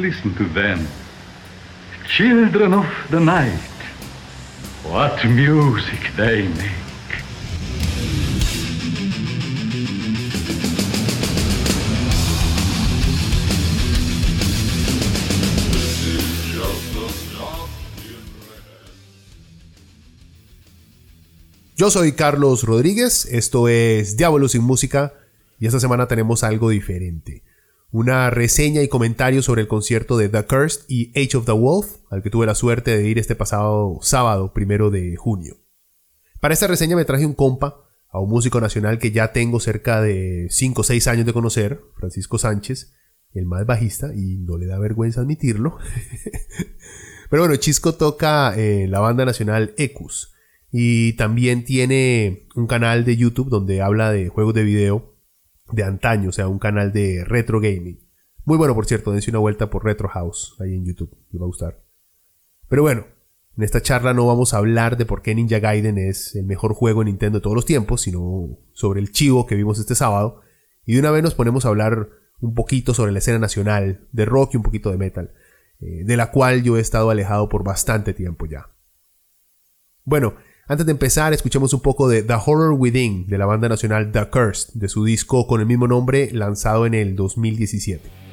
Listen to them. Children of the night. What music they make. Yo soy Carlos Rodríguez, esto es Diablo sin Música y esta semana tenemos algo diferente. Una reseña y comentario sobre el concierto de The Cursed y Age of the Wolf, al que tuve la suerte de ir este pasado sábado, primero de junio. Para esta reseña me traje un compa, a un músico nacional que ya tengo cerca de 5 o 6 años de conocer, Francisco Sánchez, el más bajista, y no le da vergüenza admitirlo. Pero bueno, Chisco toca en la banda nacional Ecus y también tiene un canal de YouTube donde habla de juegos de video de antaño, o sea, un canal de retro gaming. Muy bueno, por cierto, dense una vuelta por Retro House ahí en YouTube, les va a gustar. Pero bueno, en esta charla no vamos a hablar de por qué Ninja Gaiden es el mejor juego en Nintendo de todos los tiempos, sino sobre el chivo que vimos este sábado. Y de una vez nos ponemos a hablar un poquito sobre la escena nacional de rock y un poquito de metal, eh, de la cual yo he estado alejado por bastante tiempo ya. Bueno, antes de empezar, escuchemos un poco de The Horror Within de la banda nacional The Cursed, de su disco con el mismo nombre lanzado en el 2017.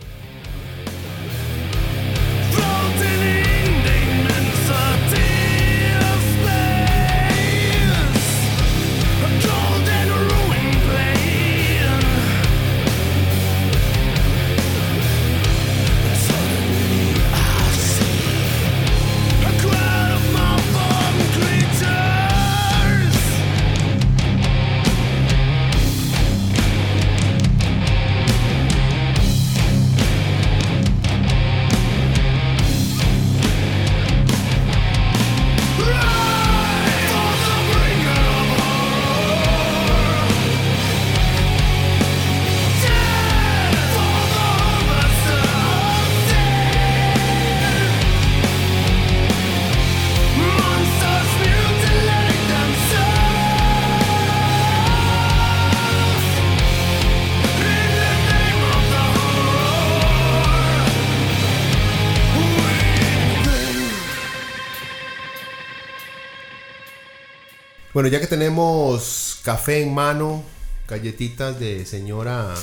Bueno, ya que tenemos café en mano, galletitas de señora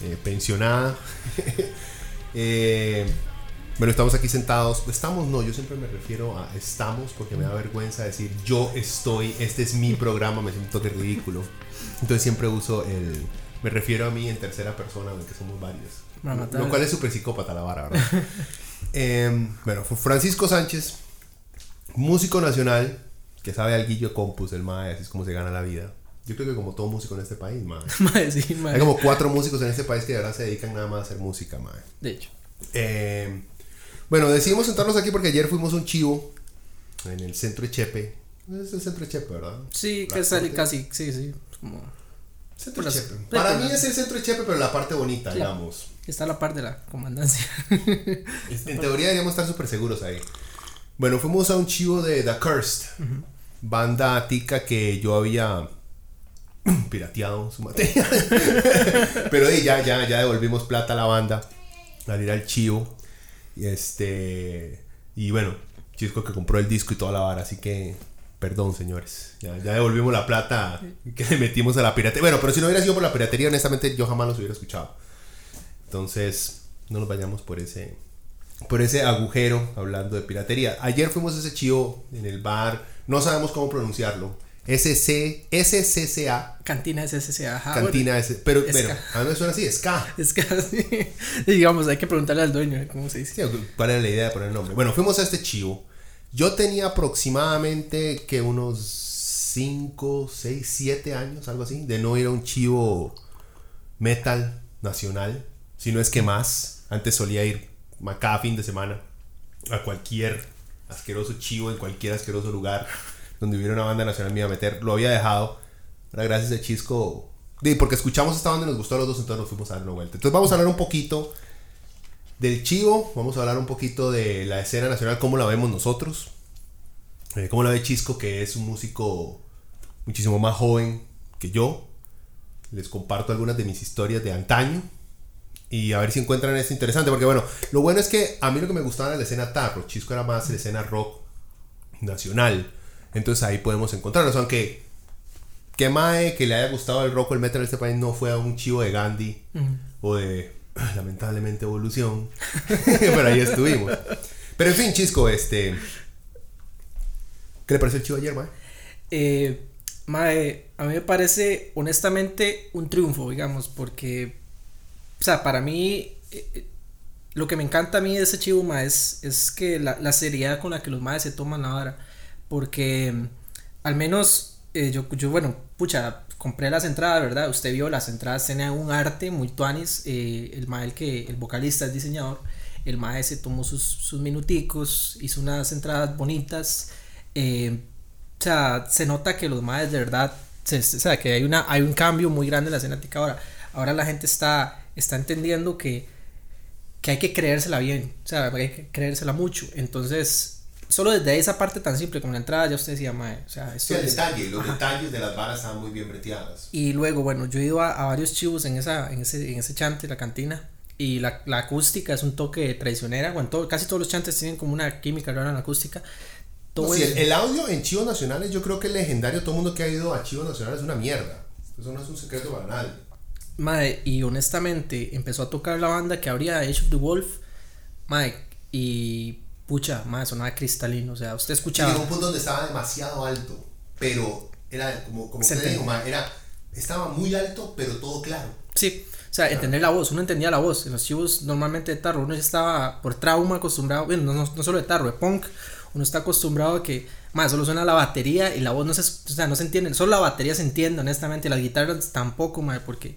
eh, pensionada. Eh, bueno, estamos aquí sentados. Estamos, no, yo siempre me refiero a estamos porque me da vergüenza decir yo estoy, este es mi programa, me siento de ridículo. Entonces siempre uso el, me refiero a mí en tercera persona, que somos varios. Lo cual es súper psicópata la vara, ¿verdad? Em, bueno, Francisco Sánchez, músico nacional, que sabe al guillo compus, el mae, así es como se gana la vida. Yo creo que como todo músico en este país, mae. Hay como cuatro músicos en este país que de verdad se dedican nada más a hacer música, mae. De hecho. Eh, bueno, decidimos sentarnos aquí porque ayer fuimos un chivo en el centro de Chepe. Es el centro de Chepe, ¿verdad? Sí, que sale casi, sí, sí. Como... Centro de Chepe. Para mí es el centro de Chepe, pero la parte bonita, digamos. Está la parte de la comandancia. en teoría deberíamos estar súper seguros ahí. Bueno, fuimos a un chivo de The Cursed banda tica que yo había pirateado su material. Pero ya, ya, ya devolvimos plata a la banda al ir al chivo. Y este. Y bueno, Chisco que compró el disco y toda la vara, así que. Perdón, señores. Ya, ya devolvimos la plata que le metimos a la piratería. Bueno, pero si no hubiera sido por la piratería, honestamente yo jamás los hubiera escuchado. Entonces, no nos vayamos por ese. Por ese agujero hablando de piratería. Ayer fuimos a ese chivo en el bar no sabemos cómo pronunciarlo. SC, SCCA. Cantina SCCA. Cantina S. Pero, pero, a mí me suena así, SCA. SCA, sí. digamos, hay que preguntarle al dueño cómo se dice. ¿Cuál era la idea de poner el nombre? Bueno, fuimos a este chivo. Yo tenía aproximadamente que unos 5, 6, 7 años, algo así, de no ir a un chivo metal nacional, si no es que más. Antes solía ir cada fin de semana a cualquier asqueroso chivo en cualquier asqueroso lugar donde hubiera una banda nacional me iba a meter. Lo había dejado. Gracias a Chisco. Porque escuchamos esta banda y nos gustó a los dos, entonces nos fuimos a dar una vuelta. Entonces, vamos a hablar un poquito del chivo. Vamos a hablar un poquito de la escena nacional, cómo la vemos nosotros. Eh, cómo la ve Chisco, que es un músico muchísimo más joven que yo. Les comparto algunas de mis historias de antaño. Y a ver si encuentran esto interesante. Porque bueno, lo bueno es que a mí lo que me gustaba era la escena tarro. Chisco era más la escena rock nacional. Entonces ahí podemos encontrarnos. Aunque que mae que le haya gustado el rock o el metal en este país no fue a un chivo de Gandhi o de lamentablemente evolución. Pero ahí estuvimos. Pero en fin, Chisco, este. ¿Qué le parece el chivo ayer, mae? Eh, mae, a mí me parece honestamente un triunfo, digamos, porque, sea, para mí, eh, eh, lo que me encanta a mí de ese chivo, mae, es, es que la, la seriedad con la que los maes se toman ahora, porque mm, al menos eh, yo, yo, bueno, pucha, compré las entradas, ¿verdad? Usted vio las entradas, tienen un arte muy tuanis, eh, el mae, el que, el vocalista, es diseñador, el mae se tomó sus, sus minuticos, hizo unas entradas bonitas, eh, o sea, se nota que los maes de verdad, se, se- o sea, que hay, una, hay un cambio muy grande en la escenática ahora. Ahora la gente está, está entendiendo que, que hay que creérsela bien, o sea, hay que creérsela mucho. Entonces, solo desde esa parte tan simple como la entrada, ya usted decía, mae, o sea, esto Sí, el es- detalle, los detalles de las varas estaban muy bien breteadas. y luego, bueno, yo he ido a, a varios chivos en, esa, en, ese, en ese chante, la cantina. Y la, la acústica es un toque traicionera. Bueno, todo- casi todos los chantes tienen como una química rara en la acústica. Todo No, es- el audio en Chivos Nacionales yo creo que es legendario. Todo el mundo que ha ido a Chivos Nacionales es una mierda. Eso no es un secreto para nadie. Mae, y honestamente empezó a tocar la banda que abría Age of the Wolf. Mae, y pucha, mae, sonaba cristalino. O sea, usted escuchaba. llegó un punto donde estaba demasiado alto. Pero era como, como usted dijo, entiende. ma, era, estaba muy alto, pero todo claro. Sí, o sea, entender la voz, uno entendía la voz. En los chivos normalmente de tarro, uno ya estaba por trauma acostumbrado, bueno, no, no, no solo de tarro, de punk, uno está acostumbrado a que, más solo suena la batería y la voz no se, o sea, no se entiende, solo la batería se entiende, honestamente, y las guitarras tampoco, mae, porque,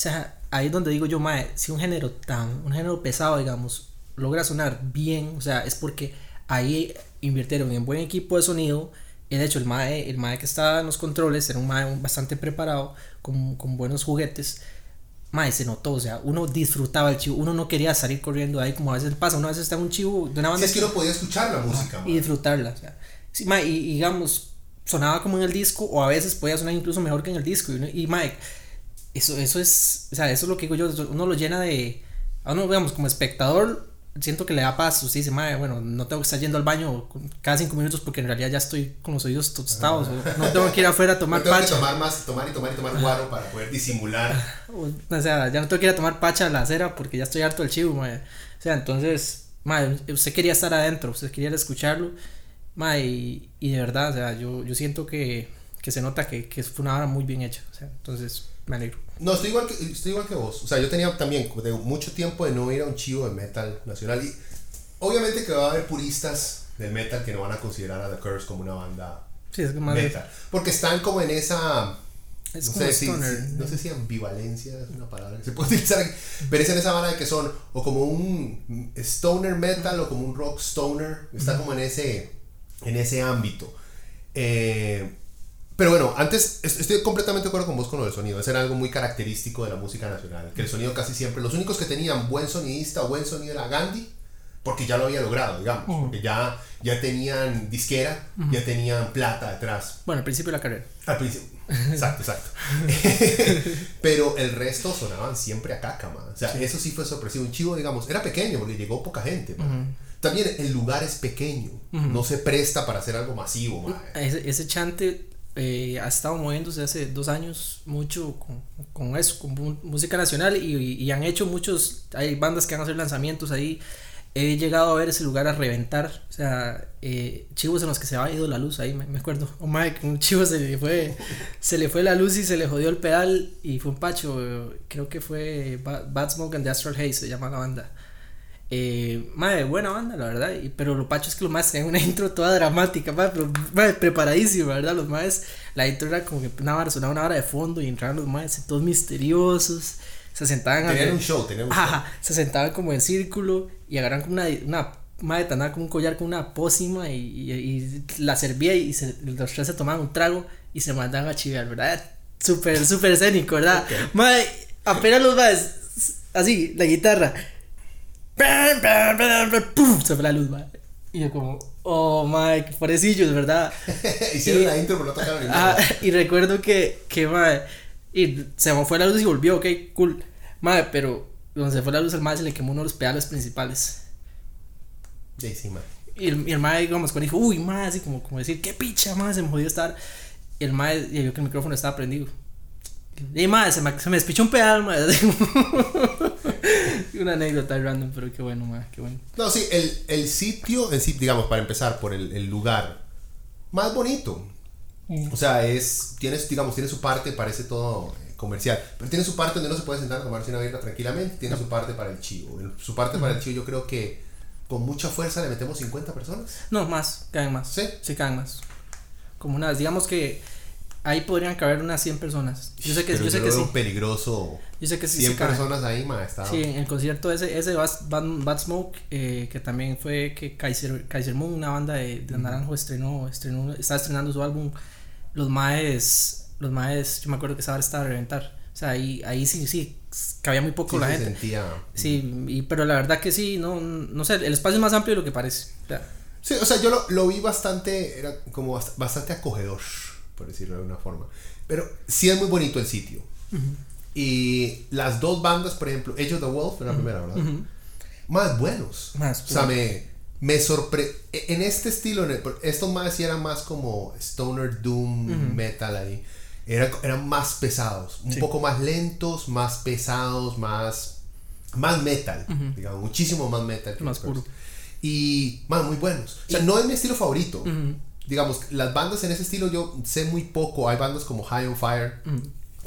sea, ahí es donde digo yo, mae, si un género tan, un género pesado, digamos, logra sonar bien, o sea, es porque ahí invirtieron en buen equipo de sonido. Y de hecho, el mae, el mae que estaba en los controles era un mae bastante preparado, con, con buenos juguetes. Mae, se notó, o sea, uno disfrutaba el chivo, uno no quería salir corriendo ahí como a veces pasa, uno a veces está en un chivo de una Si banda es que uno podía escuchar la música, y disfrutarla, o sea, sí, mae, y, digamos, sonaba como en el disco, o a veces podía sonar incluso mejor que en el disco, y, y mae, eso, eso es, o sea, eso es lo que digo yo, uno lo llena de, a uno, digamos, como espectador, siento que le da paz, usted dice, mae, bueno, no tengo que estar yendo al baño cada cinco minutos porque en realidad ya estoy con los oídos tostados, o no tengo que ir afuera a tomar No tengo que pacha. tomar más, tomar y tomar y tomar guaro para poder disimular. O sea, ya no tengo que ir a tomar pacha a la acera porque ya estoy harto del chivo, mae. O sea, entonces, mae, usted quería estar adentro, usted quería escucharlo, mae, y, y de verdad, o sea, yo, yo siento que, que se nota que, que fue una obra muy bien hecha, o sea, entonces me alegro. No, estoy igual, que, estoy igual que vos. O sea, yo tenía también mucho tiempo de no ir a un chivo de metal nacional. Y obviamente que va a haber puristas del metal que no van a considerar a The Curse como una banda Sí, es que más metal. Porque están como en esa. es no, como sé si- no sé si ambivalencia es una palabra que se puede utilizar aquí, pero es en esa banda de que son o como un stoner metal o como un rock stoner, está como en ese, en ese ámbito. Eh, pero bueno, antes est- estoy completamente de acuerdo con vos con lo del sonido, ese era algo muy característico de la música nacional, que el sonido casi siempre, los únicos que tenían buen sonidista o buen sonido era Gandhi, porque ya lo había logrado, digamos, porque ya, ya tenían disquera, ya tenían plata detrás. Bueno, al principio de la carrera. Al principio. Exacto, exacto. Pero el resto sonaban siempre a caca, man. O sea, eso sí fue sorpresivo. Un chivo, digamos, era pequeño porque llegó poca gente, man. También el lugar es pequeño. No se presta para hacer algo masivo, man. Ese, ese chante eh, ha estado moviéndose hace dos años mucho con, eso, con música nacional y, han hecho muchos, hay bandas que van a hacer lanzamientos ahí. He llegado a ver ese lugar a reventar, o sea, eh, chivos en los que se ha ido la luz ahí, me, acuerdo. Oh Mike, un chivo se le fue, se le fue la luz y se le jodió el pedal y fue un pacho, creo que fue Ba- Bad Smoke and the Astral Haze, se llama la banda. Eh, madre, buena banda, la verdad. y- pero lo pacho es que los más tenían una intro toda dramática, madre, pero madre, preparadísima, ¿verdad? Los más, la intro era como que una hora, sonaba una hora de fondo y entraban los más todos misteriosos. Se sentaban a Tenían un show, tenían un show. Ajá, se sentaban como en círculo y agarran como una, una madre tan con un collar con una pócima y, y- y la servía y se, los tres se tomaban un trago y se mandaban a chivar, ¿verdad? Súper, súper escénico, ¿verdad? Madre, apenas los más, así, la guitarra. ¡Pum! Se fue la luz, madre. Y yo como, oh, madre, qué parecillos, ¿verdad? Hicieron y- la intro, pero no tocaron ni Ah, y recuerdo que, que madre, y se me fue la luz y volvió, ok, cool. Madre, pero cuando se fue la luz al mae se le quemó uno de los pedales principales. Sí, sí, mae. Y el, y el mae, digamos, cuando dijo, uy, mae, así como, como decir, qué picha, mae, se me jodió estar. Y el mae, y vio que el micrófono estaba prendido. Y mae, se me, se me despichó un pedal, mae. Una anécdota random, pero qué bueno, mae, qué bueno. No, sí, el, el sitio en sí, digamos, para empezar, por el, el lugar más bonito. O sea, es, tienes, digamos, tiene su parte, parece todo eh, comercial, pero tiene su parte donde uno se puede sentar a tomarse una birra tranquilamente, tiene su parte para el chivo. El- Su parte para el chivo yo creo que con mucha fuerza le metemos 50 personas. No, más, caen más. ¿Sí? Sí, caen más. Como unas, digamos que ahí podrían caber unas 100 personas. Yo sé que, Pero yo sé que sí. peligroso. Yo sé que sí 100 se caen. personas ahí, ma, está. Sí, en el concierto ese, ese Bad, Bad, Smoke, eh, que también fue que Kaiser, Kaiser Moon, una banda de, de Naranjo, estrenó, estrenó, estaba estrenando su álbum. Los maes, los maes, yo me acuerdo que esa hora estaba a reventar. O sea, ahí, ahí sí, sí, cabía muy poco Sí la se gente. sentía. Sí, y, pero la verdad que sí, no, no sé, el espacio es más amplio de lo que parece. O sea, Sí, o sea, yo lo, lo vi bastante, era como bast- bastante acogedor, por decirlo de alguna forma. Pero sí es muy bonito el sitio. Y las dos bandas, por ejemplo, Age of the Wolf, la primera, ¿verdad? Más buenos. Más O sea, me, me sorpre... e- En este estilo, en el- estos más sí eran más como Stoner Doom Metal ahí. Era- eran más pesados, un Sí. poco más lentos, más pesados, más... Más metal, digamos, muchísimo más metal. que Más puro. Y, man, muy buenos. O sea, no es mi estilo favorito. Digamos, las bandas en ese estilo yo sé muy poco. Hay bandas como High on Fire,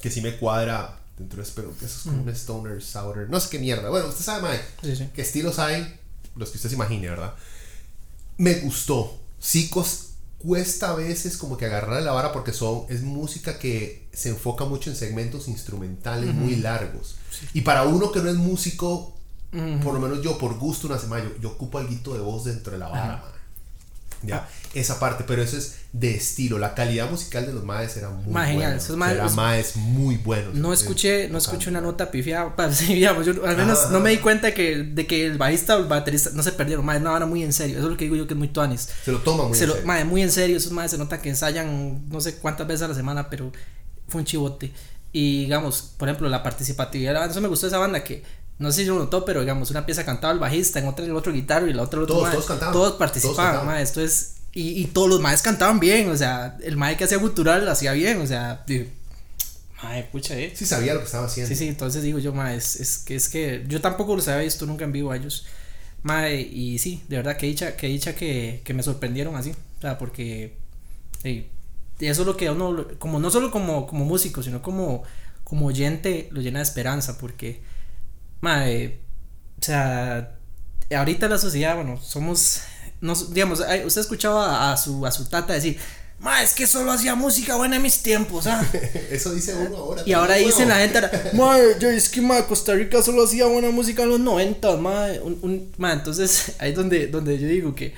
que sí me cuadra dentro de eso, pero eso es como un stoner, souter, no sé qué mierda. Bueno, usted sabe, Mike, Sí, sí. qué estilos hay, los que usted se imagine, ¿verdad? Me gustó. Sí, cos- cuesta a veces como que agarrar la vara porque son, es música que se enfoca mucho en segmentos instrumentales muy largos. Y para uno que no es músico, por lo menos yo, por gusto, una semana, yo, yo ocupo algo de voz dentro de la vara, man. Ya, esa parte, pero eso es de estilo. La calidad musical de los maes era muy genial, buena. esos O sea, maes- era maes muy buenos. No Eh, escuché, no escuché una nota pifiada. sí, digamos, yo al menos Ajá. no me di cuenta que, de que el bajista o el baterista no se perdieron. Madre, no, era muy en serio. Eso es lo que digo yo que es muy tuanis. Se lo toma muy Se en lo, serio. madre, muy en serio. Esos madres se nota que ensayan no sé cuántas veces a la semana, pero fue un chivote. Y digamos, por ejemplo, la participatividad de la banda. Eso me gustó de esa banda que no sé si lo notó, pero digamos, una pieza cantaba el bajista, en otra el otro guitarro y la otra el otro Todos- mae. todos cantaban. Todos Todos participaban, mae, Esto es. Y, y todos los maes cantaban bien, o sea, el mae que hacía gutural lo hacía bien, o sea, digo, mae, pucha, eh. Sí sabía lo que estaba haciendo. Sí, sí, entonces digo yo, ma, es, es que es que yo tampoco los había visto nunca en vivo a ellos. Ma, y sí, de verdad que dicha, que dicha que, que me sorprendieron así. O sea, porque eh, eso es lo que uno, como no solo como, como músico, sino como, como oyente, lo llena de esperanza. Porque, ma, eh, o sea, ahorita la sociedad, bueno, somos, no, digamos, usted escuchaba a, su, a su tata decir, ma, es que solo hacía música buena en mis tiempos, ¿ah? Eso dice uno ahora. Y ahora dicen la gente, madre, yo es que ma, Costa Rica solo hacía buena música en los 90, madre. Un, un- ma, entonces ahí es donde, donde yo digo que,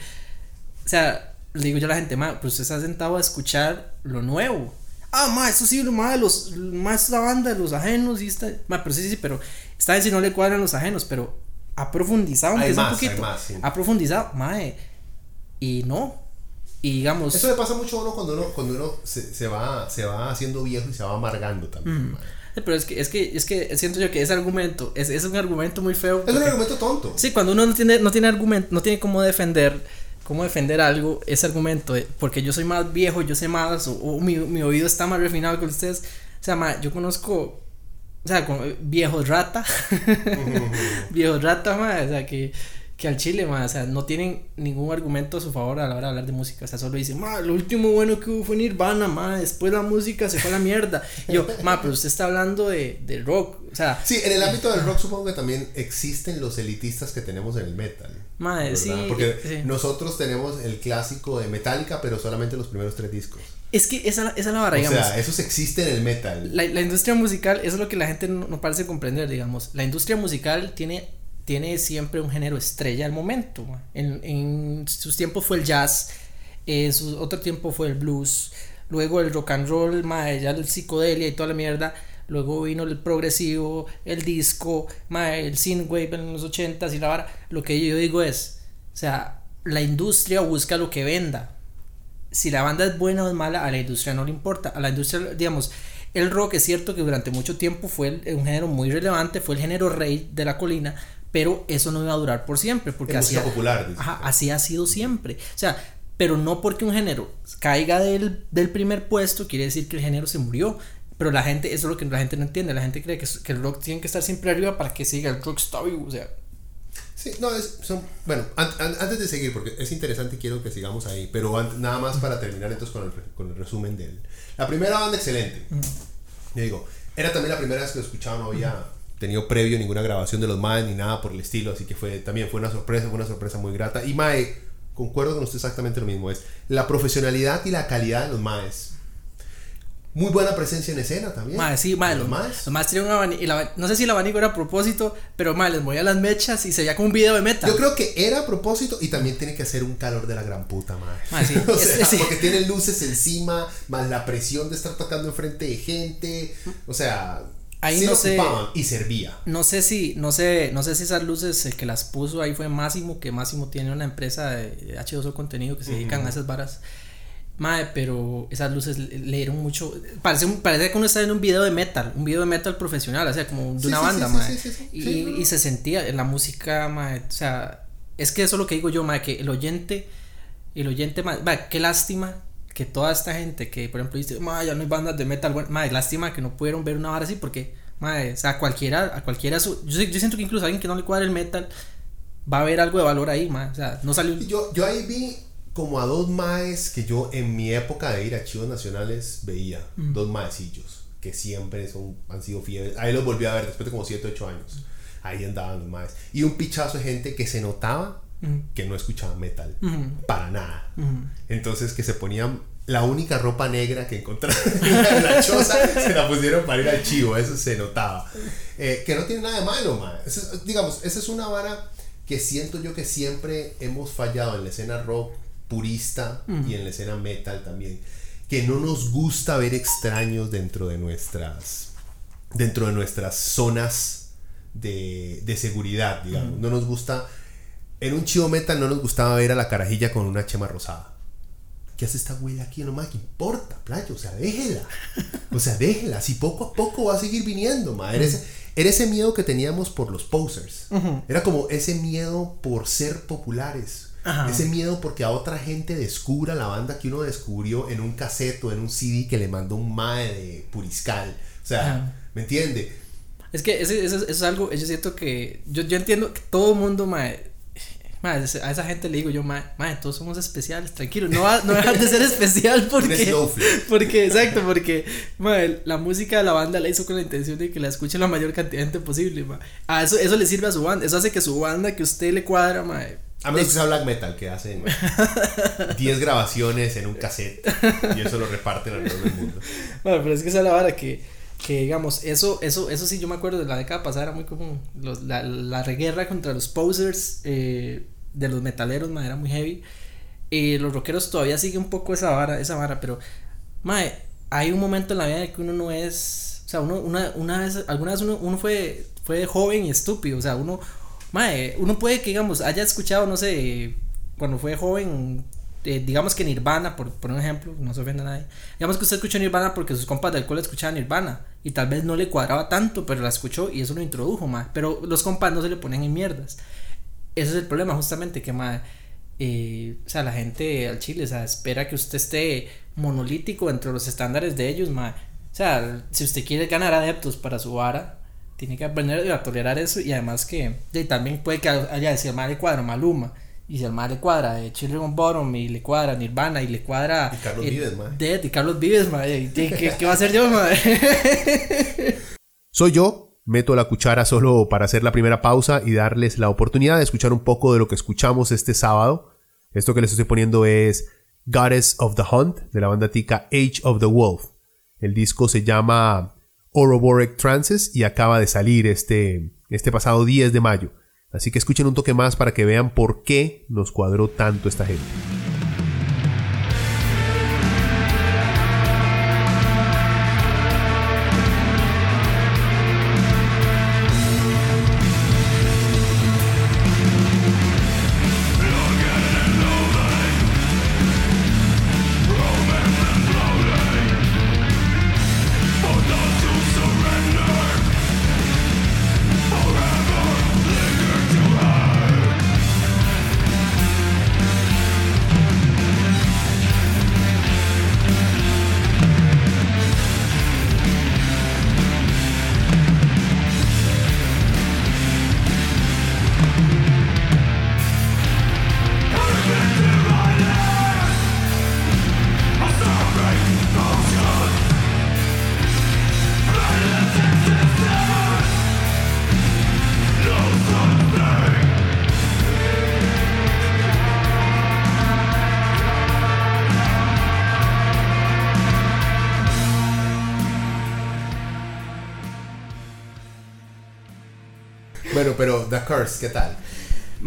o sea, le digo yo a la gente, ma, pues usted se ha sentado a escuchar lo nuevo. Ah, ma, eso sí, ma, los, ma, esta banda, los ajenos y esta, ma, pero sí, sí, pero esta vez si no le cuadran los ajenos, pero ha profundizado, aunque un más, hay poquito, más, sí. ha profundizado, mae, y no, y digamos, Eso le pasa mucho a uno cuando uno, cuando uno se, se va, se va haciendo viejo y se va amargando también. Eh, Pero es que, es que, es que siento yo que ese argumento es, es un argumento muy feo. Es un porque- argumento tonto. Sí, cuando uno no tiene, no tiene argumento, no tiene cómo defender, cómo defender algo, ese argumento, de, porque yo soy más viejo, yo sé más, o, o mi, mi oído está más refinado que ustedes. O sea, ma, yo conozco, o sea, con, viejos rata, viejos rata, ma, o sea, que, que al chile, ma, o sea, no tienen ningún argumento a su favor a la hora de hablar de música. O sea, solo dicen, ma, lo último bueno que hubo fue Nirvana, ma, después la música se fue a la mierda. Y yo, ma, pero usted está hablando de, de rock, o sea, Sí, en el ámbito del rock supongo que también existen los elitistas que tenemos en el metal. ¿verdad? sí, Porque sí. nosotros tenemos el clásico de Metallica, pero solamente los primeros tres discos. Es que esa, esa es la vara, O digamos. sea, esos existen en el metal. La, la industria musical, eso es lo que la gente no, no parece comprender, digamos. La industria musical tiene, tiene siempre un género estrella al momento. En, en sus tiempos fue el jazz, en su otro tiempo fue el blues, luego el rock and roll, ma, ya el psicodelia y toda la mierda. Luego vino el progresivo, el disco, ma, el synthwave en los 80s y la vara. Lo que yo digo es, o sea, la industria busca lo que venda si la banda es buena o es mala, a la industria no le importa. A la industria, digamos, el rock es cierto que durante mucho tiempo fue un género muy relevante, fue el género rey de la colina, pero eso no iba a durar por siempre, porque así, popular, así ha sido siempre. O sea, pero no porque un género caiga del, del, primer puesto quiere decir que el género se murió. Pero la gente, eso es lo que la gente no entiende. La gente cree que, que el rock tiene que estar siempre arriba para que siga el rock está O sea, Sí, no, es, son, bueno, antes de seguir, porque es interesante y quiero que sigamos ahí, pero nada más para terminar entonces con el, con el resumen de él. La primera banda excelente. digo, era también la primera vez que lo escuchaba, no había tenido previo ninguna grabación de los Mae ni nada por el estilo, así que fue también fue una sorpresa, fue una sorpresa muy grata. Y Mae, concuerdo con usted exactamente lo mismo, es la profesionalidad y la calidad de los Maes muy buena presencia en escena también. Madre, sí, madre, los, más. Los más tenían un abanico. no sé si el abanico era a propósito, pero madre, les movía las mechas y se veía como un video de meta. Yo creo que era a propósito y también tiene que hacer un calor de la gran puta, madre. sí, o sea, porque tienen luces encima, más la presión de estar tocando enfrente de gente. O sea. Ahí no sé, y servía. No sé si, no sé, no sé si esas luces el que las puso ahí fue Máximo, que Máximo tiene una empresa de H2O contenido que se dedican a esas varas. Madre, pero esas luces le dieron mucho. Parece, parece que uno está en un video de metal, un video de metal profesional, o sea, como de una banda, y, se sentía en la música, madre, o sea, es que eso es lo que digo yo, madre, que el oyente, el oyente, madre, qué lástima que toda esta gente que, por ejemplo, dice, madre, ya no hay bandas de metal, madre, lástima que no pudieron ver una vara así, porque, madre, o sea, cualquiera, a cualquiera, su, yo, yo siento que incluso a alguien que no le cuadra el metal va a ver algo de valor ahí, madre, o sea, no salió. Yo, yo ahí vi como a dos maes que yo en mi época de ir a Chivos Nacionales veía, dos maecillos, que siempre son, han sido fieles. Ahí los volví a ver después de como 7, 8 años. Ahí andaban los maes. Y un pichazo de gente que se notaba que no escuchaba metal, para nada. Entonces que se ponían la única ropa negra que encontraron en la choza, se la pusieron para ir al chivo, eso se notaba. Eh, que no tiene nada de malo, mae. digamos, esa es una vara que siento yo que siempre hemos fallado en la escena rock purista y en la escena metal también, que no nos gusta ver extraños dentro de nuestras, dentro de nuestras zonas de, de seguridad, digamos. No nos gusta, en un chivo metal no nos gustaba ver a la carajilla con una chema rosada. ¿Qué hace esta güey aquí nomás? ¿Qué importa, playo? O sea, déjela. O sea, déjela. Si poco a poco va a seguir viniendo, ma. Era ese, era ese miedo que teníamos por los posers. Era como ese miedo por ser populares ese miedo porque a otra gente descubra la banda que uno descubrió en un cassette o en un CD que le mandó un mae de Puriscal. O sea, ¿me entiende? Es que eso, es algo, yo siento que, yo, yo entiendo que todo el mundo, mae, a esa gente le digo yo, mae, todos somos especiales, tranquilo, no, va, no dejar de ser especial porque, porque, exacto, porque mae, la música de la banda la hizo con la intención de que la escuche la mayor cantidad de gente posible, mae. A eso, eso le sirve a su banda, eso hace que su banda, que usted le cuadra, mae, a menos que sea black metal, que hacen 10 grabaciones en un cassette y eso lo reparten alrededor del mundo. Bueno, pero es que esa es la vara que, que digamos, eso, eso, eso sí yo me acuerdo de la década pasada, era muy común. la, la reguerra contra los posers eh, de los metaleros, era muy heavy. Y los rockeros todavía siguen un poco esa vara, esa vara, pero, mae, hay un momento en la vida en que uno no es, o sea, uno, una, una vez, alguna vez uno, uno fue, fue joven y estúpido, o sea, uno Mae, uno puede que, digamos, haya escuchado, no sé, cuando fue joven, eh, digamos que Nirvana, por, por un ejemplo, no se ofenda a nadie. Digamos que usted escuchó Nirvana porque sus compas del cole escuchaban Nirvana y tal vez no le cuadraba tanto, pero la escuchó y eso lo introdujo, mae. Pero los compas no se le ponen en mierdas. Ese es el problema, justamente, que, mae, eh, o sea, la gente al chile, o sea, espera que usted esté monolítico entre los estándares de ellos, mae. O sea, si usted quiere ganar adeptos para su vara, tiene que aprender a tolerar eso y además que también puede que haya si el mal le cuadra Maluma y si el mal le cuadra de Children Bottom y le cuadra Nirvana y le cuadra y Carlos Vives y Carlos Vives ¿Qué, ¿qué, va a hacer yo soy yo meto la cuchara solo para hacer la primera pausa y darles la oportunidad de escuchar un poco de lo que escuchamos este sábado. Esto que les estoy poniendo es Goddess of the Hunt de la banda tica Age of the Wolf. El disco se llama Ouroboros Trances y acaba de salir este, este pasado 10 de mayo. Así que escuchen un toque más para que vean por qué nos cuadró tanto esta gente.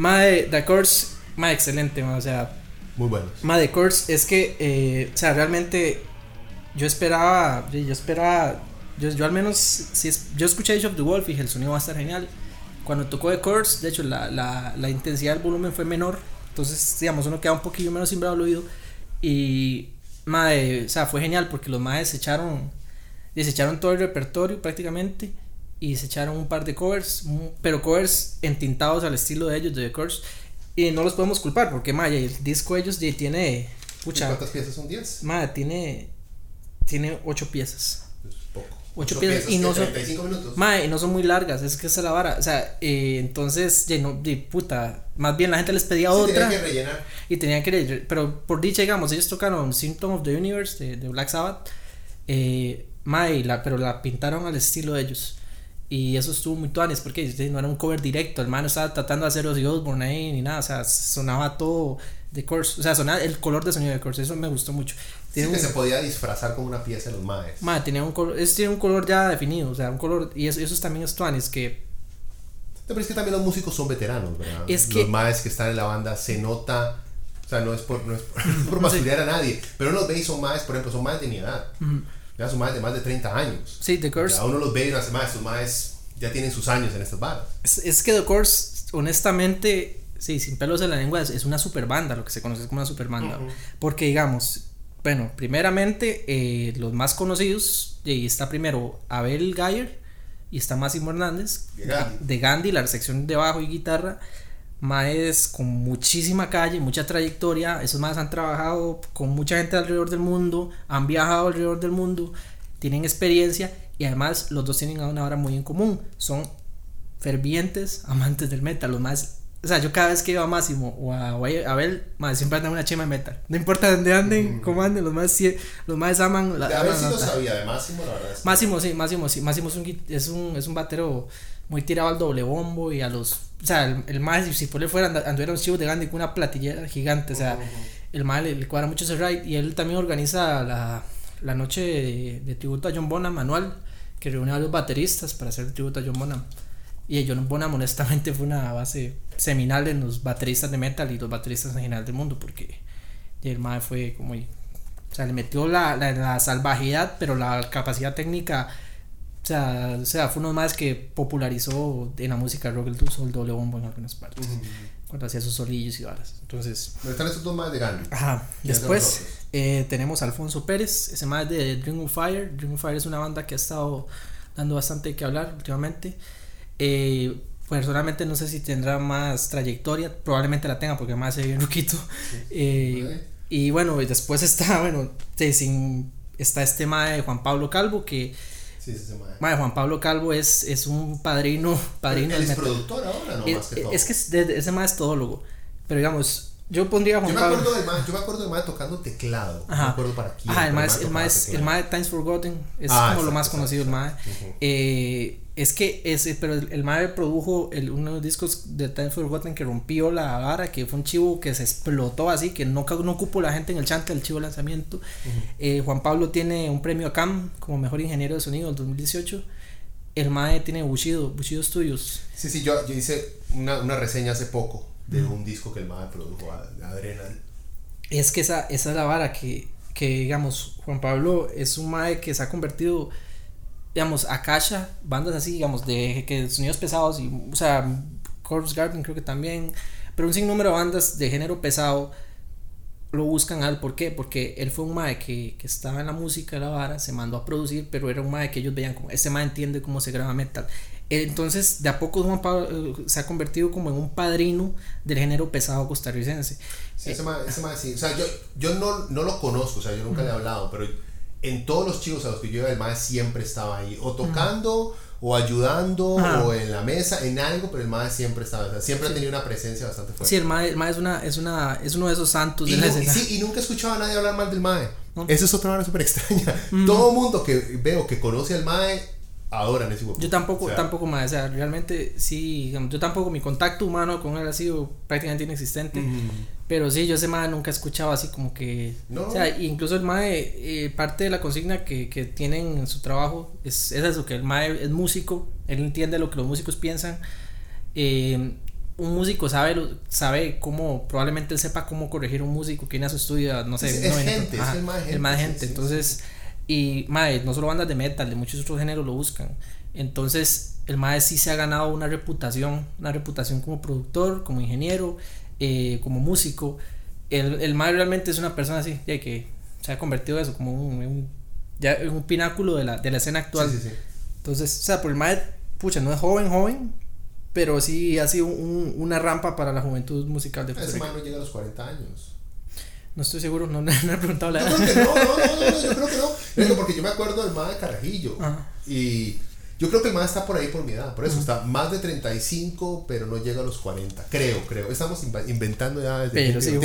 Mae, The Curse, mae, excelente, mae, o sea, Muy buenos. mae, The Curse es que, eh, o sea, realmente yo esperaba, yo esperaba, yo, yo al menos, si es, yo escuché Age of the Wolf y dije, el sonido va a estar genial. Cuando tocó The Curse, de hecho, la, la, la intensidad del volumen fue menor, entonces, digamos, uno queda un poquillo menos simbrado al oído. Y, mae, o sea, fue genial porque los maes se echaron, se echaron todo el repertorio prácticamente y se echaron un par de covers, pero covers entintados al estilo de ellos, de The Curse. Y no los podemos culpar porque, mae, el disco de ellos ya tiene, ¿Y pucha, ¿Cuántas piezas son 10? mae, tiene, tiene ocho piezas. Pues poco. Ocho Ocho piezas y no son- 35 minutos. Mae, y no son muy largas, es que esa es la vara. O sea, eh, entonces, ya no, de puta, más bien la gente les pedía Sí, otra. tenían que rellenar. Y tenían que leer, pero por dicha, digamos, ellos tocaron Symptom of the Universe de, de Black Sabbath, eh, mae, la, pero la pintaron al estilo de ellos. Y eso estuvo muy tuanes porque no era un cover directo, el man no estaba tratando de hacer Ozzy Osbourne ahí ni nada, o sea, sonaba todo de Curse, o sea, sonaba el color de sonido de Curse, eso me gustó mucho. Sí, Tiene que un, se podía disfrazar como una pieza de los maes. mae, tenía un color, es, tiene un color ya definido, o sea, un color, y eso, eso también es tuanes, que No, Pero es que también los músicos son veteranos, ¿verdad? Es que- Los maes que están en la banda se nota. O sea, no es por, no es por, por masculinar a nadie. Pero los ve y son maes, por ejemplo, son maes de mi edad. Ya son maes de más de 30 años. sí, The Curse Ya uno los ve y uno hace estos maes ya tienen sus años en estas bandas. Es, es que The Course, honestamente, sí, sin pelos en la lengua, es, es una super banda, lo que se conoce como una super banda. Porque, digamos, bueno, primeramente, eh, los más conocidos, y está primero Abel Geyer y está Máximo Hernández, De Gandhi. de Gandhi, la sección de bajo y guitarra. Maes con muchísima calle, mucha trayectoria. Esos maes han trabajado con mucha gente alrededor del mundo, han viajado alrededor del mundo, tienen experiencia y además los dos tienen una hora muy en común. Son fervientes amantes del metal. Los más, o sea, yo cada vez que iba a Máximo o a, o a Abel, más siempre andan una chema de metal. No importa dónde anden, cómo anden, los más, los más aman la. a ver aman si la lo sabía, de Máximo, la verdad. es que- Máximo, sí, Máximo, sí. Máximo es un, es un, es un batero muy tirado al doble bombo y a los. O sea, el, el más, si por él fuera, and- anduviera un chivo de Gandhi con una platillera gigante. O sea, el más le, le cuadra mucho ese ride y él también organiza la, la noche de, de tributo a John Bonham anual, que reúne a los bateristas para hacer tributo a John Bonham. Y John Bonham, honestamente, fue una base seminal en los bateristas de metal y los bateristas en general del mundo, porque el mae fue como. O sea, le metió la, la, la salvajidad, pero la capacidad técnica. O sea, o sea, fue uno más que popularizó en la música rock el del doble bombo en algunas partes. Cuando hacía sus solillos y varas. Entonces, Pero están estos dos maes de Gandhi. Ajá. ¿Quiénes son Después eh, tenemos a Alfonso Pérez, ese más de Dream of Fire. Dream of Fire es una banda que ha estado dando bastante que hablar últimamente. Eh, personalmente no sé si tendrá más trayectoria, probablemente la tenga porque además se bien ruquito. Eh, Ok. Y bueno, después está, bueno, sin, está este mae de Juan Pablo Calvo, que Sí, ese mae. mae, Juan Pablo Calvo es, es un padrino, padrino Él del es metal. productor ahora, no Es, más que todo. es que es de- ese mae es todólogo, pero digamos, yo pondría a Juan yo me Pablo. acuerdo del mae, yo me acuerdo del mae tocando teclado. No me Ajá. acuerdo para quién. Ajá, el más, el el teclado. más Times Forgotten es Ah, como lo exacto, más conocido el más. exacto. Ujú. Es que ese, pero el, el mae produjo el, uno de los discos de Times Forgotten que rompió la vara, que fue un chivo que se explotó así, que no, no ocupó la gente en el chante del chivo lanzamiento. Eh, Juan Pablo tiene un premio a CAM como mejor ingeniero de sonido del 2018. El mae tiene Bushido, Bushido Studios. Sí, sí, yo, yo hice una, una reseña hace poco de un disco que el mae produjo, a- Adrenal. Es que esa, esa es la vara que, que, digamos, Juan Pablo es un mae que se ha convertido, digamos, Akasha, bandas así, digamos, de que sonidos pesados, y, o sea, Corpse Garden creo que también, pero un sinnúmero de bandas de género pesado lo buscan a él, ¿por qué? Porque él fue un mae que, que estaba en la música de la vara, se mandó a producir, pero era un mae que ellos veían como, ese mae entiende cómo se graba metal. Entonces, de a poco Juan Pablo eh, se ha convertido como en un padrino del género pesado costarricense. Sí, ese mae, ese mae sí. O sea, yo, yo no, no lo conozco, o sea, yo nunca le he hablado, pero en todos los chicos a los que yo iba, el mae siempre estaba ahí, o tocando, o ayudando, Ajá. o en la mesa, en algo, pero el mae siempre estaba, o sea, siempre ha tenido una presencia bastante fuerte. Sí, el mae, el mae es, una, es, una, es uno de esos santos Y, de la y sí, y nunca he escuchado a nadie hablar mal del Mae. No. Eso es otra manera súper extraña. Todo mundo que veo que conoce al Mae adoran ese huevo. Yo tampoco, O sea, tampoco mae, o sea, realmente sí, digamos, yo tampoco, mi contacto humano con él ha sido prácticamente inexistente. Pero sí, yo ese mae nunca he escuchado así como que. No. O sea, incluso el mae, eh, parte de la consigna que, que tienen en su trabajo es, es eso: que el mae es músico, él entiende lo que los músicos piensan. Eh, un músico sabe, sabe cómo, probablemente él sepa cómo corregir un músico que viene a su estudio, no sé, es, gente, es el más gente. El más gente, entonces, y madre, no solo bandas de metal, de muchos otros géneros lo buscan. Entonces, el mae sí se ha ganado una reputación, una reputación como productor, como ingeniero, eh, como músico. El, el mae realmente es una persona así, ya que se ha convertido eso como un, ya, un pináculo de la, de la escena actual. Sí, sí, sí. Entonces, o sea, por el mae, pucha, no es joven, joven, pero sí ha sido un, una rampa para la juventud musical de Costa Ese mae no llega a los 40 años. No estoy seguro, no, no, he preguntado la edad. no, no, no, no, yo creo que no. porque yo me acuerdo del mae de Carajillo. Y yo creo que el más está por ahí por mi edad, por eso está más de 35, pero no llega a los 40. Creo, creo. Estamos inventando ya Pero sí,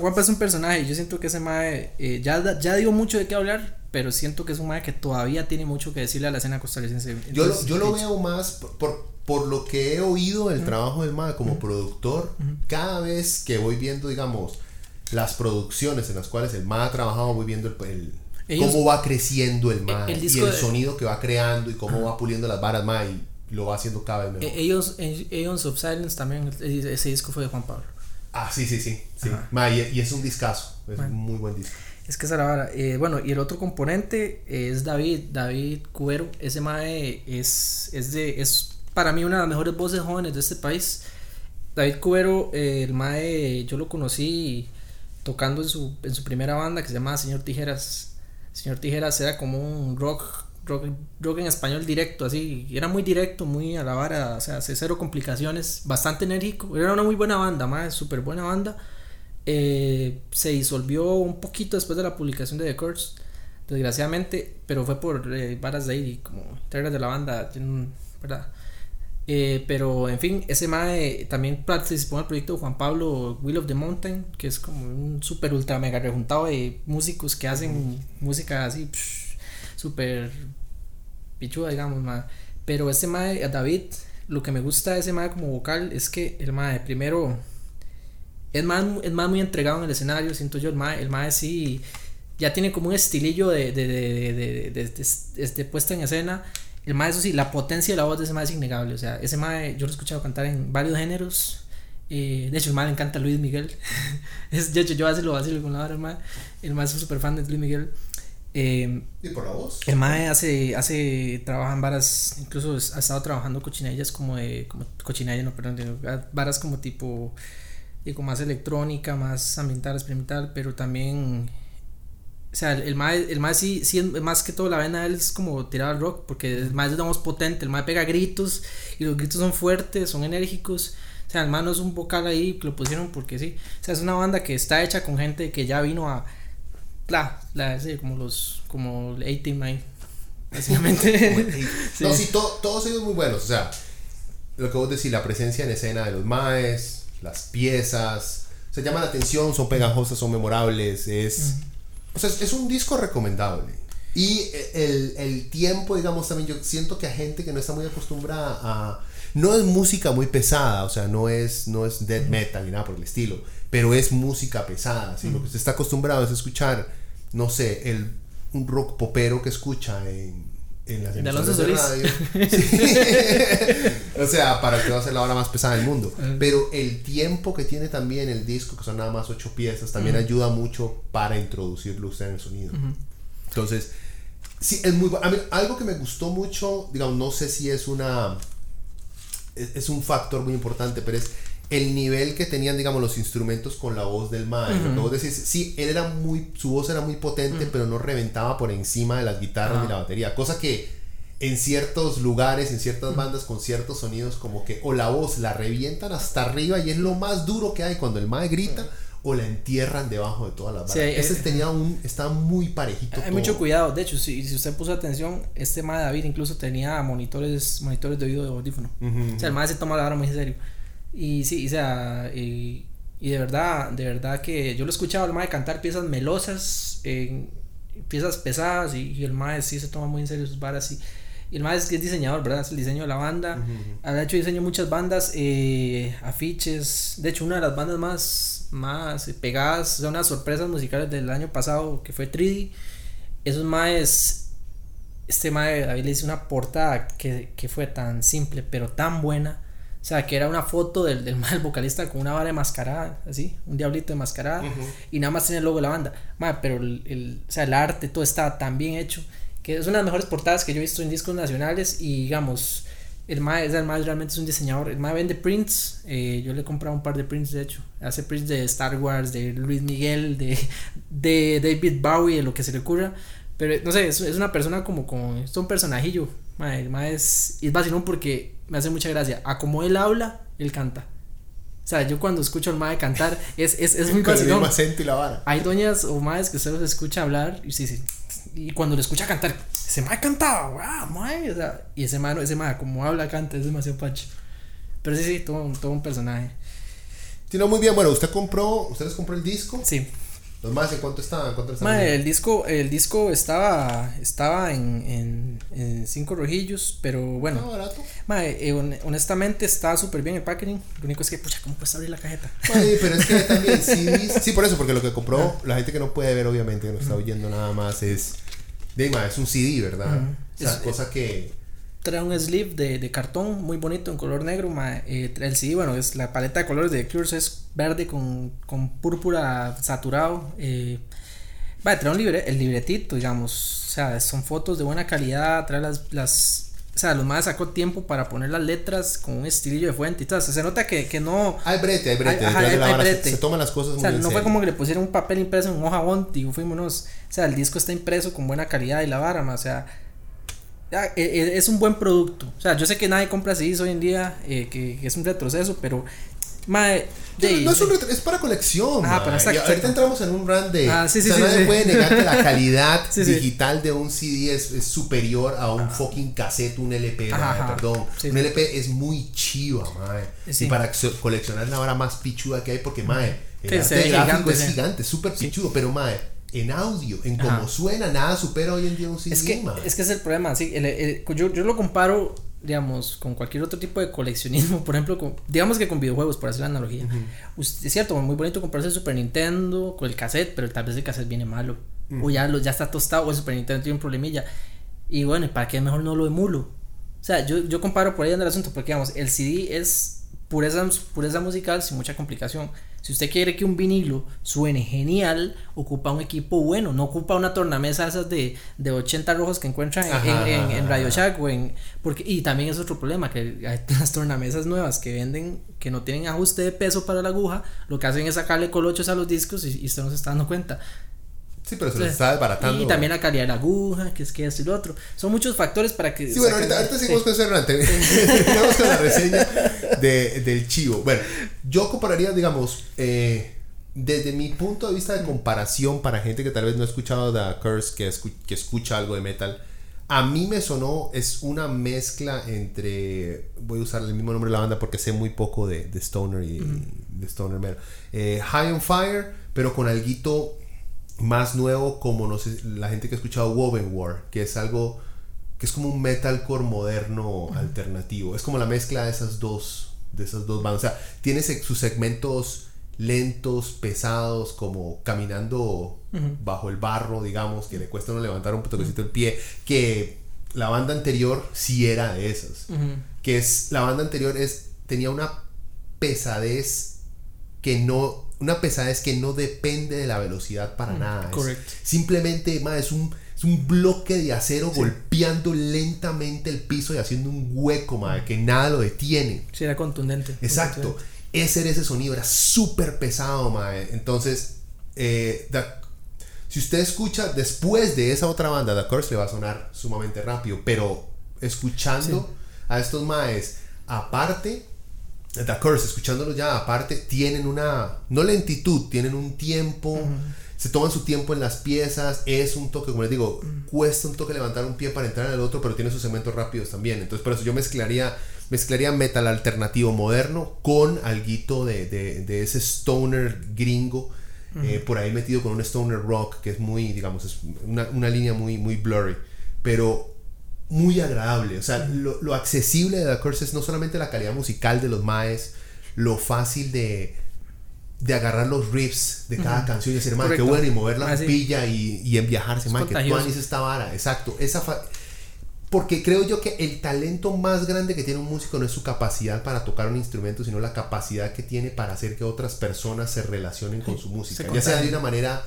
Juanpa, es un personaje yo siento que ese mae eh, ya, ya dio mucho de qué hablar, pero siento que es un mae que todavía tiene mucho que decirle a la escena costarricense. yo lo, yo lo veo más por, por, lo que he oído del trabajo del mae como productor. Cada vez que voy viendo, digamos, las producciones en las cuales el mae ha trabajado, voy viendo el cómo va creciendo el mae y el sonido que va creando y cómo va puliendo las varas mae y lo va haciendo cada vez mejor. E-, ellos, Aeons of Silence también, ese disco fue de Juan Pablo. Ah, sí, sí, sí. sí. y, es un discazo, es un muy buen disco. Es que esa la vara. Eh, bueno, y el otro componente es David, David Cubero. Ese mae es, es, de, es para mí una de las mejores voces jóvenes de este país. David Cubero, eh, el mae, yo lo conocí tocando en su, en su primera banda que se llama Señor Tijeras Señor Tijeras era como un rock, rock, rock en español directo, así. Era muy directo, muy a la vara, o sea, cero complicaciones, bastante enérgico. Era una muy buena banda, más súper buena banda. Eh, se disolvió un poquito después de la publicación de The Curse, desgraciadamente, pero fue por eh, varas de ahí, como integras de la banda, ¿verdad? Eh, pero en fin, ese mae también participó en el proyecto de Juan Pablo Will of the Mountain, que es como un super ultra mega rejuntado de músicos que hacen música así super pichuda, digamos, mae. Pero ese mae, David, lo que me gusta de ese mae como vocal es que el mae primero es más, es más muy entregado en el escenario, siento yo, el mae, el mae sí ya tiene como un estilillo de, de, de, de, de puesta en escena el mae, eso sí, la potencia de la voz de ese mae es innegable. O sea, ese mae yo lo he escuchado cantar en varios géneros. Eh, de hecho, el mae le encanta Luis Miguel. es, de hecho, yo a veces lo vacilo con la hora, el mae. El mae es súper fan de Luis Miguel. Eh, ¿Y por la voz? El mae hace, hace, trabaja en varas, incluso ha estado trabajando cochinillas como de, como cochinilla, no, perdón, varas como tipo, digo, más electrónica, más ambiental, experimental, pero también o sea, el mae, el mae sí, sí, más que todo la vena de él es como tirar al rock, porque el mae es más potente, el mae pega gritos y los gritos son fuertes, son enérgicos. O sea, el mae no es un vocal ahí que lo pusieron porque sí. O sea, es una banda que está hecha con gente que ya vino a. La, la, sí, como los. Como el 18 básicamente. No, sí, todos ellos muy buenos. O sea, lo que vos decís, la presencia en escena de los maes, las piezas. Se llama la atención, son pegajosas, son memorables. Es. O sea, es un disco recomendable. Y el, el, tiempo, digamos, también yo siento que a gente que no está muy acostumbrada a... No es música muy pesada, o sea, no es, no es death metal ni nada por el estilo, pero es música pesada, ¿sí? Lo que se está acostumbrado es escuchar, no sé, el, un rock popero que escucha en, en las emisoras de radio. o sea, para que va a ser la hora más pesada del mundo. Pero el tiempo que tiene también el disco, que son nada más ocho piezas, también ayuda mucho para introducirlo usted en el sonido. Entonces, sí, es muy a mí, Algo que me gustó mucho, digamos, no sé si es una. Es, un factor muy importante, pero es el nivel que tenían, digamos, los instrumentos con la voz del maestro. sí, él era muy, su voz era muy potente, pero no reventaba por encima de las guitarras ni la batería. Cosa que en ciertos lugares, en ciertas bandas con ciertos sonidos, como que o la voz la revientan hasta arriba y es lo más duro que hay cuando el mae grita. O la entierran debajo de todas las bandas. Ese eh, tenía un. Estaba muy parejito. Hay mucho cuidado. De hecho, si, si usted puso atención, este mae David incluso tenía monitores monitores de oído de audífono. O sea, el mae se toma la hora muy en serio. Y sí, o sea, y, de verdad, de verdad que yo lo escuchaba al mae cantar piezas melosas, piezas pesadas, y, el mae sí se toma muy en serio sus varas. Y, y el mae es, es diseñador, ¿verdad? Es el diseño de la banda. Ha hecho diseño muchas bandas, eh, afiches. De hecho, una de las bandas más, más pegadas, son unas sorpresas musicales del año pasado, que fue 3D. Esos maes, este mae David le hizo una portada que, que fue tan simple, pero tan buena o sea, que era una foto del, del mal vocalista con una vara de mascarada, así, un diablito de mascarada, y nada más tiene el logo de la banda. Ma, pero el, el, o sea, el arte, todo estaba tan bien hecho, que es una de las mejores portadas que yo he visto en discos nacionales, y digamos, el mae, el mae realmente es un diseñador, el mae vende prints, eh, yo le he comprado un par de prints de hecho, hace prints de Star Wars, de Luis Miguel, de, de David Bowie, de lo que se le ocurra, pero no sé, es, es una persona como, como, es un personajillo, mae, el mae es, es vacilón porque me hace mucha gracia. A como él habla, él canta. O sea, yo cuando escucho al mae cantar, es, es, es muy vacilón. Hay doñas o maes que usted los escucha hablar y sí, sí. Y cuando lo escucha cantar, ese mae cantaba, wow, mae. O sea, y ese mae, ese mae, como habla, canta, es demasiado pacho. Pero sí, sí, todo, un- todo un personaje. Sí, no, muy bien. Bueno, usted compró, ustedes compró el disco. Sí. Los más, ¿en cuánto estaban? ¿En cuánto estaban? Mae, el disco, el disco estaba, estaba en, en, en cinco rojillos, pero bueno. No, barato. Mae, eh, hon- honestamente está súper bien el packaging. Lo único es que, pucha, ¿cómo puedes abrir la cajeta? Ay, pero es que también CDs. Sí, por eso, porque lo que compró, la gente que no puede ver, obviamente, que no está oyendo nada más, es. Dima, es un CD, ¿verdad? O sea, Es- cosa que. Trae un sleeve de, de cartón muy bonito en color negro. ma, eh, el CD, bueno, es la paleta de colores de The Cures es verde con, con púrpura saturado. Eh, va, trae un libre, el libretito, digamos. O sea, son fotos de buena calidad. Trae las. las o sea, los más sacó tiempo para poner las letras con un estilillo de fuente y todo. O sea, se nota que, que no. Hay brete, hay brete. Hay- ajá, la hay vara se- brete. Se, toman las cosas O sea, muy en no fue serio. como que le pusieron un papel impreso en hoja bond y fuímonos. O sea, el disco está impreso con buena calidad y la vara, ma, o sea, es un buen producto. O sea, yo sé que nadie compra CDs hoy en día, eh, que, que es un retroceso, pero, mae, No, de- no es, un retro- es para colección. Exacto, Y ahorita entramos en un brand de. Ah, sí, sí, o sea, sí, nadie puede negar que la calidad digital de un CD es, es superior a un fucking cassette, un LP, Ajá, perdón. Un. LP es muy chiva. Sí. Y para co- coleccionar la vara más pichuda que hay, porque, mae, el arte gráfico gigante, es gigante, súper pichudo, pero, mae, en audio, en Ajá. cómo suena, nada supera hoy en día un CD, es que, es que es el problema, sí, el- el- yo, yo lo comparo, digamos, con cualquier otro tipo de coleccionismo, por ejemplo, con, digamos que con videojuegos, por hacer la analogía. Usted- es cierto, muy bonito comprarse el Super Nintendo con el cassette, pero tal vez el cassette viene malo, o ya, lo, ya está tostado, o el Super Nintendo tiene un problemilla. Y bueno, ¿para qué mejor no lo emulo? O sea, yo, yo comparo por ahí anda el asunto, porque digamos, el CD es pureza, pureza musical sin mucha complicación. Si usted quiere que un vinilo suene genial, ocupa un equipo bueno, no ocupa una tornamesa esas de, de 80 rojos que encuentran en, Ajá, en- en- ajá, en Radio. Shack o en, porque, y también es otro problema, que hay las tornamesas nuevas que venden, que no tienen ajuste de peso para la aguja, lo que hacen es sacarle colochos a los discos y, y usted no se está dando cuenta. Sí, pero se Entonces, está desbaratando. Y también la calidad de la aguja, que es que esto y lo otro. Son muchos factores para que... Sí, bueno, ahorita, ahorita sí. seguimos con eso. Terminamos con la reseña de, del chivo. Bueno, yo compararía, digamos, eh, desde mi punto de vista de comparación para gente que tal vez no ha escuchado The Curse, que, escu- que escucha algo de metal, a mí me sonó, es una mezcla entre. Voy a usar el mismo nombre de la banda porque sé muy poco de, de Stoner y de Stoner Metal. Eh, High on Fire, pero con alguito más nuevo como no sé la gente que ha escuchado Woven War que es algo que es como un metalcore moderno alternativo. Es como la mezcla de esas dos de esas dos bandas. O sea tiene sus segmentos lentos pesados como caminando bajo el barro digamos que le cuesta uno levantar un toquecito el pie que la banda anterior sí era de esas. Que es la banda anterior es tenía una pesadez que no una pesadez que no depende de la velocidad para nada es correcto. simplemente ma, es un es un bloque de acero golpeando lentamente el piso y haciendo un hueco ma, que nada lo detiene Sí, era contundente. exacto contundente. ese era ese sonido era súper pesado ma. entonces eh, The- si usted escucha después de esa otra banda The Curse le va a sonar sumamente rápido pero escuchando a estos maes aparte The Curse, escuchándolos ya aparte, tienen una, no lentitud, tienen un tiempo, se toman su tiempo en las piezas, es un toque, como les digo, cuesta un toque levantar un pie para entrar en el otro, pero tiene sus segmentos rápidos también. Entonces, por eso yo mezclaría, mezclaría metal alternativo moderno con alguito de, de, de ese stoner gringo, eh, por ahí metido con un stoner rock, que es muy, digamos, es una, una línea muy, muy blurry, pero muy agradable. O sea, lo, lo accesible de The Curse es no solamente la calidad musical de los maes, lo fácil de, de agarrar los riffs de cada canción y decir, man, qué bueno, y mover la Ah, pilla y, y en viajarse, Es man, que tuanis esta vara. Exacto. Esa fa- porque creo yo que el talento más grande que tiene un músico no es su capacidad para tocar un instrumento, sino la capacidad que tiene para hacer que otras personas se relacionen con su música, ya sea de una manera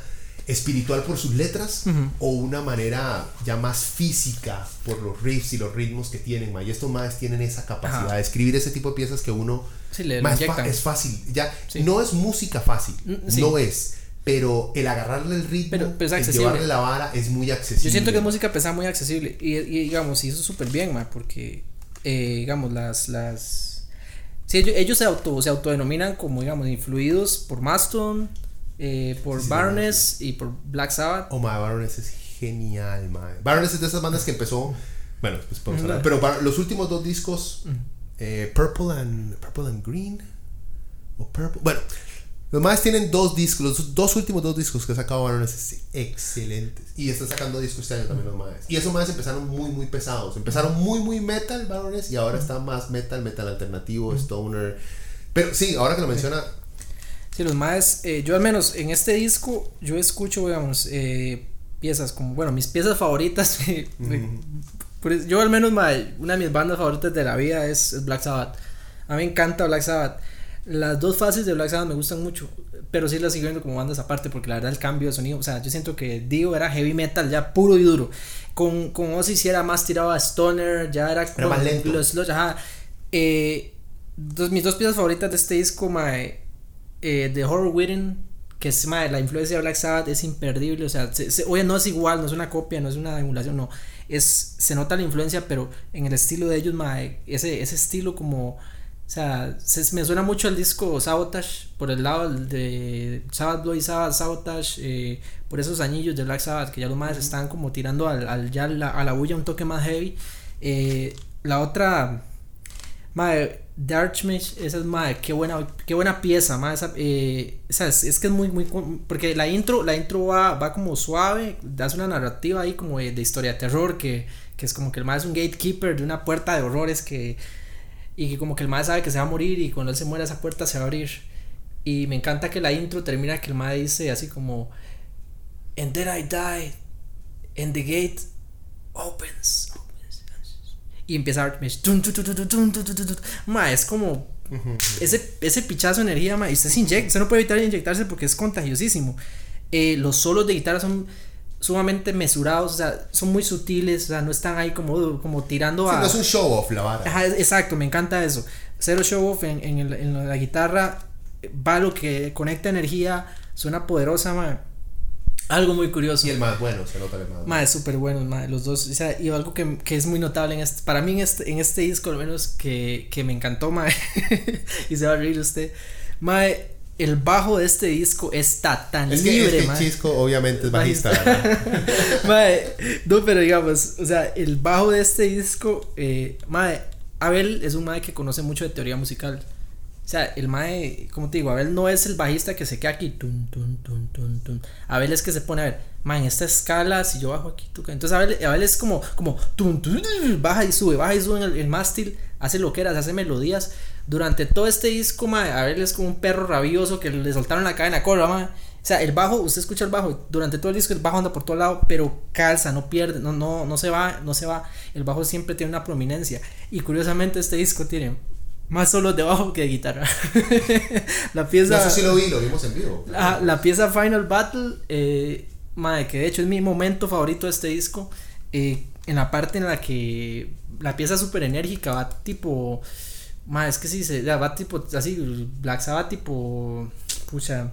espiritual por sus letras o una manera ya más física por los riffs y los ritmos que tienen, ma. y estos más tienen esa capacidad de escribir ese tipo de piezas que uno es, fácil, ya no es música fácil, mm, no es pero el agarrarle el ritmo, el llevarle la vara es muy accesible. Yo siento que es música pesada muy accesible. Y, digamos, y eso es súper bien, ma, porque eh, digamos las las sí, ellos, se auto se autodenominan como digamos influidos por Mastodon, eh, por sí, y por Black Sabbath. Oh, my Baroness es genial, ma. Baroness es de esas bandas que empezó, bueno, pues podemos hablar, pero para los últimos dos discos, eh, Purple and Purple and Green o Purple, bueno, los más tienen dos discos, los dos últimos dos discos que ha sacado Baroness excelentes. Y están sacando discos este año también los más. Y esos más empezaron muy, muy pesados. Empezaron muy, muy metal, Baroness, y ahora está más metal, metal alternativo, stoner. Pero sí, ahora que lo menciona. Sí, los más, eh, yo al menos en este disco, yo escucho, digamos, eh, piezas como, bueno, mis piezas favoritas. yo al menos, una de mis bandas favoritas de la vida es, es Black Sabbath. A mí me encanta Black Sabbath. Las dos fases de Black Sabbath me gustan mucho, pero sí las sigo viendo como bandas aparte porque la verdad el cambio de sonido, o sea, yo siento que Dio era heavy metal ya puro y duro. Con, con Ozzy sí era más tirado a stoner, ya era, era más lento. Los, ajá. Eh, dos, mis dos piezas favoritas de este disco, mae, eh, The Horror Within, que es mae, la influencia de Black Sabbath es imperdible, o sea, oye, no es igual, no es una copia, no es una emulación, no, es, se nota la influencia, pero en el estilo de ellos, mae, ese, ese estilo como o sea, se, me suena mucho el disco Sabotage por el lado de Sabbath Blood y Sabbath Sabotage, eh, por esos anillos de Black Sabbath que ya los más están como tirando al, ya la, a la bulla un toque más heavy. Eh, la otra, madre, Darkmesh, esa es madre, qué buena, qué buena pieza, madre, esa, eh, es, que es muy, muy, porque la intro, la intro va, va como suave, das una narrativa ahí como de, historia de terror, que, que es como que el más es un gatekeeper de una puerta de horrores que y que como que el mae sabe que se va a morir y cuando él se muera esa puerta se va a abrir. Y me encanta que la intro termina que el mae dice así como And then I die and the gate opens. Y empieza a ma, es como ese, ese pichazo de energía, ma, y usted se inyecta, usted no puede evitar inyectarse porque es contagiosísimo. Eh, los solos de guitarra son sumamente mesurados, o sea, son muy sutiles, o sea, no están ahí como, como tirando a... no es un show off la vara. Ajá, exacto, me encanta eso. Cero show off en, en, el, en la guitarra, va lo que conecta energía, suena poderosa, ma. Algo muy curioso. Y el más bueno, se nota el más bueno. es súper bueno, ma, los dos. O sea, y algo que, que, es muy notable en este, para mí en este, en este disco, al menos que, que me encantó, ma, y se va a reír usted. Ma, el bajo de este disco está tan es libre, es que Chisco obviamente es bajista. no, pero digamos, o sea, el bajo de este disco, eh, Abel es un mae que conoce mucho de teoría musical. O sea, el mae, como te digo, Abel no es el bajista que se queda aquí. Tun, tun, tun, tun, tun. Abel es que se pone a ver, mae, en esta escala, si yo bajo aquí, entonces Abel, Abel es como, como, tun, tun, baja y sube, baja y sube en el, mástil, hace loqueras, hace melodías durante todo este disco, mae, a ver, es como un perro rabioso que le soltaron la cadena cola, mae. O sea, el bajo, usted escucha el bajo, durante todo el disco el bajo anda por todo lado, pero calza, no pierde, no, no, no se va, no se va. El bajo siempre tiene una prominencia. Y curiosamente este disco tiene más solos de bajo que de guitarra. la pieza. No sé si lo vi, lo vimos en vivo. La, la pieza Final Battle, eh, madre, que de hecho es mi momento favorito de este disco. Eh, en la parte en la que la pieza súper enérgica va tipo Ma, es que sí, se, va tipo, así, Black Sabbath tipo, pucha.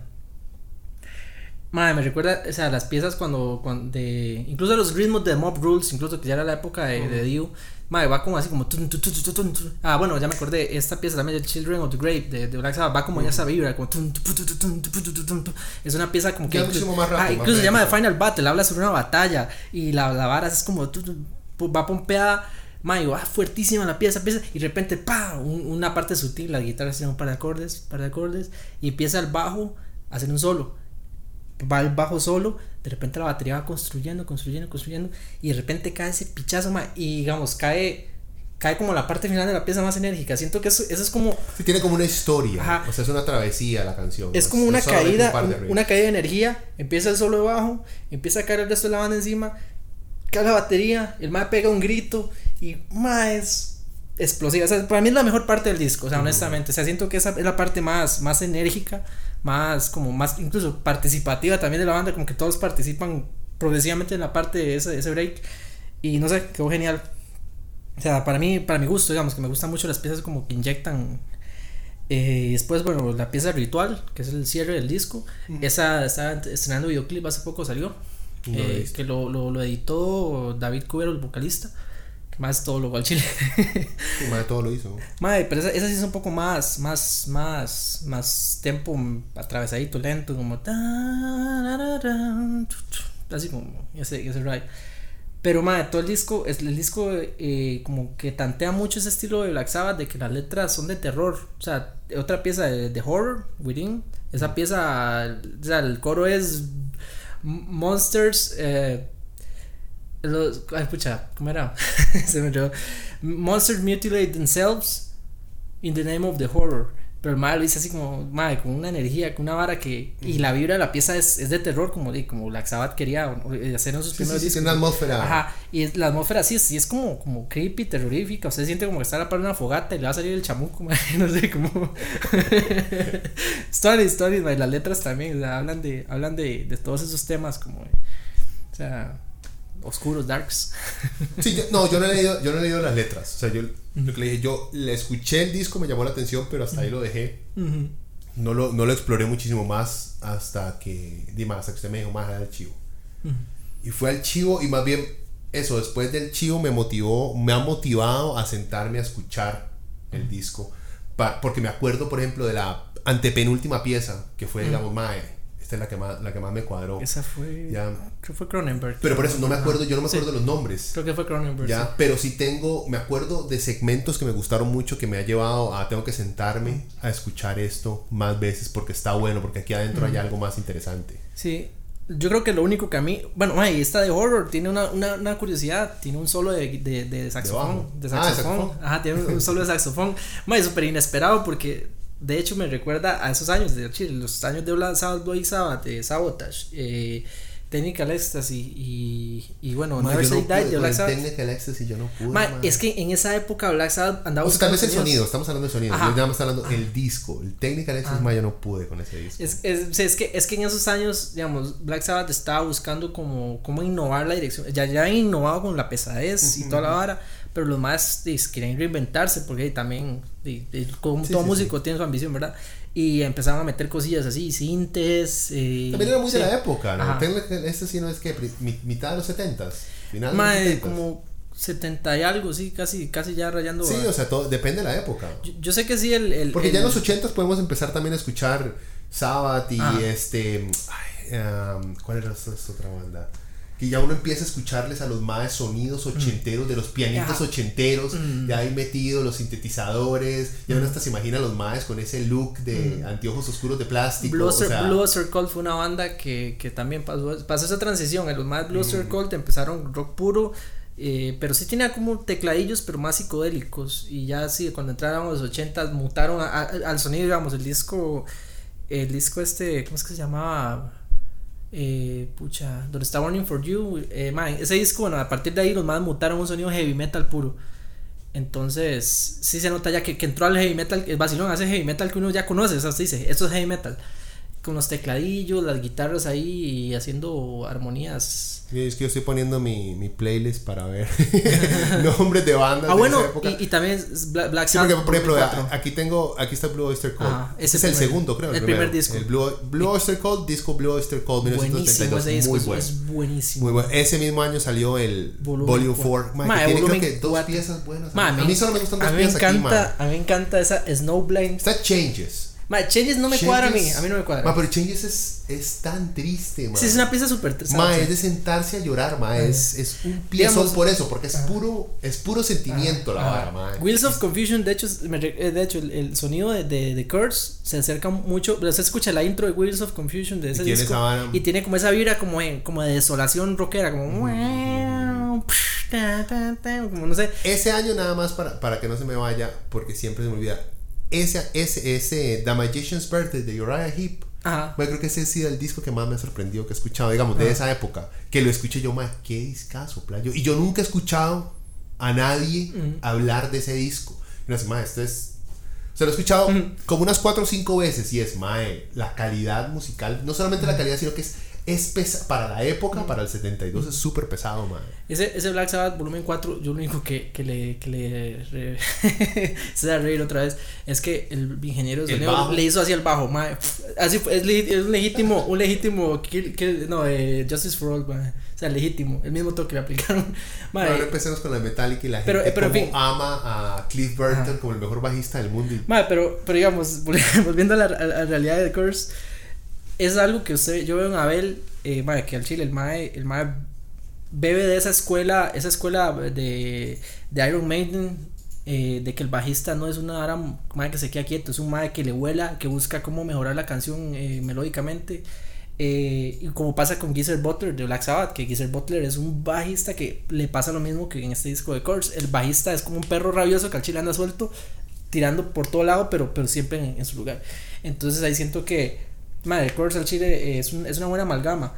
Madre, me recuerda, o sea, las piezas cuando, cuando de, incluso los ritmos de Mob Rules, incluso que ya era la época de, de Dio, va como así como, ah, bueno, ya me acordé, esta pieza también de Children of the Grave, de, de Black Sabbath, va como ya esa vibra, como, es una pieza como que, incluso, más rápido, ah, incluso se llama The Final Battle, habla sobre una batalla, y la, la vara es como, va pompeada, Mayo, ah, fuertísima la pieza, pieza, y de repente, pa, una parte sutil, la guitarra hace un par de acordes, par de acordes, y empieza el bajo a hacer un solo. Va el bajo solo, de repente la batería va construyendo, construyendo, construyendo, y de repente cae ese pichazo, ma, y digamos, cae cae como la parte final de la pieza más enérgica. Siento que eso, eso es como. Sí, tiene como una historia. O sea, es una travesía la canción. Es como una caída, una caída de energía. Empieza el solo de bajo, empieza a caer el resto de la banda encima, cae la batería, el mae pega un grito Y más explosiva. O sea, para mí es la mejor parte del disco, o sea, honestamente. O sea, siento que esa es la parte más, más enérgica, más como más incluso participativa también de la banda, como que todos participan progresivamente en la parte de ese, ese break. Y no sé, quedó genial. O sea, para mí, para mi gusto, digamos, que me gustan mucho las piezas como que inyectan. Eh, después, bueno, la pieza ritual, que es el cierre del disco. Esa estaba estrenando videoclip, hace poco salió. Eh, que lo, lo, lo, editó David Cubero, el vocalista. Más todo lo al chile. sí, más de todo lo hizo. Madre, pero esa, esa, sí es un poco más, más, más, más tempo atravesadito, lento, como. Así como ese, ese ride. Pero, madre, todo el disco, el disco eh, como que tantea mucho ese estilo de Black Sabbath, de que las letras son de terror. O sea, otra pieza de, de horror, Within. Esa pieza, o sea, el coro es Monsters. Eh, los, ay, pucha, ¿cómo era? Se me olvidó. Monsters mutilate themselves in the name of the horror. Pero el madre lo dice así como, madre, con una energía, con una vara que. Y la vibra de la pieza es, es de terror, como, de, como Black Sabbath quería hacer en sus sí, primeros sí, discos. Sí, una atmósfera. Ajá, y es, la atmósfera sí, sí es como, como creepy, terrorífica. Usted siente como que está a la par de una fogata y le va a salir el chamuco, madre, no sé, como. stories, stories, madre, las letras también, o sea, hablan de, hablan de, de todos esos temas, como. O sea oscuros, darks. Sí, yo, no, yo no, he leído, yo no he leído las letras. O sea, yo lo que le dije, yo le escuché el disco, me llamó la atención, pero hasta ahí lo dejé. Uh -huh. No, lo, no lo exploré muchísimo más hasta que, dime, hasta que usted me dijo más al chivo. Uh -huh. Y fue al chivo y más bien eso, después del chivo me motivó, me ha motivado a sentarme a escuchar el disco. Pa, porque me acuerdo, por ejemplo, de la antepenúltima pieza, que fue, digamos, Mae esta es la que más, la que más me cuadró. Esa fue. Ya. Creo que fue Cronenberg. Pero por eso no me acuerdo, yo no me acuerdo sí. de los nombres. Creo que fue Cronenberg. Ya, sí. pero sí tengo, me acuerdo de segmentos que me gustaron mucho que me ha llevado a tengo que sentarme a escuchar esto más veces porque está bueno, porque aquí adentro hay algo más interesante. Sí. Yo creo que lo único que a mí. Bueno, ay, esta de horror tiene una, una, una curiosidad. Tiene un solo de, de, de saxofón. De, Ah, saxofón. Ajá, tiene un solo de saxofón. Mae, súper inesperado porque de hecho me recuerda a esos años de Chile, los años de Black Sabbath, Black Sabbath, de Sabotage, eh, Technical Ecstasy y, y bueno, Ma, Never Say no Die de Black Sabbath. Technical Ecstasy yo no pude. Ma, ma. es que en esa época Black Sabbath andaba o sea, tal vez el sonido, estamos hablando de sonido. Ajá. Yo me está hablando el disco, el Technical Ecstasy, Ajá. ma, yo no pude con ese disco. Es, es, es, que, es que en esos años, digamos, Black Sabbath estaba buscando como, como innovar la dirección. Ya, ya habían innovado con la pesadez y toda la vara, pero los más pues, querían reinventarse porque también, como Sí, todo sí, músico tiene su ambición, ¿verdad? Y empezaban a meter cosillas así, sintes. Eh, También era muy sí. de la época, ¿no? Technical Ecstasy no es que mitad de los 70s, final de Mae, los 70s. como 70 y algo, sí, casi, casi ya rayando. Sí, o sea, todo, depende de la época. yo, yo sé que sí, el. el Porque el- ya en los 80s podemos empezar también a escuchar Sabbath y Ah. este. ay, um, ¿Cuál era esta otra banda? Que ya uno empieza a escucharles a los más sonidos ochenteros, de los pianistas Ajá. ochenteros, Mm. ya ahí metidos los sintetizadores, ya uno hasta se imagina a los maes con ese look de Mm. anteojos oscuros de plástico. Blue, o sea, Blue Cult fue una banda que, que también pasó, pasó esa transición. En los más Blue Cult empezaron rock puro, eh, pero sí tenía como tecladillos, pero más psicodélicos. Y ya sí, cuando entraron los 80 mutaron a- a- al sonido, digamos, el disco, el disco este, ¿cómo es que se llamaba? Eh, pucha, donde está Warning for You, eh, ese disco, bueno, a partir de ahí los más mutaron un sonido heavy metal puro. Entonces, sí se nota ya que, que entró al heavy metal, el vacilón hace heavy metal que uno ya conoce, o sea, se dice, es heavy metal. Con los tecladillos, las guitarras ahí y haciendo armonías. Sí, Es que yo estoy poniendo mi, mi playlist para ver nombres de bandas Ah, de bueno, esa época. y, y también es Bla- Black Sí, porque por ejemplo, 2004. a- aquí tengo, aquí está Blue Oyster Cult. Ajá, ese es el primer- segundo, creo. el primer primero. disco. El Blue, Blue Oyster Cult, disco Blue Oyster Cult, buenísimo 1932. ese muy es- bueno. es buenísimo. Muy bueno. Ese mismo año salió el Volume cuatro. 4. Ma, que tiene creo que dos piezas buenas. Ma, a mí solo me gustan dos a mí piezas aquí, encanta, ma. a mí me encanta esa Snowblind. Está Changes. Ma, Changes no me Changes- cuadra a mí, a mí no me cuadra. Ma, pero Changes es, es tan triste, ma. sí, es una pieza súper Ma, es de sentarse a llorar, ma. Es, es un piezón por eso, porque es puro, es puro sentimiento la Ah, vara, ma. Wheels of Confusion, de hecho, eh, de hecho el, el sonido de, de, de Curse se acerca mucho. Se escucha la intro de Wheels of Confusion de ese tiene disco. esa Y tiene como esa vibra como, en- como de desolación rockera, como. Como no sé. Ese año nada más para, para que no se me vaya, porque siempre se me olvida. Ese, ese, ese The Magician's Birthday de Uriah Heep. Ajá. Bueno, creo que ese ha sido el disco que más me ha sorprendido que he escuchado, digamos, de esa época. Que lo escuché yo, más qué discazo, playo. Y yo nunca he escuchado a nadie hablar de ese disco. Y uno dice, mae, esto es... Se lo he escuchado como unas cuatro o cinco veces y es, mae, la calidad musical, no solamente la calidad, sino que es es pesa para la época, para el 72, es súper pesado, man. Ese, ese Black Sabbath volumen 4, yo lo único que, que le, que le re, se da reír otra vez es que el ingeniero de sonido le hizo hacia el bajo, man. Así es, es un legítimo, un legítimo, que, no, eh, Justice for All, man. O sea, legítimo, el mismo toque le aplicaron. Man, ahora empecemos con la Metallica y la gente pero, como ama a Cliff Burton como el mejor bajista del mundo. Man, pero, pero digamos, volviendo a la, a la realidad de Curse es algo que usted, yo veo en Abel, eh, que al chile el mae, el bebe de esa escuela, esa escuela de, de Iron Maiden, eh, de que el bajista no es una ara mae que se queda quieto, es un mae que le vuela, que busca cómo mejorar la canción eh, melódicamente. Eh, y como pasa con Geezer Butler de Black Sabbath, que Geezer Butler es un bajista que le pasa lo mismo que en este disco de Course. El bajista es como un perro rabioso que al chile anda suelto, tirando por todo lado, pero, pero siempre en su lugar. Entonces ahí siento que Madre, el al chile es, es, una buena amalgama.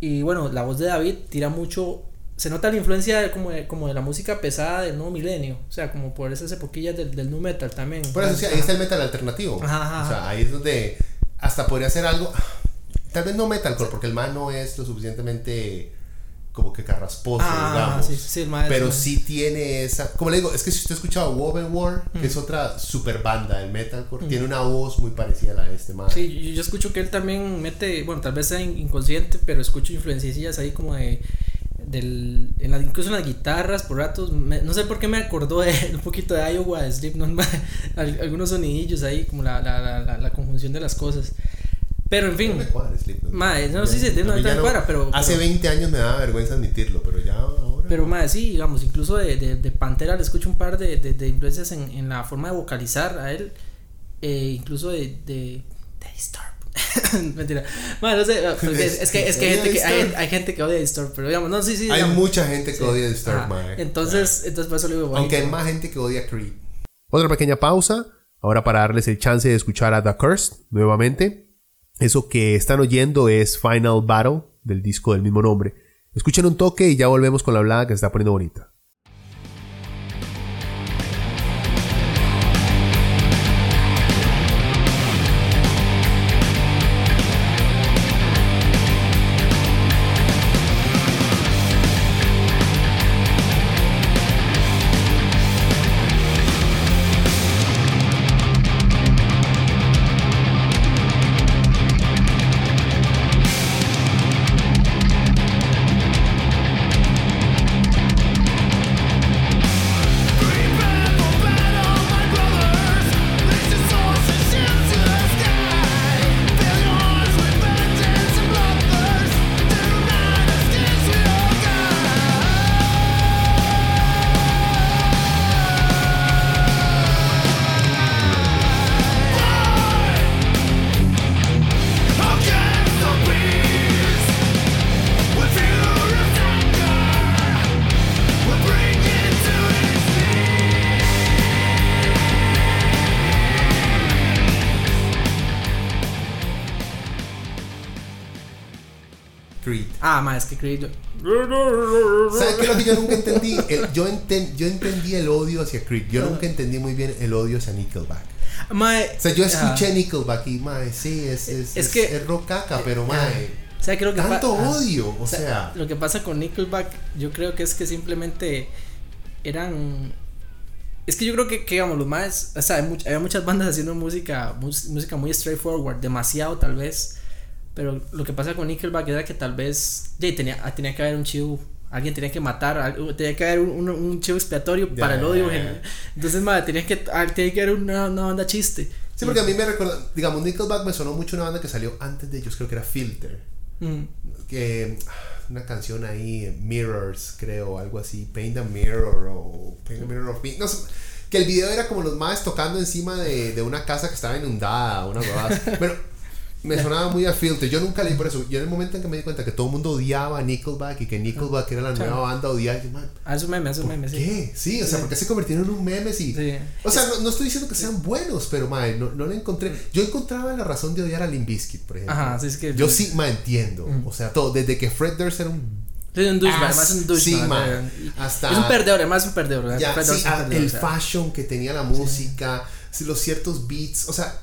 Y bueno, la voz de David tira mucho. Se nota la influencia de, como, de, como de la música pesada del nuevo milenio. O sea, como por esas epoquillas del, del nu metal también. Por eso sí, ahí está el metal alternativo. O sea, ahí es donde hasta podría hacer algo. Tal vez no metalcore, porque el man no es lo suficientemente como que carrasposo, ah, digamos. pero sí tiene esa. Como le digo, es que si usted ha escuchado Woven War, que es mm. otra super banda del metalcore, mm. tiene una voz muy parecida a la de este man. Sí, yo escucho que él también mete, bueno, tal vez sea inconsciente, pero escucho influencias ahí como de. Del, en la, incluso en las guitarras por ratos no sé por qué me acordó de un poquito de Iowa de Slipknot algunos sonidillos ahí como la, la, la, la conjunción de las cosas pero en fin. Madre, no sé si se no, no cuadra, pero. Hace 20 años me daba vergüenza admitirlo, pero ya ahora. Pero madre, sí, digamos, incluso de, de, de Pantera le escucho un par de, de, de influencias en, en, la forma de vocalizar a él. Eh, incluso de. de, de Disturb. Mentira. Bueno, no sé, es, que, es que, hay, gente que hay, hay, gente que odia Disturb, pero digamos, no, sí, sí. Hay mucha gente que odia Disturb, madre. Entonces, entonces por eso lo digo Aunque hay más gente que odia Creed. Otra pequeña pausa, ahora para darles el chance de escuchar a The Cursed nuevamente. Eso que están oyendo es Final Battle del disco del mismo nombre. Escuchen un toque y ya volvemos con la hablada que se está poniendo bonita. Creed. ¿Sabes qué es lo que yo nunca entendí? yo, yo entendí el odio hacia Creed. Yo nunca entendí muy bien el odio hacia Nickelback. Mae, o sea, yo escuché Nickelback y, mae, sí, es, es, es, que, es rock caca, pero, mae. O sea, creo que tanto odio, o, sea, Lo que pasa con Nickelback, yo creo que es que simplemente eran. Es que yo creo que, que digamos, los más. O sea, hay había muchas bandas haciendo música, música muy straightforward, demasiado tal vez. Pero lo que pasa con Nickelback era que tal vez tenía, ah, tenía que haber un chivo. Alguien tenía que matar, tenía que haber un, un, chivo expiatorio para el odio. Entonces, madre, tenía que, ah, tenía que haber una, una banda chiste. Sí, porque a mí me recuerda, digamos, Nickelback me sonó mucho una banda que salió antes de ellos, creo que era Filter. Mm. Que ah, una canción ahí, Mirrors, creo, algo así, Paint a Mirror o Paint a Mirror of Me. No sé, que el video era como los más tocando encima de, de una casa que estaba inundada, una huevada. Bueno, me sonaba muy a filter. Yo nunca leí por eso. Yo en el momento en que me di cuenta que todo el mundo odiaba a Nickelback y que Nickelback era la nueva banda, odiaba. Y, man, ah, es un meme, es un meme, sí. ¿Qué? Sí, o sea, porque se convirtieron en un meme? Sí. O sea, no, estoy diciendo que sean buenos, pero, man, no, no le encontré. Yo encontraba la razón de odiar a Limp Bizkit, por ejemplo. Ajá, sí, es que. Yo sí, man, entiendo. O sea, todo. Desde que Fred Durst era un Es un douchebag, Ah, además es un douchebag. sí, Hasta- Es un perdedor, además es un perdedor. Ya, Un perdedor sí, es un ah, perdedor, el o sea. fashion que tenía la música, sí, los ciertos beats, o sea,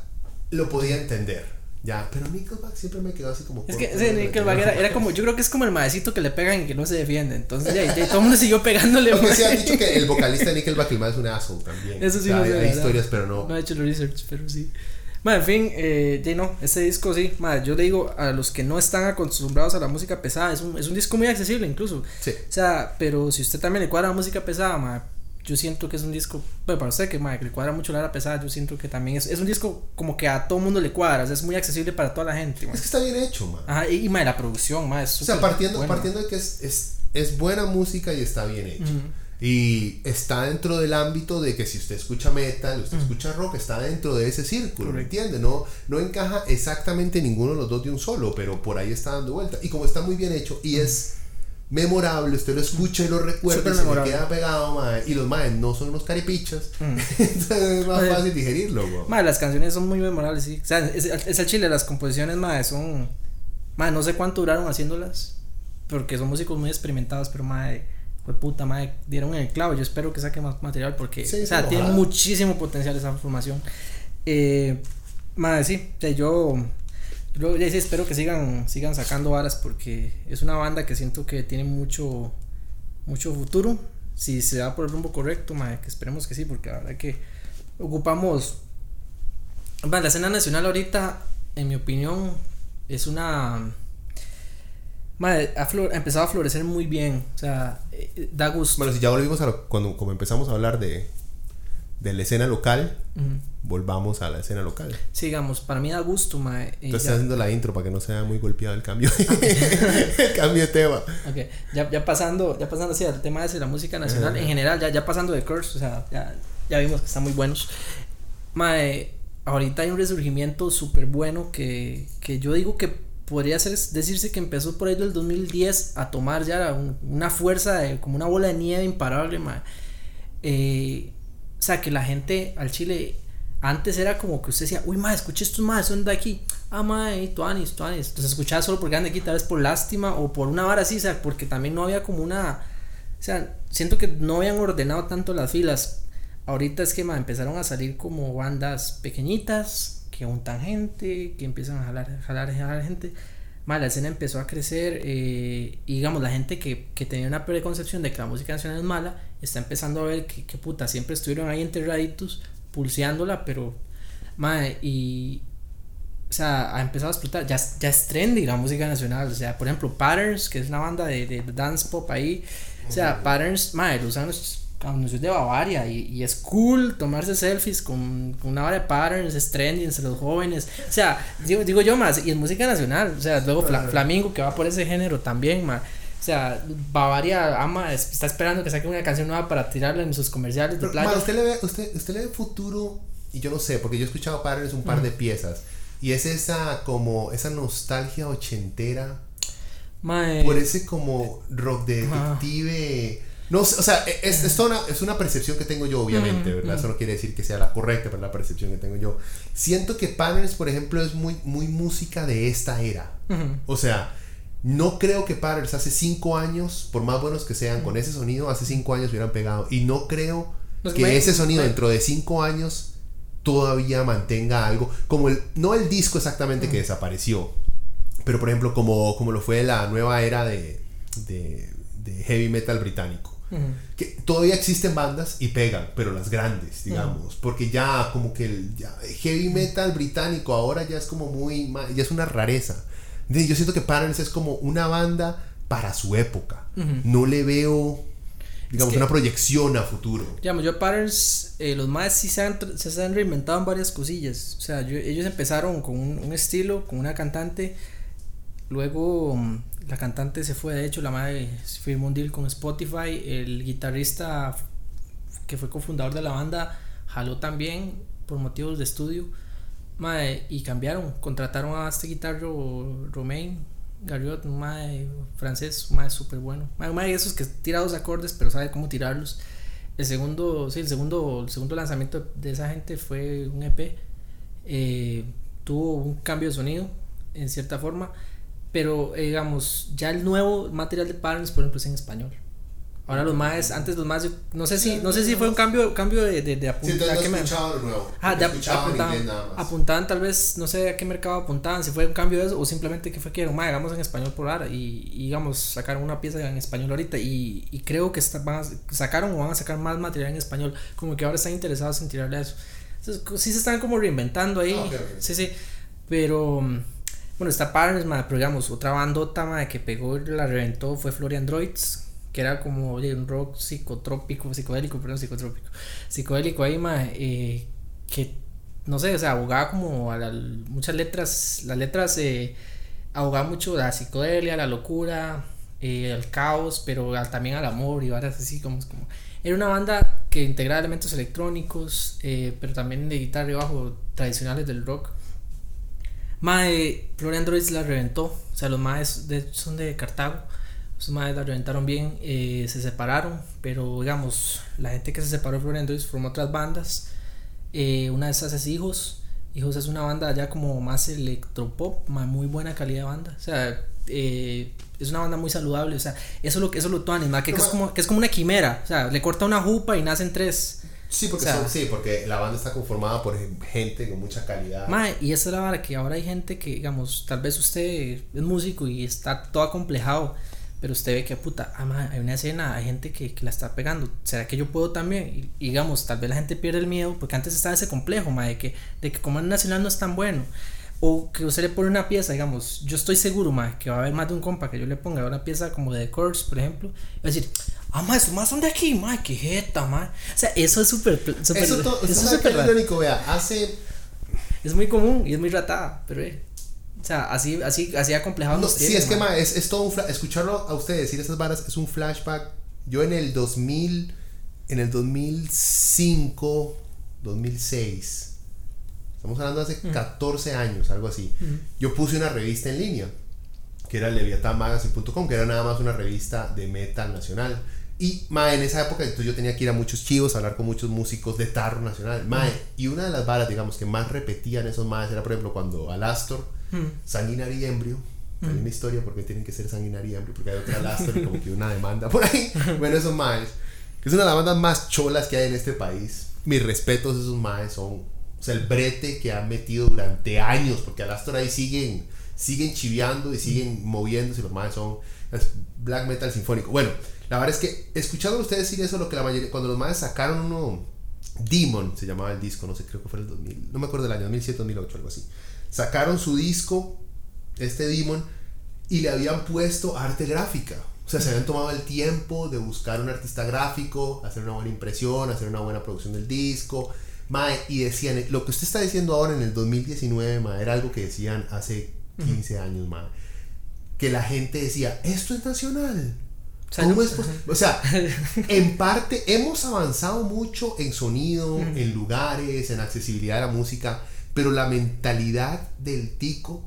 lo podía entender. Ya, pero Nickelback siempre me quedó así como. Es que ese ¿no? Nickelback era, era como, yo creo que es como el maecito que le pegan y que no se defiende. Entonces, ya, ya todo el mundo siguió pegándole. Aunque sí han dicho que el vocalista de Nickelback el más es un asshole también. Eso O sí sea, lo hay, hay historias, pero no. No he hecho el research, pero sí. Bueno, en fin, eh, ya no, este disco sí, madre, yo le digo a los que no están acostumbrados a la música pesada, es un, es un disco muy accesible incluso. Sí. O sea, pero si usted también le cuadra la música pesada, madre, yo siento que es un disco, bueno, para usted que, madre, que le cuadra mucho la hora pesada, yo siento que también es, es un disco como que a todo mundo le cuadra, o sea, es muy accesible para toda la gente. madre. Es que está bien hecho, man. Ajá, y, y madre, la producción, madre, es O sea, partiendo, buena. partiendo de que es, es, es buena música y está bien hecho. Y está dentro del ámbito de que si usted escucha metal, usted escucha rock, está dentro de ese círculo, ¿me entiende? No, no encaja exactamente ninguno de los dos de un solo, pero por ahí está dando vuelta. Y como está muy bien hecho y es memorable, usted lo escucha y lo recuerda y se le queda pegado, mae, y los maes no son unos caripichas, entonces es más Oye, fácil digerirlo, güey. Madre, las canciones son muy memorables, sí. O sea, es, es el chile, las composiciones, madre, son. Madre, no sé cuánto duraron haciéndolas. Porque son músicos muy experimentados, pero madre, fue puta, madre, dieron en el clavo. Yo espero que saque más material porque, Sí, o sea, tiene muchísimo potencial esa formación. Eh, madre, sí, o sea, yo. Yo ya sí espero que sigan, sigan sacando varas porque es una banda que siento que tiene mucho, mucho futuro. Si se va por el rumbo correcto, madre, que esperemos que sí, porque la verdad que ocupamos la escena nacional ahorita, en mi opinión, es una. Madre, ha empezado a florecer muy bien. O sea, eh, da gusto. Bueno, si ya volvimos a lo- cuando como empezamos a hablar de, de la escena local, Ujú. volvamos a la escena local. Sí, digamos, para mí da gusto, eh, Entonces ya- estoy haciendo la intro para que no sea muy golpeado el cambio. el cambio de tema. ok, ya, ya pasando, ya pasando así al tema de la música nacional, en general, ya, ya pasando de Curse, o sea, ya, ya vimos que están muy buenos. Mae, ahorita hay un resurgimiento súper bueno que, que yo digo que podría ser, decirse que empezó por ahí del 2010 a tomar ya un- una fuerza, de- como una bola de nieve imparable, mae. Eh, o sea, que la gente al Chile antes era como que usted decía, uy, ma, escuché estos más, son de aquí. Ah, ma, tuanis, tuanis. Entonces escuchaba solo porque eran de aquí, tal vez por lástima o por una vara así, porque también no había como una. O sea, siento que no habían ordenado tanto las filas. Ahorita es que ma, empezaron a salir como bandas pequeñitas que untan gente, que empiezan a jalar, jalar, jalar gente. Ma, la escena empezó a crecer eh, y digamos, la gente que, que tenía una preconcepción de que la música nacional es mala, está empezando a ver que, que puta, siempre estuvieron ahí enterraditos, pulseándola, pero, ma, y, o sea, ha empezado a explotar, ya, ya es trendy la música nacional, o sea, por ejemplo, Patterns, que es una banda de, de dance pop ahí, o sea, Patterns, ma, lo usan los anuncios de Bavaria y, y es cool tomarse selfies con, con una vara de Patterns, es trendy entre los jóvenes, o sea, digo, digo yo más, y es música nacional, o sea, luego Fla- Flamingo que va por ese género también, ma. O sea, Bavaria ama, es- está esperando que saque una canción nueva para tirarla en sus comerciales de Pero, playa. usted le ve, usted, usted le ve futuro, y yo no sé, porque yo he escuchado Patterns un par de piezas, y es esa como, esa nostalgia ochentera, por ese como rock detective. No o sea, e, es, es, una, es una percepción que tengo yo, obviamente, ¿verdad? Eso no quiere decir que sea la correcta, pero la percepción que tengo yo. Siento que Patterns, por ejemplo, es muy, muy música de esta era. O sea, no creo que Patterns hace cinco años, por más buenos que sean, con ese sonido, hace cinco años hubieran pegado. Y no creo que me- ese sonido me- dentro de cinco años todavía mantenga algo. Como el, no el disco exactamente que desapareció, pero por ejemplo, como, como lo fue la nueva era de, de, de heavy metal británico. Que todavía existen bandas y pegan, pero las grandes, digamos, porque ya como que el ya, heavy metal británico ahora ya es como muy, ya es una rareza. Yo siento que Patterns es como una banda para su época. No le veo, digamos, que- una proyección a futuro. Digamos, yo Patterns, eh, los más sí se han, se han reinventado en varias cosillas. O sea, yo- ellos empezaron con un, un estilo, con una cantante. Luego mm, la cantante se fue, de hecho, la madre firmó un deal con Spotify. El guitarrista que fue cofundador de la banda jaló también por motivos de estudio. Y cambiaron, contrataron a este guitarro Romain Garriot, un mae francés, un mae súper bueno. Mae, mae esos que tira dos acordes, pero sabe cómo tirarlos. El segundo, sí, el segundo, el segundo lanzamiento de esa gente fue un EP. eh, tuvo un cambio de sonido, en cierta forma. pero eh, digamos, ya el nuevo material de Patterns, por ejemplo, es en español. Ahora los más, antes los más, no sé si, no sé si fue un cambio, cambio de, de, de apuntar. Sí, lo nuevo. Ah, de apuntaban, apuntaban, tal vez, no sé a qué mercado apuntaban, si fue un cambio de eso, o simplemente que fue que, más hagamos en español por ahora, y, y digamos, sacaron una pieza en español ahorita, y, y creo que está, van sacaron o van a sacar más material en español, como que ahora están interesados en tirarle a eso. Entonces, sí se están como reinventando ahí, ah, sí, sí, pero... Bueno, está Partners, pero digamos, otra bandota que pegó la reventó fue Florian Droids, que era como oye, un rock psicotrópico, psicodélico, perdón, psicotrópico, psicodélico ahí, más eh, que no sé, o sea, abogaba como a muchas letras, las letras eh, mucho a la psicodelia, a la locura, eh, al caos, pero también al amor y varias así como, como era una banda que integraba elementos electrónicos, eh, pero también de guitarra y bajo tradicionales del rock. Mae, Florian Droids la reventó, o sea, los maes son de Cartago esos madres la reventaron bien, eh, se separaron, pero digamos, la gente que se separó de Florian formó otras bandas. Eh, una de esas es Hijos. Hijos es una banda ya como más electropop, más muy buena calidad de banda. O sea, eh, es una banda muy saludable. O sea, eso es lo que eso lo que, es como, que es como una quimera. O sea, le corta una jupa y nacen tres. Sí porque, sí, porque la banda está conformada por gente con mucha calidad. y esa es la verdad que ahora hay gente que, digamos, tal vez usted es músico y está todo acomplejado pero usted ve que puta, ah, hay una escena, hay gente que, que, la está pegando, ¿será que yo puedo también? Y, digamos, tal vez la gente pierde el miedo, porque antes estaba ese complejo, ma, de que, de que como el nacional no es tan bueno. O que usted le pone una pieza, digamos, yo estoy seguro, ma, que va a haber más de un compa que yo le ponga una pieza como de The Course, por ejemplo, y va a decir, ah, ma, esos más son de aquí, ma, qué jeta, ma. O sea, eso es súper. Eso, eso, es súper irónico, vea, hace. Es muy común y es muy ratada, pero eh. O sea, así, así, así acomplejado. No, sí, es que es, es, todo un escucharlo a usted decir esas varas es un flashback. Yo en el 2000, en el 2005, 2006, estamos hablando de hace 14 años, algo así. Yo puse una revista en línea, que era leviatanmagazine.com, que era nada más una revista de metal nacional. Y mae, en esa época entonces yo tenía que ir a muchos chivos, a hablar con muchos músicos de tarro nacional. Mae, y una de las varas, digamos, que más repetían esos maes era, por ejemplo, cuando Alastor Hmm. Sanguinario y embrio. Hay una historia porque tienen que ser sanguinario y embrio, porque hay otra lastra y como que una demanda por ahí. bueno, esos maes, que es una de las bandas más cholas que hay en este país. Mis respetos a esos maes son, o sea, el brete que han metido durante años, porque a Astor ahí siguen, siguen chiviando y siguen moviéndose. Los maes son black metal sinfónico. Bueno, la verdad es que escuchando ustedes decir eso, lo que la mayoría, cuando los maes sacaron uno, Demon se llamaba el disco, no sé, creo que fue el 2000, no me acuerdo del año, 2007, 2008, algo así sacaron su disco, este Demon, y le habían puesto arte gráfica. O sea, se habían tomado el tiempo de buscar un artista gráfico, hacer una buena impresión, hacer una buena producción del disco. Mae, y decían, lo que usted está diciendo ahora en el 2019, mae, era algo que decían hace 15 años, mae. Que la gente decía, esto es nacional. O sea, en parte hemos avanzado mucho en sonido, en lugares, en accesibilidad de la música, pero la mentalidad del tico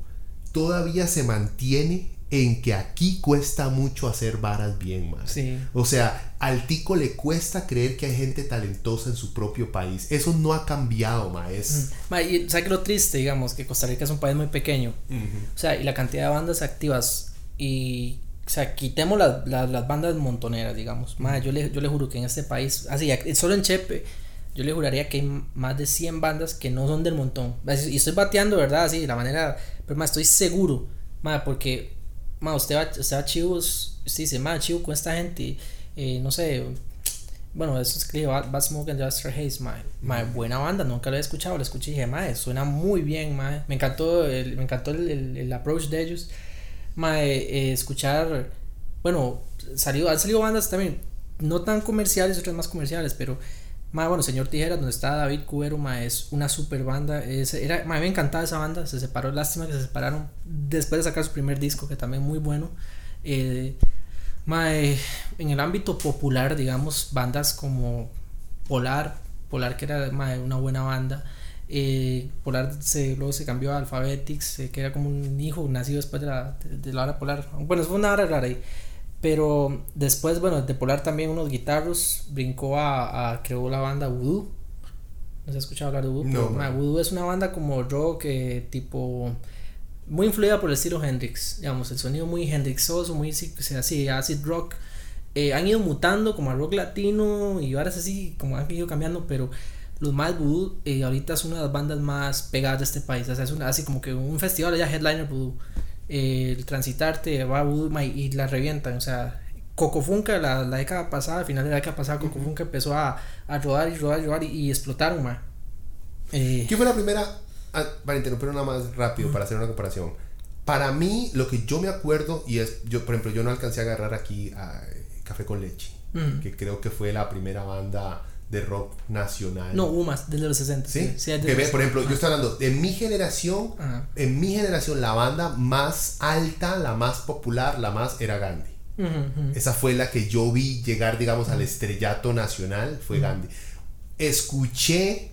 todavía se mantiene en que aquí cuesta mucho hacer varas bien, más. O sea, al tico le cuesta creer que hay gente talentosa en su propio país. Eso no ha cambiado, maes. Mm. y ¿sabes lo triste, digamos? Que Costa Rica es un país muy pequeño. O sea, y la cantidad de bandas activas y... O sea, quitemos las bandas montoneras, digamos. yo, le, yo le juro que en este país, así, solo en Chepe, yo le juraría que hay más de 100 bandas que no son del montón. Y estoy bateando, ¿verdad? Así, de la manera. Pero más estoy seguro, más porque más usted va, usted va chivos, usted dice, más chivo con esta gente, eh, no sé. Bueno, eso es que Bad, Smoke and Just Haze, ma, buena banda, nunca lo he escuchado, lo escuché y dije, ma, suena muy bien, ma, me encantó el, me encantó el, el, approach de ellos, ma, eh, escuchar, bueno, salió, han salido bandas también, no tan comerciales, otras más comerciales, pero Ma, bueno, Señor Tijeras, donde está David Cubero, ma, es una super banda. Es, era, ma, me encantaba esa banda, se separó, lástima que se separaron después de sacar su primer disco, que también muy bueno. Eh, ma, eh, en el ámbito popular, digamos, bandas como Polar, Polar que era una buena banda. Eh, Polar se, luego se cambió a Alphabetics, que era como un hijo nacido después de la, de, la hora Polar. Bueno, fue una hora rara ahí. Pero después, bueno, de Polar también unos guitarros brincó a, a creó la banda Voodoo. ¿No se ha escuchado hablar de Voodoo? No, Voodoo es una banda como rock eh, tipo muy influida por el estilo Hendrix, digamos, el sonido muy Hendrixoso, muy así, acid rock. Eh, han ido mutando como a rock latino y ahora es así, como han ido cambiando, pero los más voodoo eh, ahorita es una de las bandas más pegadas de este país, o sea, es una, así como que un festival allá, Headliner Voodoo, eh, el transitarte va a voodoo y la revientan, o sea, Cocofunca la, la década pasada, al final de la década pasada, Cocofunca empezó a, a rodar y rodar y rodar y, explotaron, más. Eh, ¿Qué fue la primera? Ah, para interrumpir una más rápido, para hacer una comparación. Para mí, lo que yo me acuerdo, y es, yo, por ejemplo, yo no alcancé a agarrar aquí a Café con Leche, que creo que fue la primera banda de rock nacional. No, hubo más, desde los 60. Sí, sí que por ejemplo, yo estoy hablando de mi generación, en mi generación la banda más alta, la más popular, la más era Gandhi. Esa fue la que yo vi llegar, digamos, al estrellato nacional, fue Gandhi. Escuché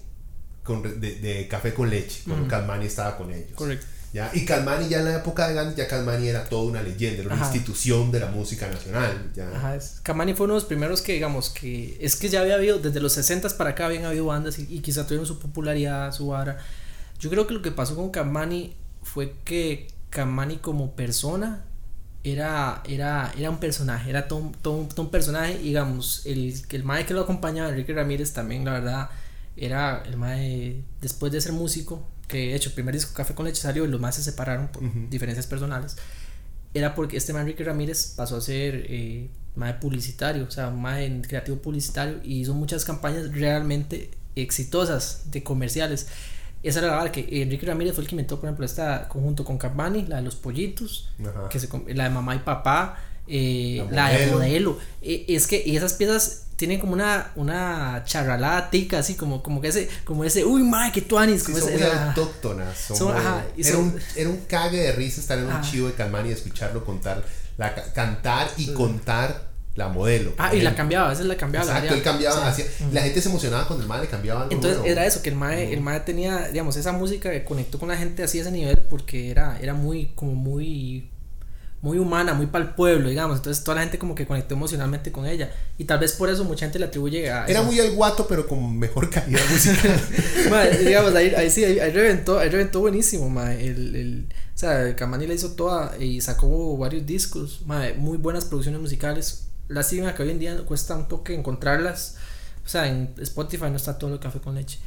con, de, Café con Leche, cuando Calmani estaba con ellos. Correcto. ¿Ya? Y Calmani ya en la época de Gandhi, ya Calmani era toda una leyenda, era una institución de la música nacional. ¿ya? Ajá, Calmani fue uno de los primeros que, digamos, que es que ya había habido, desde los 60 para acá habían habido bandas y, y quizá tuvieron su popularidad, su vara. Yo creo que lo que pasó con Calmani fue que Calmani como persona era, era, era un personaje, era todo, todo, un personaje, digamos, el, el mae que lo acompañaba, Enrique Ramírez, también, la verdad, era el mae, después de ser músico, que de hecho el primer disco Café con Leche salió y los más se separaron por diferencias personales, era porque este mae Enrique Ramírez pasó a ser eh, mae publicitario, o sea, mae creativo publicitario y hizo muchas campañas realmente exitosas de comerciales. Esa era la verdad que Enrique Ramírez fue el que inventó, por ejemplo, esta conjunto con Capmani, la de los pollitos, que se, la de mamá y papá, eh, la, de modelo. Eh, es que esas piezas tienen como una, una charralada tica, así como, como que ese, como ese, uy, madre, que tuanis. Como son muy autóctonas. era, un, era, un, cague de risa estar en un chivo de Capmani y escucharlo contar, la, cantar y contar la modelo. Ah, y la cambiaba, a veces la cambiaba. Exacto, él cambiaba, la gente se emocionaba cuando el mae le cambiaba. Entonces era eso, que el mae, el mae tenía, digamos, esa música que conectó con la gente así a ese nivel porque era, era muy, como muy, muy humana, muy para el pueblo, digamos. Entonces toda la gente como que conectó emocionalmente con ella. Y tal vez por eso mucha gente le atribuye a... Era muy el guato, pero con mejor calidad musical. digamos, ahí, ahí sí, ahí, reventó, ahí reventó buenísimo, mae. El, el, o sea, Camani la hizo toda y sacó varios discos, mae, muy buenas producciones musicales Lástima que hoy en día cuesta un toque encontrarlas. O sea, en Spotify no está todo el café con leche.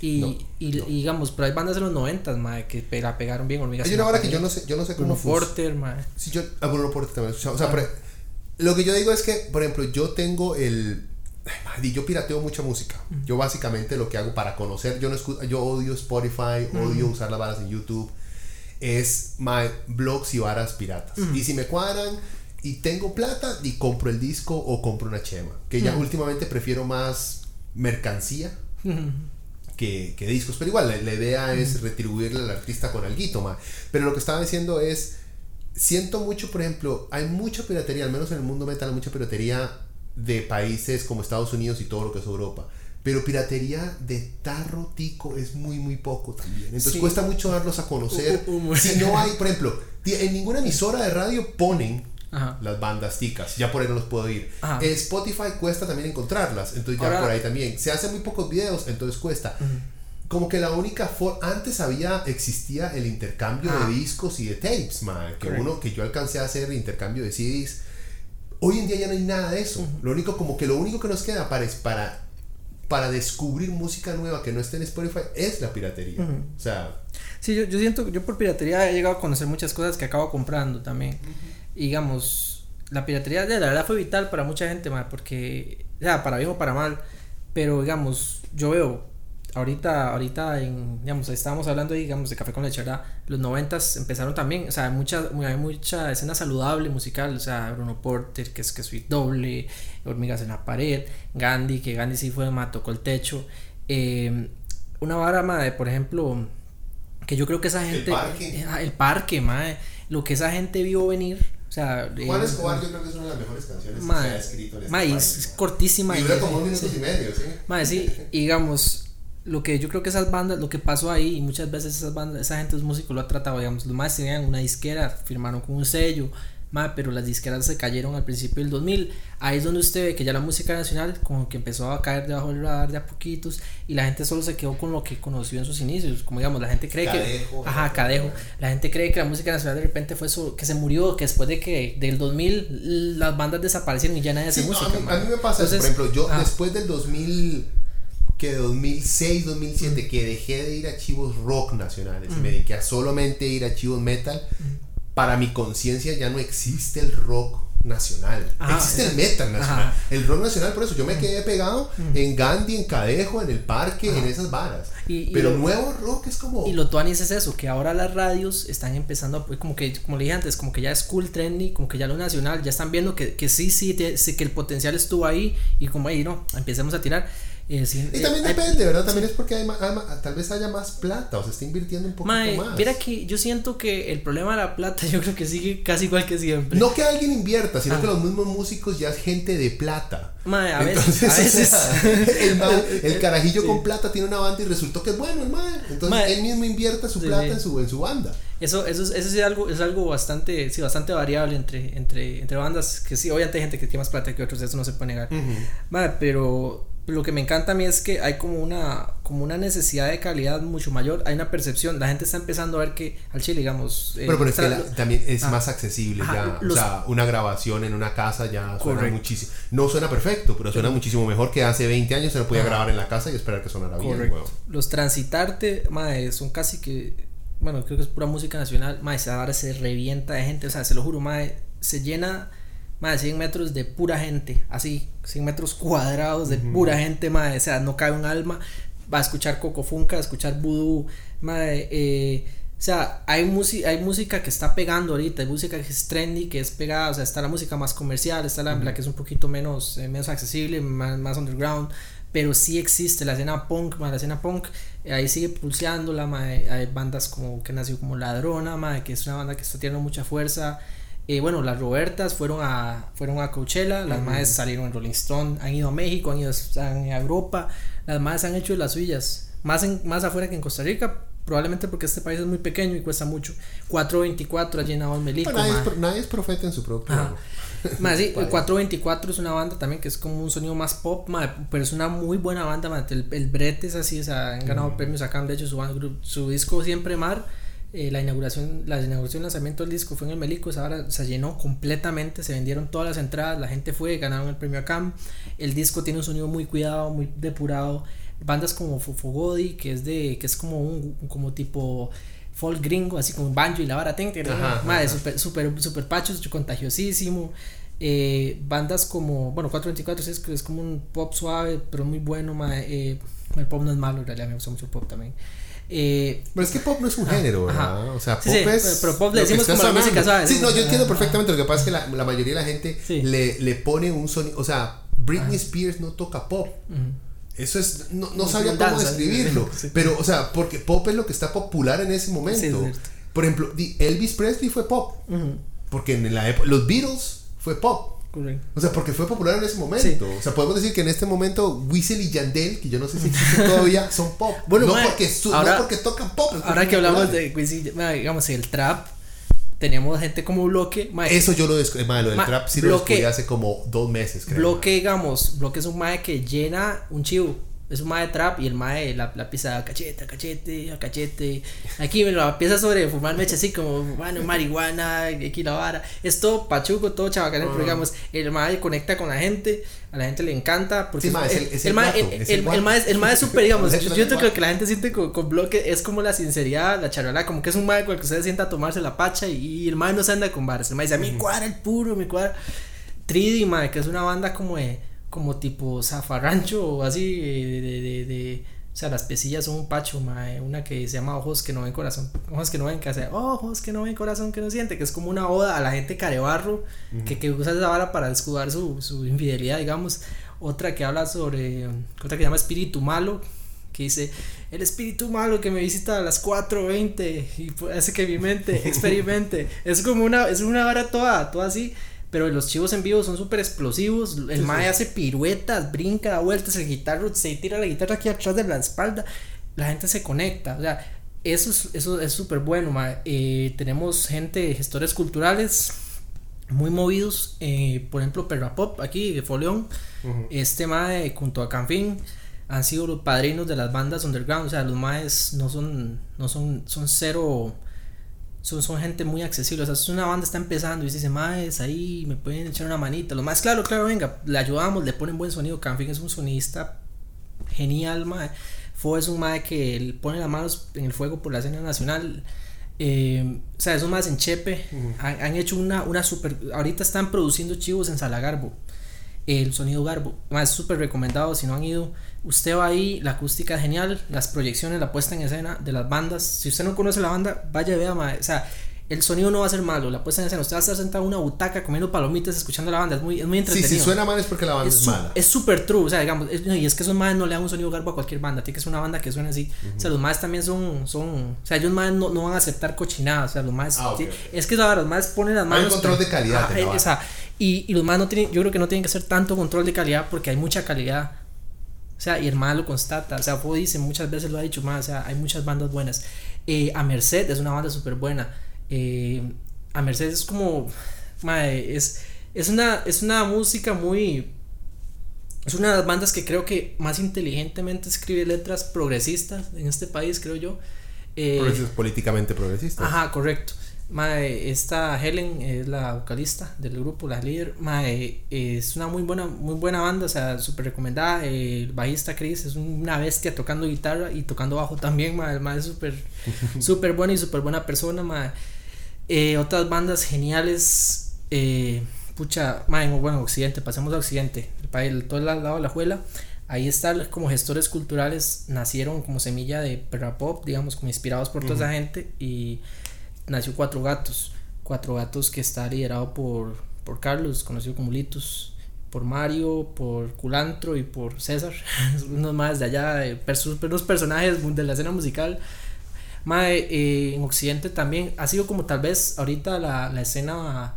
Y, y, digamos, pero hay bandas de los 90, madre, que la pegaron bien. Hay una hora que yo no sé, yo no sé cómo. Porter, madre. Sí, yo. Ah, Bruno Porter también. O sea, ah. lo que yo digo es que, por ejemplo, yo tengo el. Ay, yo pirateo mucha música. Yo básicamente lo que hago para conocer, yo no escucho, yo odio Spotify, odio usar las varas en YouTube. Es my blogs y varas piratas. Y si me cuadran, y tengo plata y compro el disco o compro una chema. Que ya últimamente prefiero más mercancía que, que, discos. Pero igual, la, idea es retribuirle al artista con algo más. Pero lo que estaba diciendo es, siento mucho, por ejemplo, hay mucha piratería, al menos en el mundo metal, mucha piratería de países como Estados Unidos y todo lo que es Europa. Pero piratería de tarro tico es muy, muy poco también. Entonces cuesta mucho darlos a conocer. si no hay, por ejemplo, en ninguna emisora de radio ponen las bandas ticas. Ya por ahí no los puedo ir. Spotify cuesta también encontrarlas, entonces ya por ahí también. Se hacen muy pocos videos, entonces cuesta. Como que la única forma, antes había, existía el intercambio de discos y de tapes, man, que uno, que yo alcancé a hacer intercambio de CDs. Hoy en día ya no hay nada de eso. Lo único, como que lo único que nos queda para, para, para descubrir música nueva que no esté en Spotify es la piratería. O sea... Sí, yo, yo siento yo por piratería he llegado a conocer muchas cosas que acabo comprando también digamos, la piratería de la verdad fue vital para mucha gente, más porque, ya, para bien o para mal, pero digamos, yo veo, ahorita, ahorita en, digamos, estábamos hablando, digamos, de Café con Leche, ¿verdad? Los noventas empezaron también, o sea, hay mucha, hay mucha escena saludable musical, o sea, Bruno Porter, que es que soy doble, Hormigas en la pared, Gandhi, que Gandhi sí fue, más tocó el techo, eh, una vara, madre, por ejemplo, que yo creo que esa gente... El parque. el parque, madre, lo que esa gente vio venir o sea, Juan Escobar yo creo que es una de las mejores canciones que se ha escrito en este es, cortísima. Y dura como un minuto y medio, ¿sí? Sí, digamos, lo que yo creo que esas bandas, lo que pasó ahí, y muchas veces esas bandas, esa gente, es músico lo ha tratado, digamos, los más tenían una disquera, firmaron con un sello, Ma, pero las disqueras se cayeron al principio del 2000. Ahí es donde usted ve que ya la música nacional como que empezó a caer debajo del radar de a poquitos y la gente solo se quedó con lo que conoció en sus inicios. Como digamos, la gente cree Cadejo, que... Ajá, Cadejo. La gente cree que la música nacional de repente fue eso, que se murió, que después de que del 2000 las bandas desaparecieron y ya nadie hace Sí, no, música. a, mí, a mí me pasa, eso, por Entonces, ejemplo, yo ah, después del 2000, que 2006, 2007, que dejé de ir a archivos rock nacionales y me dediqué a solamente ir a archivos metal, para mi conciencia ya no existe el rock nacional. Ajá, existe el metal nacional. ajá. El rock nacional, por eso yo me quedé pegado en Gandhi, en Cadejo, en el parque, en esas varas. Y- y Pero lo- nuevo rock es como... Y lo tuanis es eso, que ahora las radios están empezando, pues, como que, como le dije antes, como que ya es cool, trendy, como que ya lo nacional, ya están viendo que, que sí, sí, te- sí, que el potencial estuvo ahí y como ahí, no, empecemos a tirar. Eh, Y eh, también hay- depende, ¿verdad? También es porque hay ma- hay ma- tal vez haya más plata o se está invirtiendo un poquito más. mira que yo siento que el problema de la plata yo creo que sigue casi igual que siempre. No que alguien invierta, sino Ah. que los mismos músicos ya es gente de plata. Mae, a Entonces, veces, a el, carajillo Sí. con plata tiene una banda y resultó que es bueno el mae. Entonces él mismo invierte su Sí, plata en su, en su banda. Eso, eso, es- eso es algo, es algo bastante, sí, bastante variable entre, entre, entre bandas, que sí, obviamente hay gente que tiene más plata que otros, eso no se puede negar. Madre, pero lo que me encanta a mí es que hay como una, como una necesidad de calidad mucho mayor, hay una percepción, la gente está empezando a ver que al chile, digamos... eh, Pero, pero es que la- también es ah. más accesible Ajá, ya. los- o sea, una grabación en una casa ya suena Correcto. muchísimo. No suena perfecto, pero suena muchísimo mejor que hace 20 años se lo podía grabar en la casa y esperar que sonara bien. Los transitarte, madre, son casi que, bueno, creo que es pura música nacional, madre, esa vara se revienta de gente, o sea, se lo juro, madre, se llena, madre, 100 metros de pura gente, así, 100 metros cuadrados de pura gente, madre, o sea, no cabe un alma, va a escuchar Coco Funka, a escuchar Voodoo, madre, eh, o sea, hay, música hay música que está pegando ahorita, hay música que es trendy, que es pegada, o sea, está la música más comercial, está la, la que es un poquito menos, eh, menos accesible, más, más underground, pero sí existe la escena punk, ma, la escena punk, eh, ahí sigue pulseándola, ma, hay hay bandas como que nació como Ladrona, ma, que es una banda que está teniendo mucha fuerza. Eh, bueno, las Robertas fueron a fueron a Coachella, las madres salieron en Rolling Stone, han ido a México, han ido a Europa, las madres han hecho las suyas, más en, más afuera que en Costa Rica, probablemente porque este país es muy pequeño y cuesta mucho. 424 ha llenado el Melico, nadie, es, nadie es profeta en su propio. Más sí, el país. 424 es una banda también que es como un sonido más pop, pero es una muy buena banda, el, el Brett es así, o sea, han ganado premios acá, de hecho su, su disco Siempre Mar, eh, la inauguración, la inauguración y lanzamiento del disco fue en el Melico, esa hora se llenó completamente, se vendieron todas las entradas, la gente fue, ganaron el premio ACAM, el disco tiene un sonido muy cuidado, muy depurado, bandas como Fofogodi, que es de, que es como un, como tipo folk gringo, así como banjo y la vara, madre, super, super, super pachos, contagiosísimo. Eh, bandas como, bueno, 424 sí es, es como un pop suave, pero muy bueno. ma, eh, el pop no es malo, en realidad me gusta mucho el pop también. Eh, Pero es que pop no es un género, ajá. ¿verdad? O sea, Sí, pop sí, es. pero pop le decimos como la música suave, Sí, no, yo entiendo perfectamente. Lo que pasa es que la, la mayoría de la gente Sí. le, le pone un sonido. O sea, Britney Spears no toca pop. Eso es. No, no sabía cómo danza, describirlo. sí. Pero, o sea, porque pop es lo que está popular en ese Sí, momento. es. Por ejemplo, Elvis Presley fue pop. Porque en la época. Los Beatles fue pop. Correcto. O sea, porque fue popular en ese momento. O sea, podemos decir que en este momento Whistle y Yandel, que yo no sé si existen todavía, son pop. Bueno, no, mae, porque su- ahora- no porque tocan pop. Ahora que hablamos populares. de, ma, digamos, el trap, tenemos gente como Bloque. ma, Eso yo lo descubrí, lo del Ma- trap sí lo bloque- descubrí hace como dos meses, creo. Bloque, digamos, Bloque es un mae que llena un chivo. Es un mae de trap y el mae la, la pisa cachete, a cachete, a cachete. Aquí me lo empieza sobre fumar mecha así como, bueno, marihuana, aquí la vara. Es todo pachuco, todo chabacán, pero digamos, el mae conecta con la gente, a la gente le encanta. Porque Sí, es el- es el mae- el- es el el- mae es- el mae es súper, digamos, yo siento que la gente siente con, con Bloque es como la sinceridad, la charola, como que es un mae con el que usted se sienta a tomarse la pacha y, y el mae no se anda con bares. El mae dice, a mí cuadra el puro, me cuadra. Tridi, mae, que es una banda como de, como tipo zafarrancho o así, de, de, de, de- o sea, las pesillas son un pacho, mae, una que se llama Ojos que no ven corazón, ojos que no ven, que hace Ojos que no ven corazón que no siente, que es como una oda a la gente carebarro, que, que usa esa vara para escudar su, su infidelidad, digamos, otra que habla sobre, otra que se llama Espíritu Malo, que dice, el espíritu malo que me visita a las 4.20 y pu- hace que mi mente experimente. es como una, es una vara toda, toda así. Pero los chivos en vivo son súper explosivos. El Sí, mae sí. hace piruetas, brinca, da vueltas, el guitarro se tira la guitarra aquí atrás de la espalda. La gente se conecta. O sea, eso es eso es súper bueno, mae. Eh, tenemos gente, gestores culturales. muy movidos. Eh, por ejemplo, Perra Pop, aquí de Foleón. Este mae junto a Canfín han sido los padrinos de las bandas underground. O sea, los maes no son, no son, son cero. Son, son gente muy accesible. O sea, si una banda está empezando y dice, maes, ahí me pueden echar una manita. Los más, claro, claro, venga, le ayudamos, le ponen buen sonido. Canfín es un sonista genial, mae. Fue es un mae que pone las manos en el fuego por la escena nacional. Eh, o sea, esos más en Chepe han, hecho una, una super. Ahorita están produciendo chivos en Salagarbo. El sonido Garbo. Más súper recomendado si no han ido. Usted va ahí, la acústica es genial, las proyecciones, la puesta en escena de las bandas. Si usted no conoce la banda, vaya y vea, O sea, el sonido no va a ser malo, la puesta en escena, usted va a estar sentado en una butaca comiendo palomitas escuchando la banda, es muy, es muy entretenido. Sí, si suena mal es porque la banda es, mala. Es súper true, o sea, digamos, y es que esos madres no le dan un sonido garbo a cualquier banda, tiene que ser una banda que suene así. O sea, los madres también son, son, o sea, ellos madres no, no van a aceptar cochinadas, o sea, los madres, ah, es que los madres ponen las manos. Hay un control de calidad. o sea, y, y los madres no tienen, yo creo que no tienen que hacer tanto control de calidad porque hay mucha calidad. O sea, y el lo constata. O sea, Fo dice, muchas veces lo ha dicho más. O sea, hay muchas bandas buenas. Eh, a Merced es una banda súper buena. Eh, a Mercedes es como, es, es, una, es una música muy... Es una de las bandas que creo que más inteligentemente escribe letras progresistas en este país, creo yo. Eh, políticamente progresistas. Ajá, correcto. Mae, esta Helen es la vocalista del grupo, la líder. Mae, es una muy buena, muy buena banda, o sea, súper recomendada. El bajista Chris es una bestia tocando guitarra y tocando bajo también. Mae, el mae es súper, súper buena y súper buena persona. Mae. Eh, otras bandas geniales. Eh, pucha, bueno, Occidente, pasemos a Occidente, el país, todo el lado de la juela. Ahí están como gestores culturales, nacieron como semilla de perra pop, digamos, como inspirados por toda esa gente. Y nació Cuatro Gatos. Cuatro Gatos que está liderado por, por Carlos, conocido como Litus, por Mario, por Culantro y por César. unos más de allá, de unos personajes de la escena musical eh, en Occidente también ha sido como tal vez ahorita la, la escena,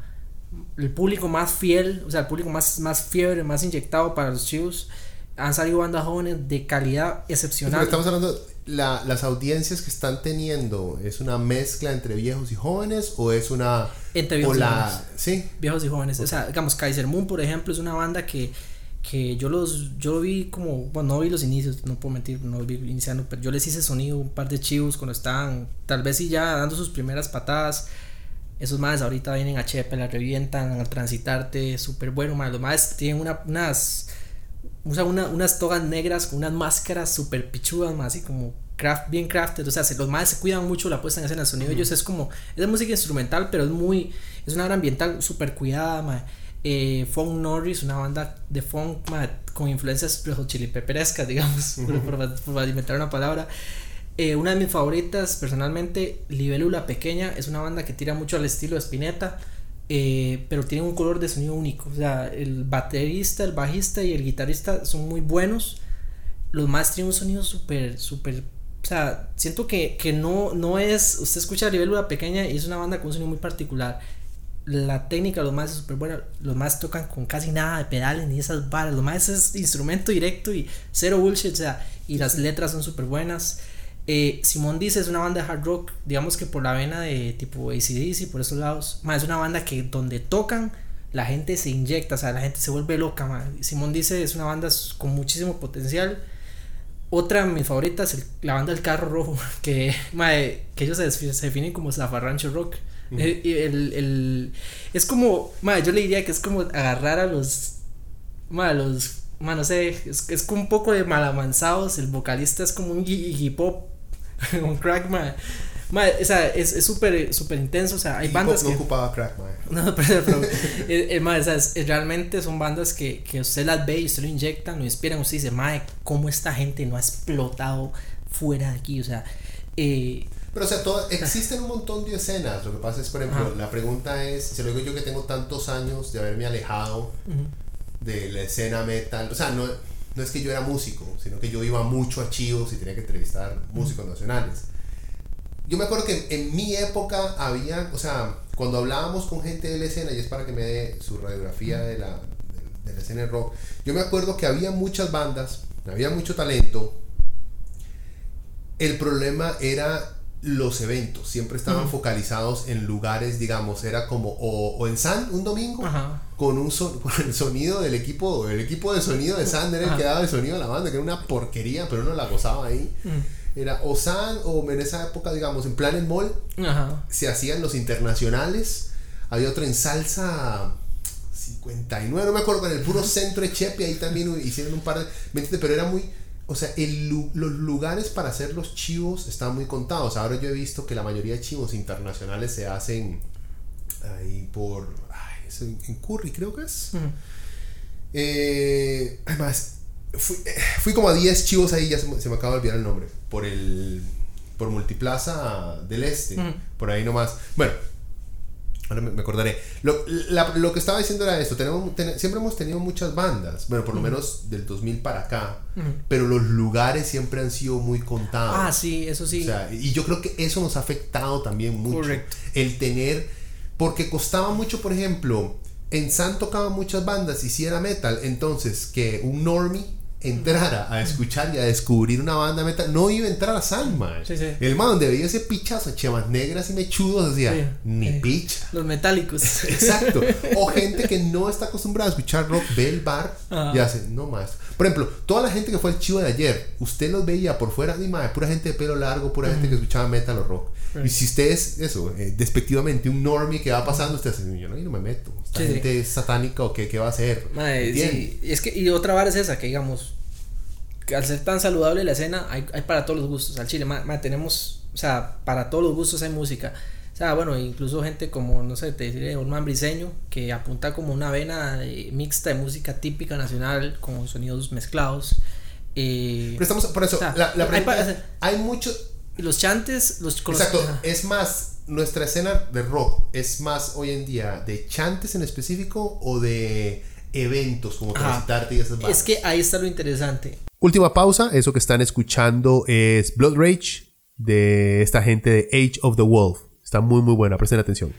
el público más fiel, o sea, el público más, más fiebre, más inyectado para los chivos. Han salido bandas jóvenes de calidad excepcional. estamos hablando, la, las audiencias que están teniendo, ¿es una mezcla entre viejos y jóvenes o es una... Entre viejos y jóvenes. ¿Sí? Viejos y jóvenes. O sea, digamos, Kaiser Moon, por ejemplo, es una banda que que yo los yo vi como bueno no vi los inicios no puedo mentir no vi iniciando pero yo les hice sonido un par de chivos cuando estaban tal vez sí ya dando sus primeras patadas esos más ahorita vienen a Chepe la revientan al transitarte súper bueno más los más tienen una, unas usan una, unas togas negras con unas máscaras súper pichudas más así como craft bien crafted. O sea los más se cuidan mucho la puesta en escena el sonido ellos. Es como es de música instrumental pero es muy es una hora ambiental súper cuidada más eh, Funk Norris, una banda de funk con influencias chilipeperescas, digamos, por, alimentar una palabra. Eh, una de mis favoritas, personalmente, Libélula Pequeña, es una banda que tira mucho al estilo de Spinetta, eh, pero tiene un color de sonido único. O sea, el baterista, el bajista y el guitarrista son muy buenos. Los más tienen un sonido súper, súper o sea, siento que, que, no, no es. Usted escucha Libélula Pequeña y es una banda con un sonido muy particular la técnica, los más es súper buena. Los más tocan con casi nada de pedales ni esas varas. Los más es instrumento directo y cero bullshit. O sea, y las letras son súper buenas. Eh, Simón dice es una banda de hard rock, digamos que por la vena de tipo ACDC, por esos lados. Más es una banda que donde tocan la gente se inyecta, o sea, la gente se vuelve loca. Simón dice es una banda con muchísimo potencial. Otra de mis favoritas, la banda del carro rojo, que, que ellos se, se definen como zafarrancho rock. Eh, el, el, es como, yo le diría que es como agarrar a los, ma, los, no sé, es, es como un poco de malamanzados, el vocalista es como un hip hop, un crack, ma. o sea, es súper super intenso. O sea, hay bandas. No que, ocupaba crack, No, pero, pero eh, eh, realmente son bandas que, que usted las ve y usted lo inyecta, lo inspiran. Usted dice, madre, ¿cómo esta gente no ha explotado fuera de aquí? O sea, eh, pero, o sea, todo, existen un montón de escenas. Lo que pasa es, por ejemplo, la pregunta es: si lo digo yo que tengo tantos años de haberme alejado de la escena metal. O sea, no, no es que yo era músico, sino que yo iba mucho a chivos y tenía que entrevistar músicos nacionales. Yo me acuerdo que en mi época había, o sea, cuando hablábamos con gente de la escena, y es para que me dé su radiografía de la, de la escena de rock, yo me acuerdo que había muchas bandas, había mucho talento. El problema era los eventos siempre estaban focalizados en lugares, digamos, era como o, en San un domingo con un con el sonido del equipo, el equipo de sonido de San era el que daba el sonido de la banda, que era una porquería, pero uno la gozaba ahí. Era o San o en esa época, digamos, en Planet Mall se hacían los internacionales. Había otro en salsa 59, no me acuerdo, en el puro centro de Chepe, ahí también hicieron un par de... Pero era muy o sea, el, los lugares para hacer los chivos están muy contados. Ahora yo he visto que la mayoría de chivos internacionales se hacen ahí por. Ay, en Curry, creo que es. Eh, además, fui, fui, como a 10 chivos ahí, ya se, me acaba de olvidar el nombre. Por el. Por Multiplaza del Este. Por ahí nomás. Bueno, Ahora me, acordaré. Lo, lo, que estaba diciendo era esto. Tenemos, siempre hemos tenido muchas bandas. Bueno, por lo menos del 2000 para acá. Pero los lugares siempre han sido muy contados. Ah, sí, eso sí. O sea, y yo creo que eso nos ha afectado también mucho. Correcto. El tener... Porque costaba mucho, por ejemplo, en San tocaban muchas bandas y si era metal. Entonces, que un normie entrara a escuchar y a descubrir una banda metal, no iba a entrar a San, El man donde veía ese pichazo, chemas negras y mechudos, decía, ni picha. Los metálicos. Exacto. O gente que no está acostumbrada a escuchar rock, ve el bar y hace, no más. Por ejemplo, toda la gente que fue al chivo de ayer, usted los veía por fuera, ni más, pura gente de pelo largo, pura gente que escuchaba metal o rock. Y si usted es, eso, eh, despectivamente, un normie que va pasando, usted dice, yo no, yo no me meto. Esta gente es satánica o qué, qué va a hacer. sí. Es que, y otra vara es esa, que digamos, que al ser tan saludable la escena, hay, hay para todos los gustos. Al chile, tenemos, o sea, para todos los gustos hay música. O sea, bueno, incluso gente como, no sé, te diré, man Briseño, que apunta como una vena mixta de música típica nacional con sonidos mezclados. Eh, Pero estamos, por eso, la, hay, hay muchos los chantes, los Exacto, es más, nuestra escena de rock es más hoy en día de chantes en específico o de eventos como Transitarte y esas cosas. Es que ahí está lo interesante. Última pausa, eso que están escuchando es Blood Rage de esta gente de Age of the Wolf. Está muy muy buena, presten atención.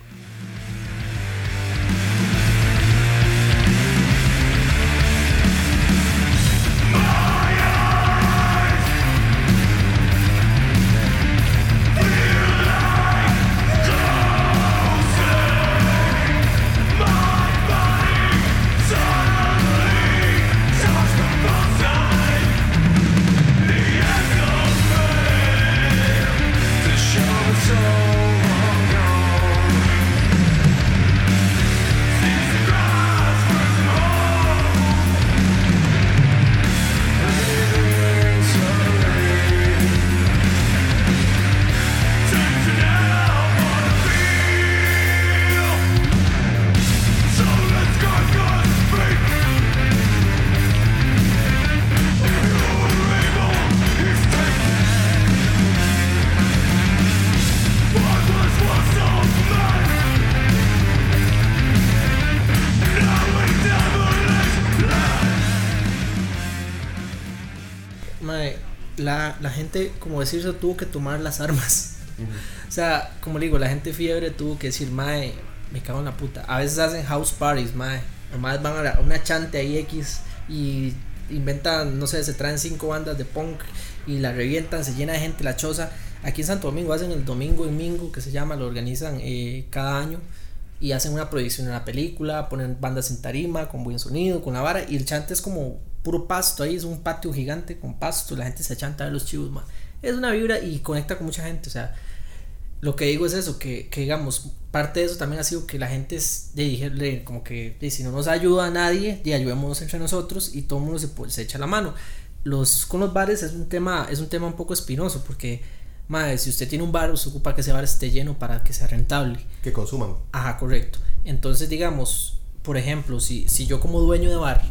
Decirse, tuvo que tomar las armas. O sea, como le digo, la gente fiebre tuvo que decir, mae, me cago en la puta. A veces hacen house parties, mae. Nomás van a una chante ahí X y inventan, no sé, se traen cinco bandas de punk y la revientan, se llena de gente la choza. Aquí en Santo Domingo hacen el Domingo en Mingo, que se llama, lo organizan eh, cada año y hacen una proyección en la película, ponen bandas en tarima, con buen sonido, con la vara, y el chante es como puro pasto ahí, es un patio gigante con pasto, la gente se chanta de los chivos, Es una vibra y conecta con mucha gente, o sea, lo que digo es eso, que, digamos, parte de eso también ha sido que la gente es, de, como que si no nos ayuda a nadie, de ayudémonos entre nosotros y todo el mundo se, se echa la mano. Los, con los bares es un tema, es un tema un poco espinoso porque Madre, si usted tiene un bar, se ocupa que ese bar esté lleno para que sea rentable. Que consuman. Ajá, correcto. Entonces, digamos, por ejemplo, si, si yo como dueño de bar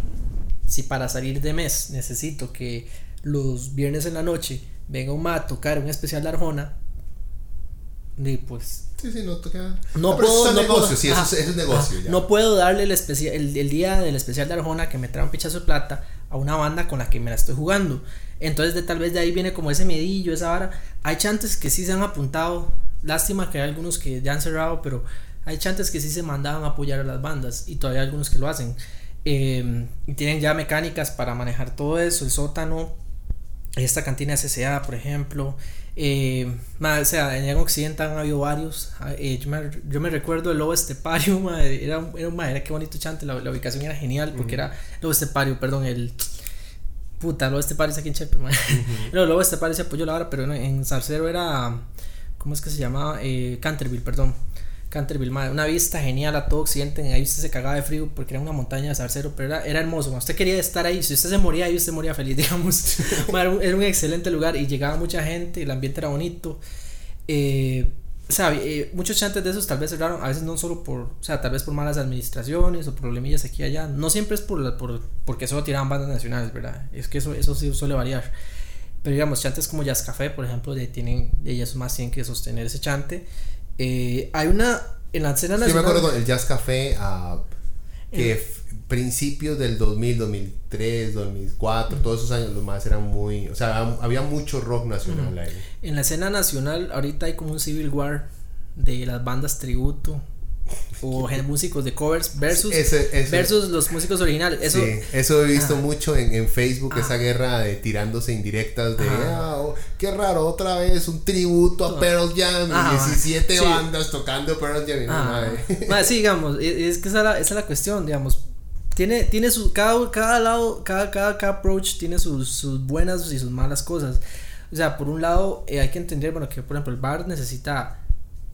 si para salir de mes necesito que los viernes en la noche venga un ma a tocar un especial de Arjona, y pues. Sí, sí, no toca. No, puedo. Es negocio, sí, eso, es, negocio. No puedo darle el, especial, el, día del especial de Arjona que me trae un pichazo de plata a una banda con la que me la estoy jugando. Entonces, de, tal vez de ahí viene como ese medillo, esa vara. Hay chantes que sí se han apuntado. Lástima que hay algunos que ya han cerrado, pero hay chantes que sí se mandaban a apoyar a las bandas y todavía hay algunos que lo hacen. Em, y tienen ya mecánicas para manejar todo eso, el sótano. Esta cantina SCA, por ejemplo. Eh, o sea, en el occidente han habido varios. Ah, eh, yo, me, recuerdo el Lobo Estepario, era, era, era, qué bonito chante, la, ubicación era genial porque era Lobo Estepario, perdón, el. Puta, Lobo Estepario es aquí en Chepe, el Lobo Estepario se apoyó la hora, pero en Zarcero era. ¿Cómo es que se llamaba? Eh, Canterville, perdón. Canterville, una vista genial a todo Occidente. Ahí usted se cagaba de frío porque era una montaña de zarcero, pero era, era hermoso. Usted quería estar ahí. Si usted se moría ahí, usted moría feliz, digamos. era, un, excelente lugar y llegaba mucha gente. El ambiente era bonito. Eh, o sea, eh, muchos chantes de esos tal vez cerraron, a veces no solo por, o sea, tal vez por malas administraciones o problemillas aquí y allá. No siempre es por, por porque solo tiraban bandas nacionales, ¿verdad? Es que eso, eso sí suele variar. Pero digamos, chantes como Jazz Café, por ejemplo, de, tienen, ellas más tienen que sostener ese chante. Eh, hay una. En la escena nacional. Yo me acuerdo con el Jazz Café, uh, que principios del 2000, 2003, 2004, todos esos años los más eran muy. O sea, había mucho rock nacional ahí. En la escena nacional, ahorita hay como un Civil War de las bandas tributo o músicos de covers versus, versus los músicos originales. Eso, sí, eso he visto mucho en, en Facebook, esa guerra de tirándose indirectas de, ah, oh, qué raro, otra vez un tributo a Pearl Jam, 17 bandas tocando Pearl Jam. sí, digamos, e, es que esa es la, esa es la cuestión, digamos. Tiene, tiene su, cada, cada lado, cada, cada, cada approach tiene sus, sus buenas y sus malas cosas. O sea, por un lado, eh, hay que entender, bueno, que por ejemplo el bar necesita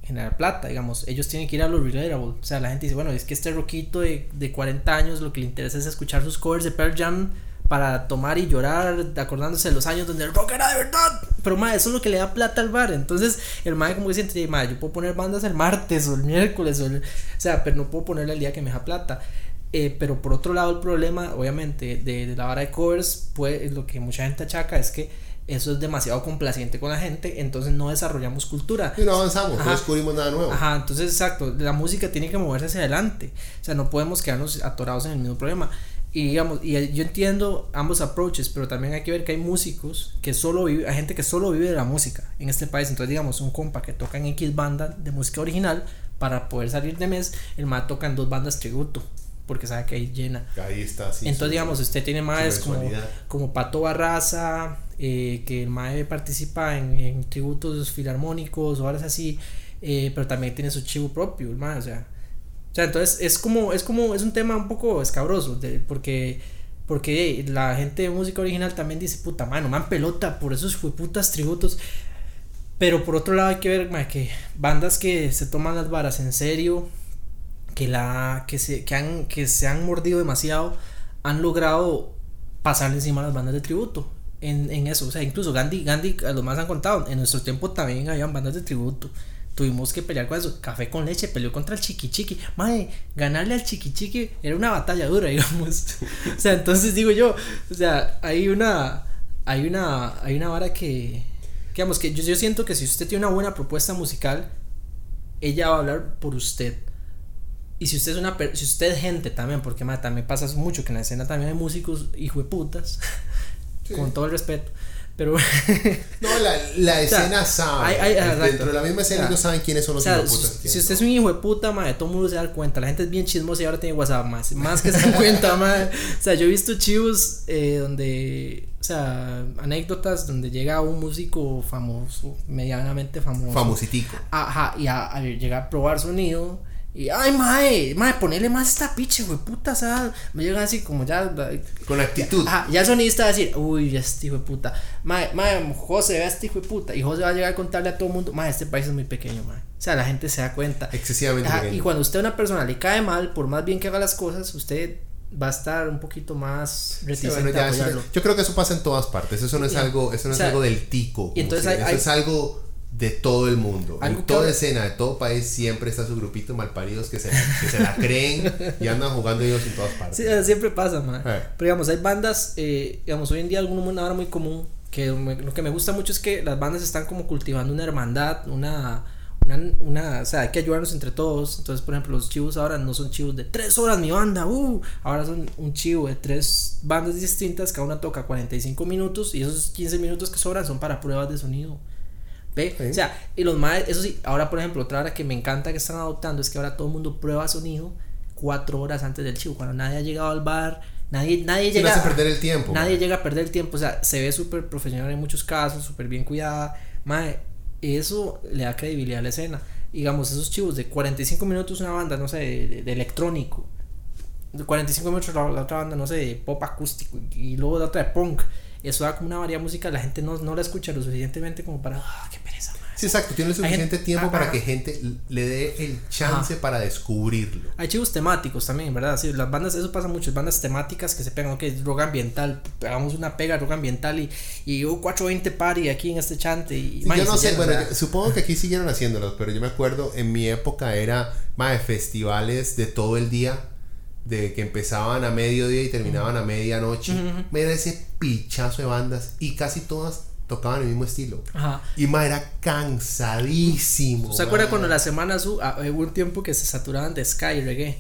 generar plata, digamos, ellos tienen que ir a lo relatable, o sea, la gente dice, bueno, es que este roquito de, de 40 años lo que le interesa es escuchar sus covers de Pearl Jam para tomar y llorar, acordándose de los años donde el rock era de verdad, pero ma, eso es lo que le da plata al bar, entonces el ma como que siente, ma, yo puedo poner bandas el martes o el miércoles, o, sea, pero no puedo ponerle el día que me da plata. Eh, pero por otro lado el problema obviamente de, de la vara de covers pues lo que mucha gente achaca es que eso es demasiado complaciente con la gente, entonces no desarrollamos cultura. Y no avanzamos, no descubrimos nada nuevo. Ajá, entonces exacto, la música tiene que moverse hacia adelante, o sea, no podemos quedarnos atorados en el mismo problema. Y digamos, y yo entiendo ambos approaches, pero también hay que ver que hay músicos que solo vive, hay gente que solo vive de la música en este país, entonces digamos, un compa que toca en X banda de música original, para poder salir de mes, el más toca en dos bandas tributo porque sabe que ahí llena. Ahí está, sí. Entonces, digamos, usted tiene más como, como Pato Barraza, eh, que el MAE participa en, en, tributos filarmónicos o algo así, eh, pero también tiene su chivo propio, el MAE, o sea. O sea, entonces es como, es como, es un tema un poco escabroso, porque, porque la gente de música original también dice, puta mano, man pelota por esos putas tributos. Pero por otro lado hay que ver que bandas que se toman las varas en serio, que, la, que, se, que, han, que se han mordido demasiado, han logrado pasarle encima a las bandas de tributo. En, en eso, o sea, incluso Gandhi, Gandhi, los más han contado, en nuestro tiempo también habían bandas de tributo. Tuvimos que pelear con eso. Café con leche peleó contra el chiqui chiqui. Madre, ganarle al chiqui chiqui era una batalla dura, digamos. o sea, entonces digo yo, o sea, hay una, hay una, hay una vara que, digamos, que yo, yo siento que si usted tiene una buena propuesta musical, ella va a hablar por usted y si usted es una si usted es gente también, porque también pasa mucho que en la escena también hay músicos hijo de putas, con todo el respeto. Pero. no, la, la escena sabe. dentro de la misma escena no saben quiénes son los hijos de putas. Si, usted es un hijo de puta, madre, todo el mundo se da cuenta. La gente es bien chismosa y ahora tiene WhatsApp más. Más que se dan cuenta, madre. O sea, yo he visto chivos eh, donde. O sea, anécdotas donde llega un músico famoso, medianamente famoso. Famositico. Ajá, y a, a llegar a probar sonido y, ay, mae, mae, ponerle más esta piche, güey, puta, o sea, me llega así como ya. Con actitud. Ya, ya el sonista va a decir, uy, ya este hijo de puta. Mae, mae, José, ve a este hijo de puta. Y José va a llegar a contarle a todo el mundo, mae, este país es muy pequeño, mae. O sea, la gente se da cuenta. Excesivamente pequeño. Y cuando usted a una persona le cae mal, por más bien que haga las cosas, usted va a estar un poquito más reticente yo creo que eso pasa en todas partes. Eso no es algo, eso no es algo del tico. Y entonces hay, eso es algo de todo el mundo. En toda escena, de todo país, siempre está su grupito malparidos que se, que se la creen y andan jugando ellos en todas partes. Sí, siempre pasa, man. Eh. Pero digamos, hay bandas, eh, digamos, hoy en día una hora muy común, que lo que me gusta mucho es que las bandas están como cultivando una hermandad, una, una, una, o sea, hay que ayudarnos entre todos. Entonces, por ejemplo, los chivos ahora no son chivos de tres horas mi banda, uh, ahora son un chivo de tres bandas distintas, cada una toca 45 minutos y esos 15 minutos que sobran son para pruebas de sonido. O sea, y los más, eso sí, ahora por ejemplo, otra hora que me encanta que están adoptando es que ahora todo el mundo prueba sonido cuatro horas antes del chivo, cuando nadie ha llegado al bar Nadie, nadie llega. hace perder el tiempo. Nadie llega a perder el tiempo. O sea, se ve súper profesional en muchos casos, súper bien cuidada. Mae, eso le da credibilidad a la escena. Digamos, esos chivos de 45 minutos una banda, no sé, de, de electrónico. De 45 minutos la, la otra banda, no sé, de pop acústico. Y luego la otra de punk. Eso da como una variedad musical. La gente no, no la escucha lo suficientemente como para. ¡Ah, qué pereza, mae! Sí, exacto. Tiene suficiente gente- tiempo para que gente le dé el chance para descubrirlo. Hay chivos temáticos también, ¿verdad? Sí, las bandas, eso pasa mucho, bandas temáticas que se pegan, ok, rock ambiental, hagamos una pega rock ambiental y, y hubo 420 party aquí en este chante y... Sí, yo no sé, bueno, supongo que aquí siguieron haciéndolos, pero yo me acuerdo en mi época era más de festivales de todo el día, de que empezaban a mediodía y terminaban a medianoche. Era ese pichazo de bandas y casi todas tocaban el mismo estilo. Ajá. Y más era cansadísimo. ¿Se acuerda cuando las semanas hu- ah, hubo un tiempo que se saturaban de ska y reggae?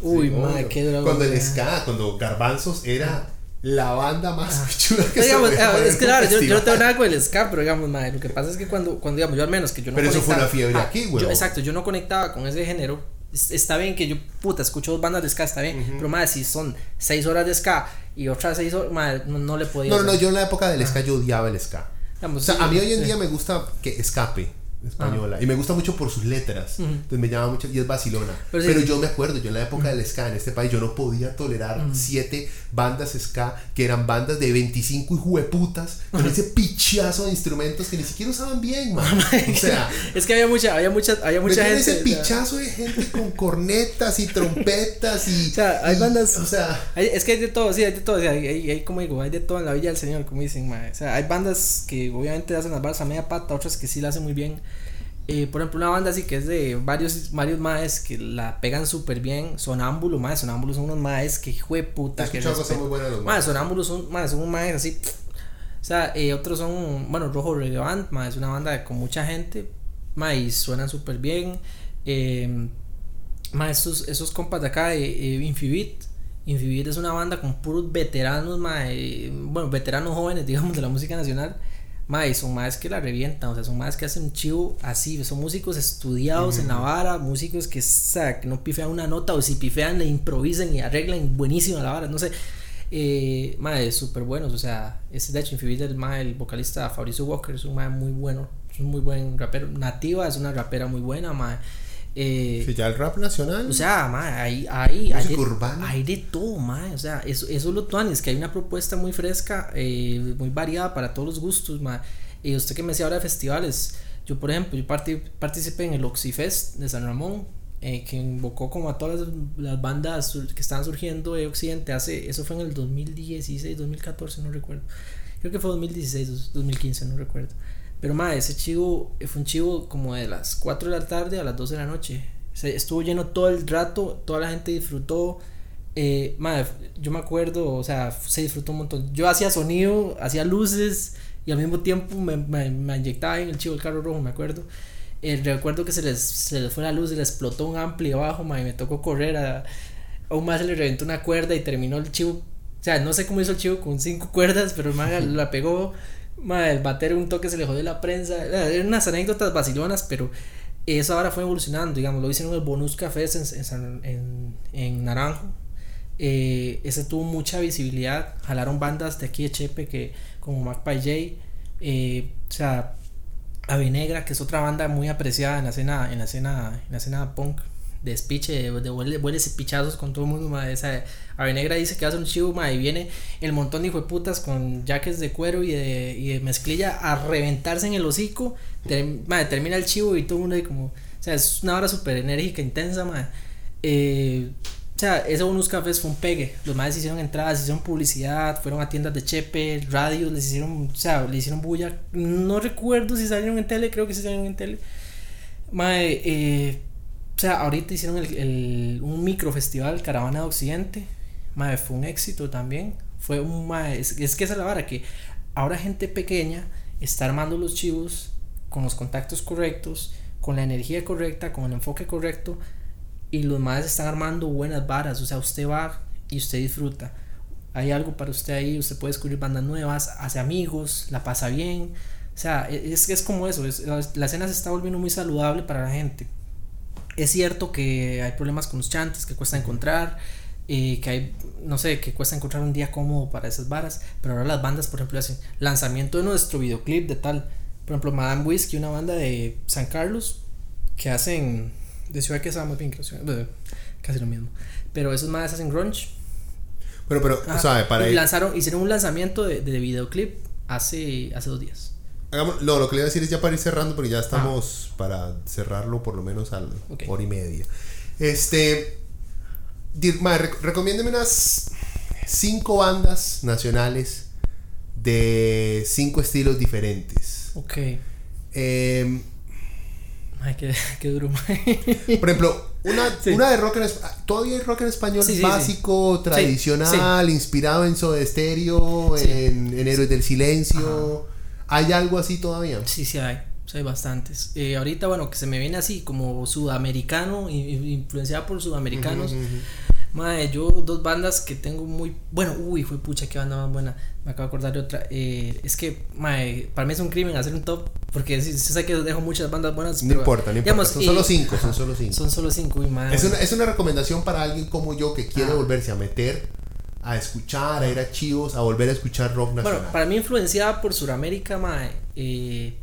Uy, Sí, madre, qué duro. Cuando el ska, cuando Garbanzos era la banda más pichuda que Pero, digamos, podía ah, poner es que claro, yo, yo no tengo nada con el ska, pero digamos, madre, lo que pasa es que cuando, cuando digamos, yo al menos que yo no Pero eso fue una fiebre Ah, aquí, huevón. Exacto, yo no conectaba con ese género. Es- Está bien que yo, puta, escucho dos bandas de ska, está bien, pero madre, si son seis horas de ska y otras seis horas, madre, no, no le podía No, no, yo en la época del ska yo odiaba el ska. Digamos, O sea, sí, a mí hoy en sí. día me gusta que escape española y me gusta mucho por sus letras. Entonces me llama mucho y es vacilona. Pero Pero, sí. yo me acuerdo, yo en la época del ska en este país yo no podía tolerar siete bandas ska que eran bandas de 25 hijueputas con ese pichazo de instrumentos que ni siquiera usaban bien, man. O sea, es que había mucha, había mucha, había mucha gente. ese pichazo de gente con cornetas y trompetas y O sea, hay y- bandas- o sea, hay- es que hay de todo, sí, hay de todo. o sea, hay, como digo, hay de todo en la Villa del Señor, como dicen, mae. O sea, hay bandas que obviamente hacen las barras a media pata, otras que sí la hacen muy bien. Eh, por ejemplo, una banda así que es de varios, varios maes que la pegan súper bien. Sonámbulo, maes. Sonámbulos son unos maes que hijo de puta. he que respeto. muy los Maes, sonámbulos son, maes, son maes así. O sea, eh, otros son, bueno, Rojo Relevant, maes, es una banda con mucha gente. Maes, suenan súper bien. Eh, Ma, esos, esos compas de acá de eh, Infibit. Infibit es una banda con puros veteranos, ma, eh, bueno, veteranos jóvenes, digamos, de la música nacional. Ma, y son más que la revientan, o sea, son más que hacen chivo así, son músicos estudiados en la vara, músicos que, o sea, que no pifean una nota, o si pifean le improvisen y arreglan buenísimo la vara, no sé. Eh, ma, es súper buenos, o sea, es de hecho Infibit, el, el vocalista Fabricio Walker, es un ma muy bueno, es un muy buen rapero. Nativa es una rapera muy buena, ma. Eh, Sí, ya el rap nacional. o sea, ma, hay, hay, hay, de, hay de todo, ma. O sea, eso, eso es lo tuanis, es que hay una propuesta muy fresca, eh, muy variada para todos los gustos, ma. Y usted que me decía ahora de festivales, yo por ejemplo, yo parti- participé en el Oxifest de San Ramón, eh, que invocó como a todas las, las bandas que estaban surgiendo de Occidente hace, eso fue en el 2016, 2014, no recuerdo. Creo que fue 2016, dos- 2015, no recuerdo. Pero ma, ese chivo eh, fue un chivo como de las 4 de la tarde a las 2 de la noche. Se estuvo lleno todo el rato, toda la gente disfrutó. Eh, ma, yo me acuerdo, o sea, se disfrutó un montón. Yo hacía sonido, hacía luces y al mismo tiempo me, me, me en el chivo el carro rojo, me acuerdo. Eh, recuerdo que se les, se les fue la luz y le explotó un ampli abajo, ma, y me tocó correr a, más se le reventó una cuerda y terminó el chivo. O sea, no sé cómo hizo el chivo con cinco cuerdas, pero el la pegó. Ma, el batero un toque se le jodió la prensa. Eran unas anécdotas vacilonas, pero eso ahora fue evolucionando, digamos. Lo hicieron en el Bonus Café en, en, en- Naranjo. Eh, ese tuvo mucha visibilidad. Jalaron bandas de aquí de Chepe que, como Magpie J. eh, o sea, que es otra banda muy apreciada en la escena, en la escena, en la escena punk. De speech, de, de ese pichazos con todo el mundo, ma, esa Ave Negra dice que hace un chivo, ma, y viene el montón de hijueputas con jackets de cuero y de, y de mezclilla a reventarse en el hocico, ter- ma, termina el chivo y todo el mundo ahí como, o sea, es una hora súper enérgica, intensa, ma. Eh, o sea, ese bonus cafés fue un pegue. Los madres hicieron entradas, hicieron publicidad, fueron a tiendas de Chepe, radios, les hicieron, o sea, le hicieron bulla. No recuerdo si salieron en tele, creo que sí salieron en tele. Mae, eh, sea, ahorita hicieron el, un micro festival Caravana de Occidente. Mae, fue un éxito también. Fue un mae, es, que esa es la vara que ahora gente pequeña está armando los chivos con los contactos correctos, con la energía correcta, con el enfoque correcto y los más están armando buenas varas. O sea, usted va y usted disfruta. Hay algo para usted ahí, usted puede descubrir bandas nuevas, hace amigos, la pasa bien. O sea, e- es es como eso, es, la, la escena se está volviendo muy saludable para la gente. Es cierto que hay problemas con los chantes que cuesta encontrar. eh, que hay, no sé, que cuesta encontrar un día cómodo para esas varas, pero ahora las bandas, por ejemplo, hacen lanzamiento de nuestro videoclip de tal, por ejemplo, Madame Whiskey, una banda de San Carlos, que hacen, de Ciudad que muy bien, casi lo mismo, pero esos más hacen grunge. Bueno, pero, o sea, para lanzaron, hicieron un lanzamiento de, de videoclip hace, hace dos días. Hagamos, lo que le iba a decir es ya para ir cerrando, porque ya estamos para cerrarlo por lo menos al hora y media. Este, recomiéndeme unas cinco bandas nacionales de cinco estilos diferentes. Ok. Eh, Ay, qué, qué duro. por ejemplo, una, una de rock en español. Todavía hay rock en español básico, tradicional, inspirado en Soda Stereo, en, en, Héroes del Silencio. ¿Hay algo así todavía? Sí, sí hay. hay bastantes. Eh, ahorita, bueno, que se me viene así como sudamericano, influenciado por sudamericanos. Madre, yo dos bandas que tengo muy. Bueno, uy, fue pucha, qué banda más buena. Me acabo de acordar de otra. Eh, es que, madre, para mí es un crimen hacer un top. Porque sí, sé que dejo muchas bandas buenas. No importa, no importa. son solo cinco, son solo cinco. Son solo cinco, uy, madre. Es una, es una recomendación para alguien como yo que quiere volverse a meter, a escuchar, a ir a chivos, a volver a escuchar rock nacional. Bueno, para mí, influenciada por Sudamérica, madre, eh,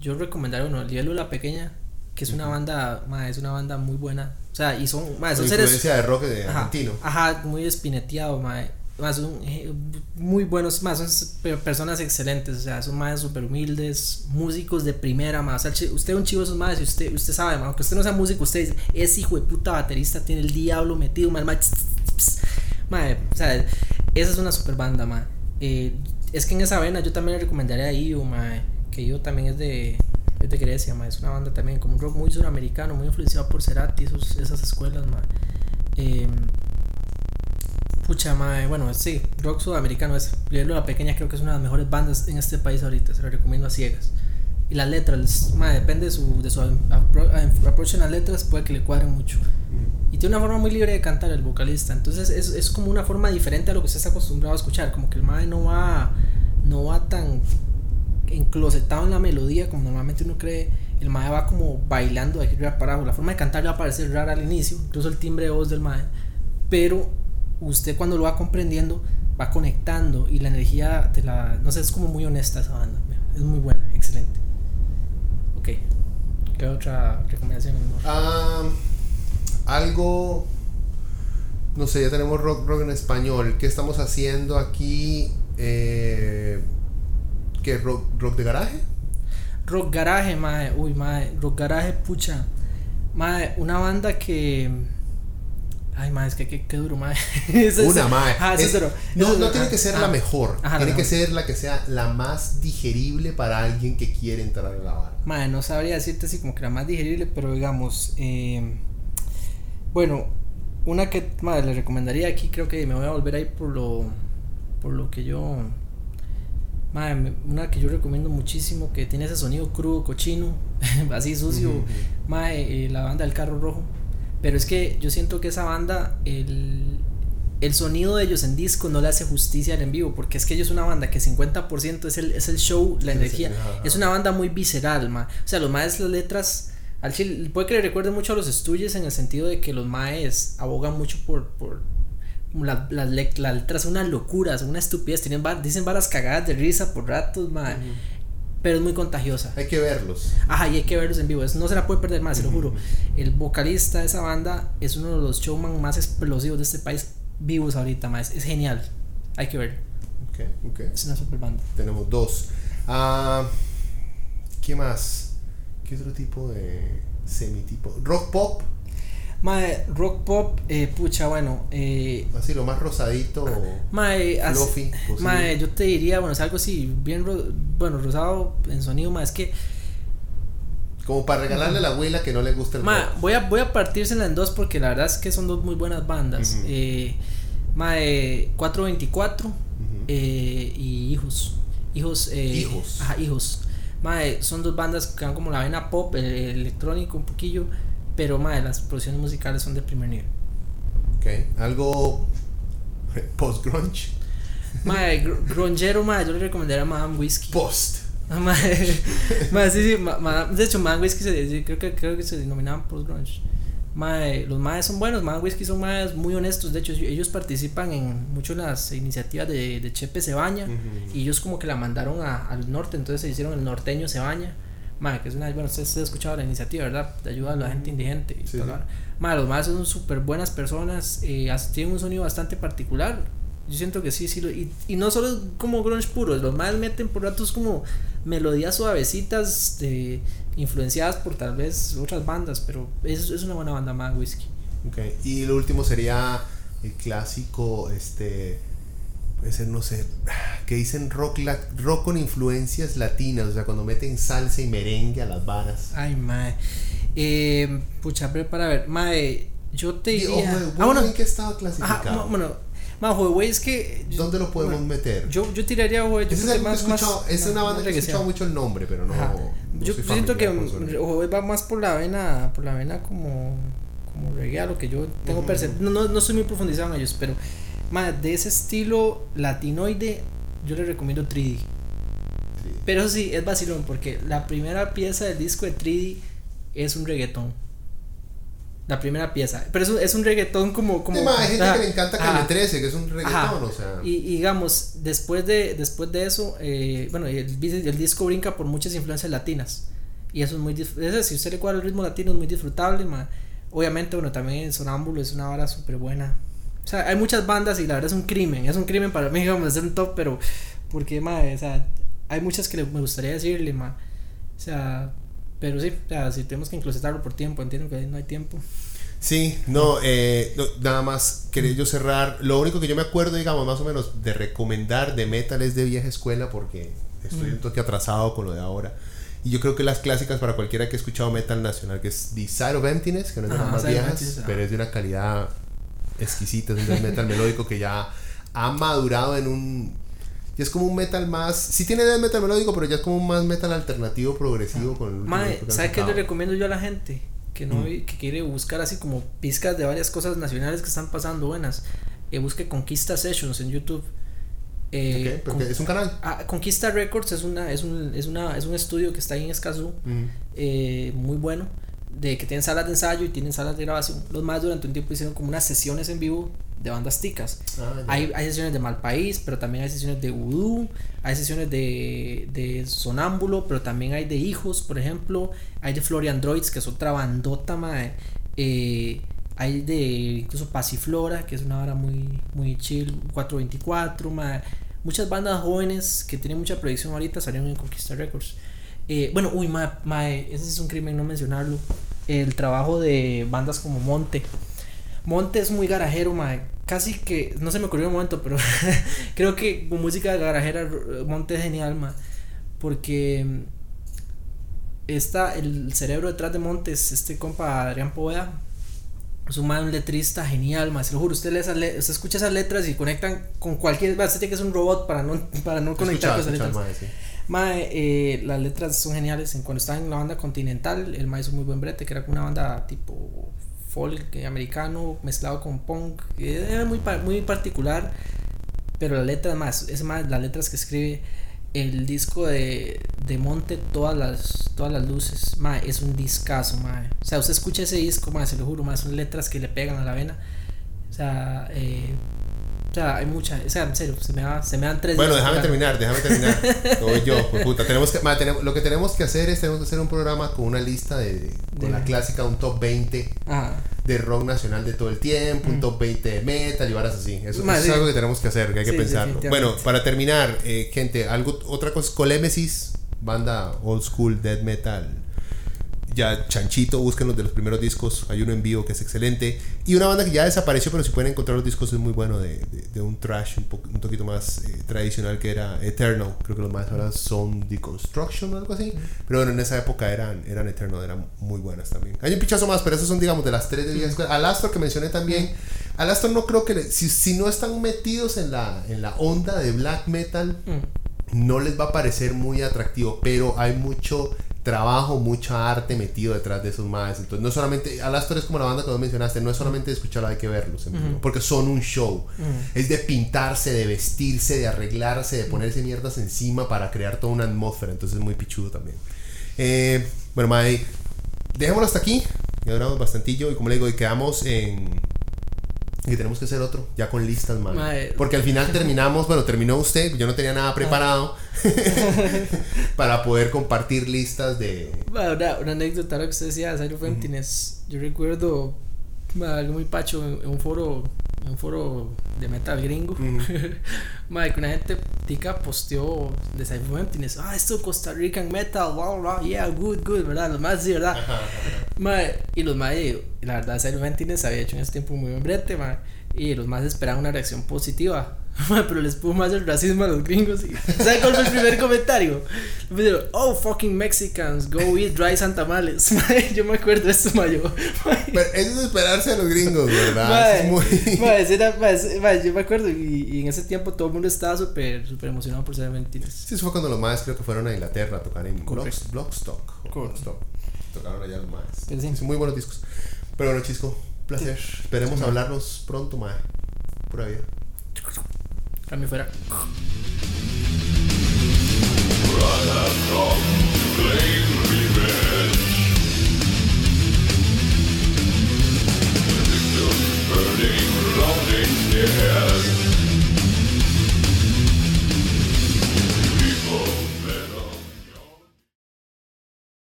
yo recomendaría uno, El La Pequeña, que es una banda, madre, es una banda muy buena o sea, y son, más son seres. de rock de argentino. Ajá, muy espineteado, mae. Más son eh, muy buenos, más son personas excelentes, o sea, son más súper humildes, músicos de primera, más. O sea, usted es un chivo esos más, y usted, usted sabe, más, aunque usted no sea músico, usted es, hijo de puta baterista, tiene el diablo metido, mal, mal, mae, o sea, esa es una super banda, mae. Eh, es que en esa vena yo también le recomendaría a Io, mae, que Io también es de yo te quería decir, es una banda también como un rock muy suramericano, muy influenciado por Cerati, esos, esas escuelas, ma. Eh, pucha, ma, bueno, sí, rock sudamericano es. Leerlo la pequeña creo que es una de las mejores bandas en este país ahorita, se lo recomiendo a ciegas. Y las letras, ma, depende de su, de su approach en las letras, puede que le cuadren mucho. Y tiene una forma muy libre de cantar el vocalista, entonces es, es como una forma diferente a lo que usted está acostumbrado a escuchar, como que el mae no va, no va tan enclosetado en la melodía, como normalmente uno cree. El mae va como bailando de aquí para abajo. La forma de cantar le va a parecer rara al inicio, incluso el timbre de voz del mae. Pero usted cuando lo va comprendiendo, va conectando y la energía de la. No sé, es como muy honesta esa banda. Es muy buena, excelente. Ok. ¿Qué otra recomendación? Ah, algo. No sé, ya tenemos rock, rock en español. ¿Qué estamos haciendo aquí? Eh ¿Qué? Rock, rock de garaje? Rock Garage, mae. Uy, mae. Rock Garage, pucha. Mae, una banda que. Ay, mae, es que qué duro, mae. una, mae. Ah, no, no tiene que ser la mejor. tiene que ser la que sea la más digerible para alguien que quiere entrar a la banda. Mae, no sabría decirte así como que la más digerible, pero digamos. Eh, bueno, una que mae, le recomendaría aquí, creo que me voy a volver ahí por lo. Por lo que yo una que yo recomiendo muchísimo que tiene ese sonido crudo, cochino, así sucio, eh, la banda del carro rojo. Pero es que yo siento que esa banda, el, el sonido de ellos en disco no le hace justicia al en vivo, porque es que ellos es una banda que 50% es el, es el show, la energía. Es una banda muy visceral, ma. O sea, los maes, las letras, al chile, puede que le recuerde mucho a los estudios en el sentido de que los maes abogan mucho por, por las, las, letras son una locura, son una estupidez. Tienen, dicen varas cagadas de risa por ratos, madre. Pero es muy contagiosa. Hay que verlos. Ajá, y hay que verlos en vivo. no se la puede perder más, se lo juro. El vocalista de esa banda es uno de los showman más explosivos de este país vivos ahorita, más. Es genial. Hay que verlo. Ok, ok. Es una super banda. Tenemos dos. Ah, ¿Qué más? ¿Qué otro tipo de semitipo? Rock pop. Mae, rock pop, eh, pucha, bueno. Eh, así, lo más rosadito. Mae, fluffy, mae, yo te diría, bueno, es algo así, bien, bueno, rosado en sonido, mae, es que. Como para regalarle a la abuela que no le gusta el mae, voy a, voy a partírsela en dos porque la verdad es que son dos muy buenas bandas. eh, mae, 424 eh, y Hijos. Hijos. Eh, hijos. Ajá, Hijos. Mae, son dos bandas que van como la vena pop, electrónico un poquillo. Pero, madre, las producciones musicales son de primer nivel. Ok, algo post-grunge. Madre, grungero, madre, yo le recomendaría Madame Whiskey. Post. Madre, madre sí, sí, de hecho, Madame Whiskey se, creo, que, creo que se denominaban post-grunge. Mae, los maes son buenos, Mad Whisky son maes muy honestos. De hecho, ellos participan en muchas las iniciativas de, de Chepe se baña. Y ellos como que la mandaron a, al norte, entonces se hicieron el norteño se baña. Mae, que es una. Bueno, ustedes han escuchado la iniciativa, ¿verdad? De ayuda a la gente indigente. Y Sí, sí. Mae, los maes son súper buenas personas. eh, tienen un sonido bastante particular. Yo siento que sí, sí. Lo, y, y no solo es como grunge puro, los maes meten por ratos como melodías suavecitas de, influenciadas por tal vez otras bandas, pero es, es una buena banda Mad Whisky. Ok, Y lo último sería el clásico, este, puede ser, no sé, que dicen rock, la- rock con influencias latinas, o sea, cuando meten salsa y merengue a las varas. Ay, mae. Eh, pucha, pero para ver, mae, yo te diría. ah, bueno, ¿en qué estaba clasificado? bueno, Joe, güey, es que. yo- ¿Dónde lo podemos bueno, meter? Yo, yo tiraría, güey, yo es, que más, más- es una más banda que he escuchado mucho el nombre, pero no. No yo soy siento que. Joe va más por la vena, por la vena como, como reggae, a lo que yo tengo Ujú. percep- no, no, no estoy muy profundizado en ellos, pero mae, de ese estilo latinoide, yo le recomiendo 3D. Pero eso sí, es vacilón porque la primera pieza del disco de 3D es un reggaetón. La primera pieza. Pero es un, es un reggaetón como. como Sí, ma, hay gente que le encanta. Calle 13, que es un reggaetón, o sea. Y, y digamos, después de, después de eso, eh, bueno, el, el disco brinca por muchas influencias latinas. Y eso es muy. dif- es decir, si usted le cuadra el ritmo latino, es muy disfrutable. ma. Obviamente, bueno, también Sonámbulo es una vara súper buena. O sea, hay muchas bandas y la verdad es un crimen. Es un crimen para mí, digamos, hacer un top, pero. Porque, ma, o sea, hay muchas que le- me gustaría decirle, ma. O sea, pero sí, o sea, si tenemos que inclusitarlo por tiempo, entiendo que no hay tiempo. Sí, no, eh, no, nada más quería yo cerrar. Lo único que yo me acuerdo, digamos, más o menos de recomendar de metal es de vieja escuela porque estoy un toque atrasado con lo de ahora. Y yo creo que las clásicas para cualquiera que ha escuchado metal nacional, que es The Side of Emptiness, que no es de las más viejas, pero es de una calidad exquisita, es un metal melódico que ya ha madurado en un... Ya es como un metal más... Sí tiene death metal melódico, pero ya es como un más metal alternativo, progresivo con el han ¿sabes qué le recomiendo yo a la gente? Que no Mm. que quiere buscar así como pizcas de varias cosas nacionales que están pasando buenas. Eh, busque Conquista Sessions en YouTube. Eh, con- es un canal. ah, Conquista Records es una es un es una es un estudio que está ahí en Escazú, Mm. eh, muy bueno, de que tienen salas de ensayo y tienen salas de grabación. Los más durante un tiempo hicieron como unas sesiones en vivo de bandas ticas. Ah. Hay, hay sesiones de Malpaís, pero también hay sesiones de Voodoo, hay sesiones de, de Sonámbulo, pero también hay de Hijos, por ejemplo, hay de Florian Droids, que es otra bandota, mae. Eh, hay de incluso Pasiflora, que es una hora muy, muy chill, 424, mae. Muchas bandas jóvenes que tienen mucha proyección ahorita salieron en Conquista Records. Eh, bueno, uy, mae, mae, ese sí es un crimen no mencionarlo. El trabajo de bandas como Monte. Monte es muy garajero, mae. Casi que, no se me ocurrió un momento, pero creo que con música garajera Monte es genial, mae. Porque mm, está el cerebro detrás de Monte es este compa Adrián Poveda. Es un mae, un letrista genial, mae. Se lo juro, usted, lee esas usted escucha esas letras y conectan con cualquier. Usted tiene que ser un robot para no, para no conectar con esas escuchaba, letras. mae, sí. Mae, eh, las letras son geniales. En- Cuando estaba en la banda Continental, el Mae hizo muy buen brete, que era una banda tipo folk eh, americano mezclado con punk. que Era muy, muy particular, pero las letras más, es más, las letras que escribe el disco de, de Monte, todas las, todas las luces, mae, es un discazo, mae. O sea, usted escucha ese disco, mae, se lo juro, mae, son letras que le pegan a la vena. O sea, eh, o sea, hay mucha, o sea, en serio, se me, da- se me dan tres Bueno, déjame para- terminar, déjame terminar. Voy yo, pues, puta. Tenemos que, ma, tenemos- lo que tenemos que hacer es tenemos que hacer un programa con una lista de, con De- la clásica, un top 20 Ajá. de rock nacional de todo el tiempo, un top 20 de metal y varas así. Eso, Ma, eso sí. es algo que tenemos que hacer, que hay que Sí, pensarlo. Bueno, para terminar, eh, gente, algo, otra cosa, Colemesis, banda old school death metal. Ya Chanchito, busquen los de los primeros discos. Hay uno en vivo que es excelente. Y una banda que ya desapareció, pero si pueden encontrar los discos es muy bueno de, de, de un trash un, po- un poquito más eh, tradicional que era Eternal. Creo que los más ahora son Deconstruction o algo así. Pero bueno, en esa época eran, eran Eternal, eran muy buenas también. Hay un pichazo más, pero esos son, digamos, de las tres de vieja escuela. Alastor que mencioné también. Alastor no creo que... le- si, si no están metidos en la, en la onda de black metal, Mm. no les va a parecer muy atractivo, pero hay mucho trabajo, mucha arte metido detrás de esos más. Entonces, no solamente, Alastor es como la banda que vos mencionaste, no es solamente escucharlo, hay que verlos, en vivo, porque son un show. Es de pintarse, de vestirse, de arreglarse, de ponerse mierdas encima para crear toda una atmósfera. Entonces, es muy pichudo también. Eh, bueno, Mae, dejémoslo hasta aquí. Ya duramos bastantillo y como le digo, y quedamos en... Y tenemos que hacer otro, ya con listas, man. Mae. Porque al final terminamos, bueno, terminó usted, yo no tenía nada preparado para poder compartir listas de... Ma, una, una anécdota ahora que usted decía, Zero Emptiness. Yo recuerdo algo muy pacho en, en un foro un foro de metal gringo. Ma, que una gente tica posteó de Cypher Emptiness. Ah, esto Costa Rican metal, wow, wow, yeah, good, good, ¿verdad? Los más sí, ¿verdad? Ma, y los más, la verdad, Cypher Emptiness había hecho en ese tiempo muy buen brete, ma, y los más esperaban una reacción positiva. Pero les puso más el racismo a los gringos. Y, ¿Saben cuál fue el primer comentario? Me dijeron, oh, fucking Mexicans, go eat rice and tamales. Ma, yo me acuerdo de esto, ma, yo. ma, Pero eso es esperarse a los gringos, ¿verdad? Eso es muy... mae, ese era- mae, yo me acuerdo y, y en ese tiempo todo el mundo estaba súper súper emocionado por ser mentiras. Sí, eso fue cuando los más creo que fueron a Inglaterra a tocar en Blockstock. Blockstock. Tocaron allá los más. Sí. Son muy buenos discos. Pero bueno, Chisco, placer. Esperemos hablarnos pronto, mae. Por allá. Cambio fuera.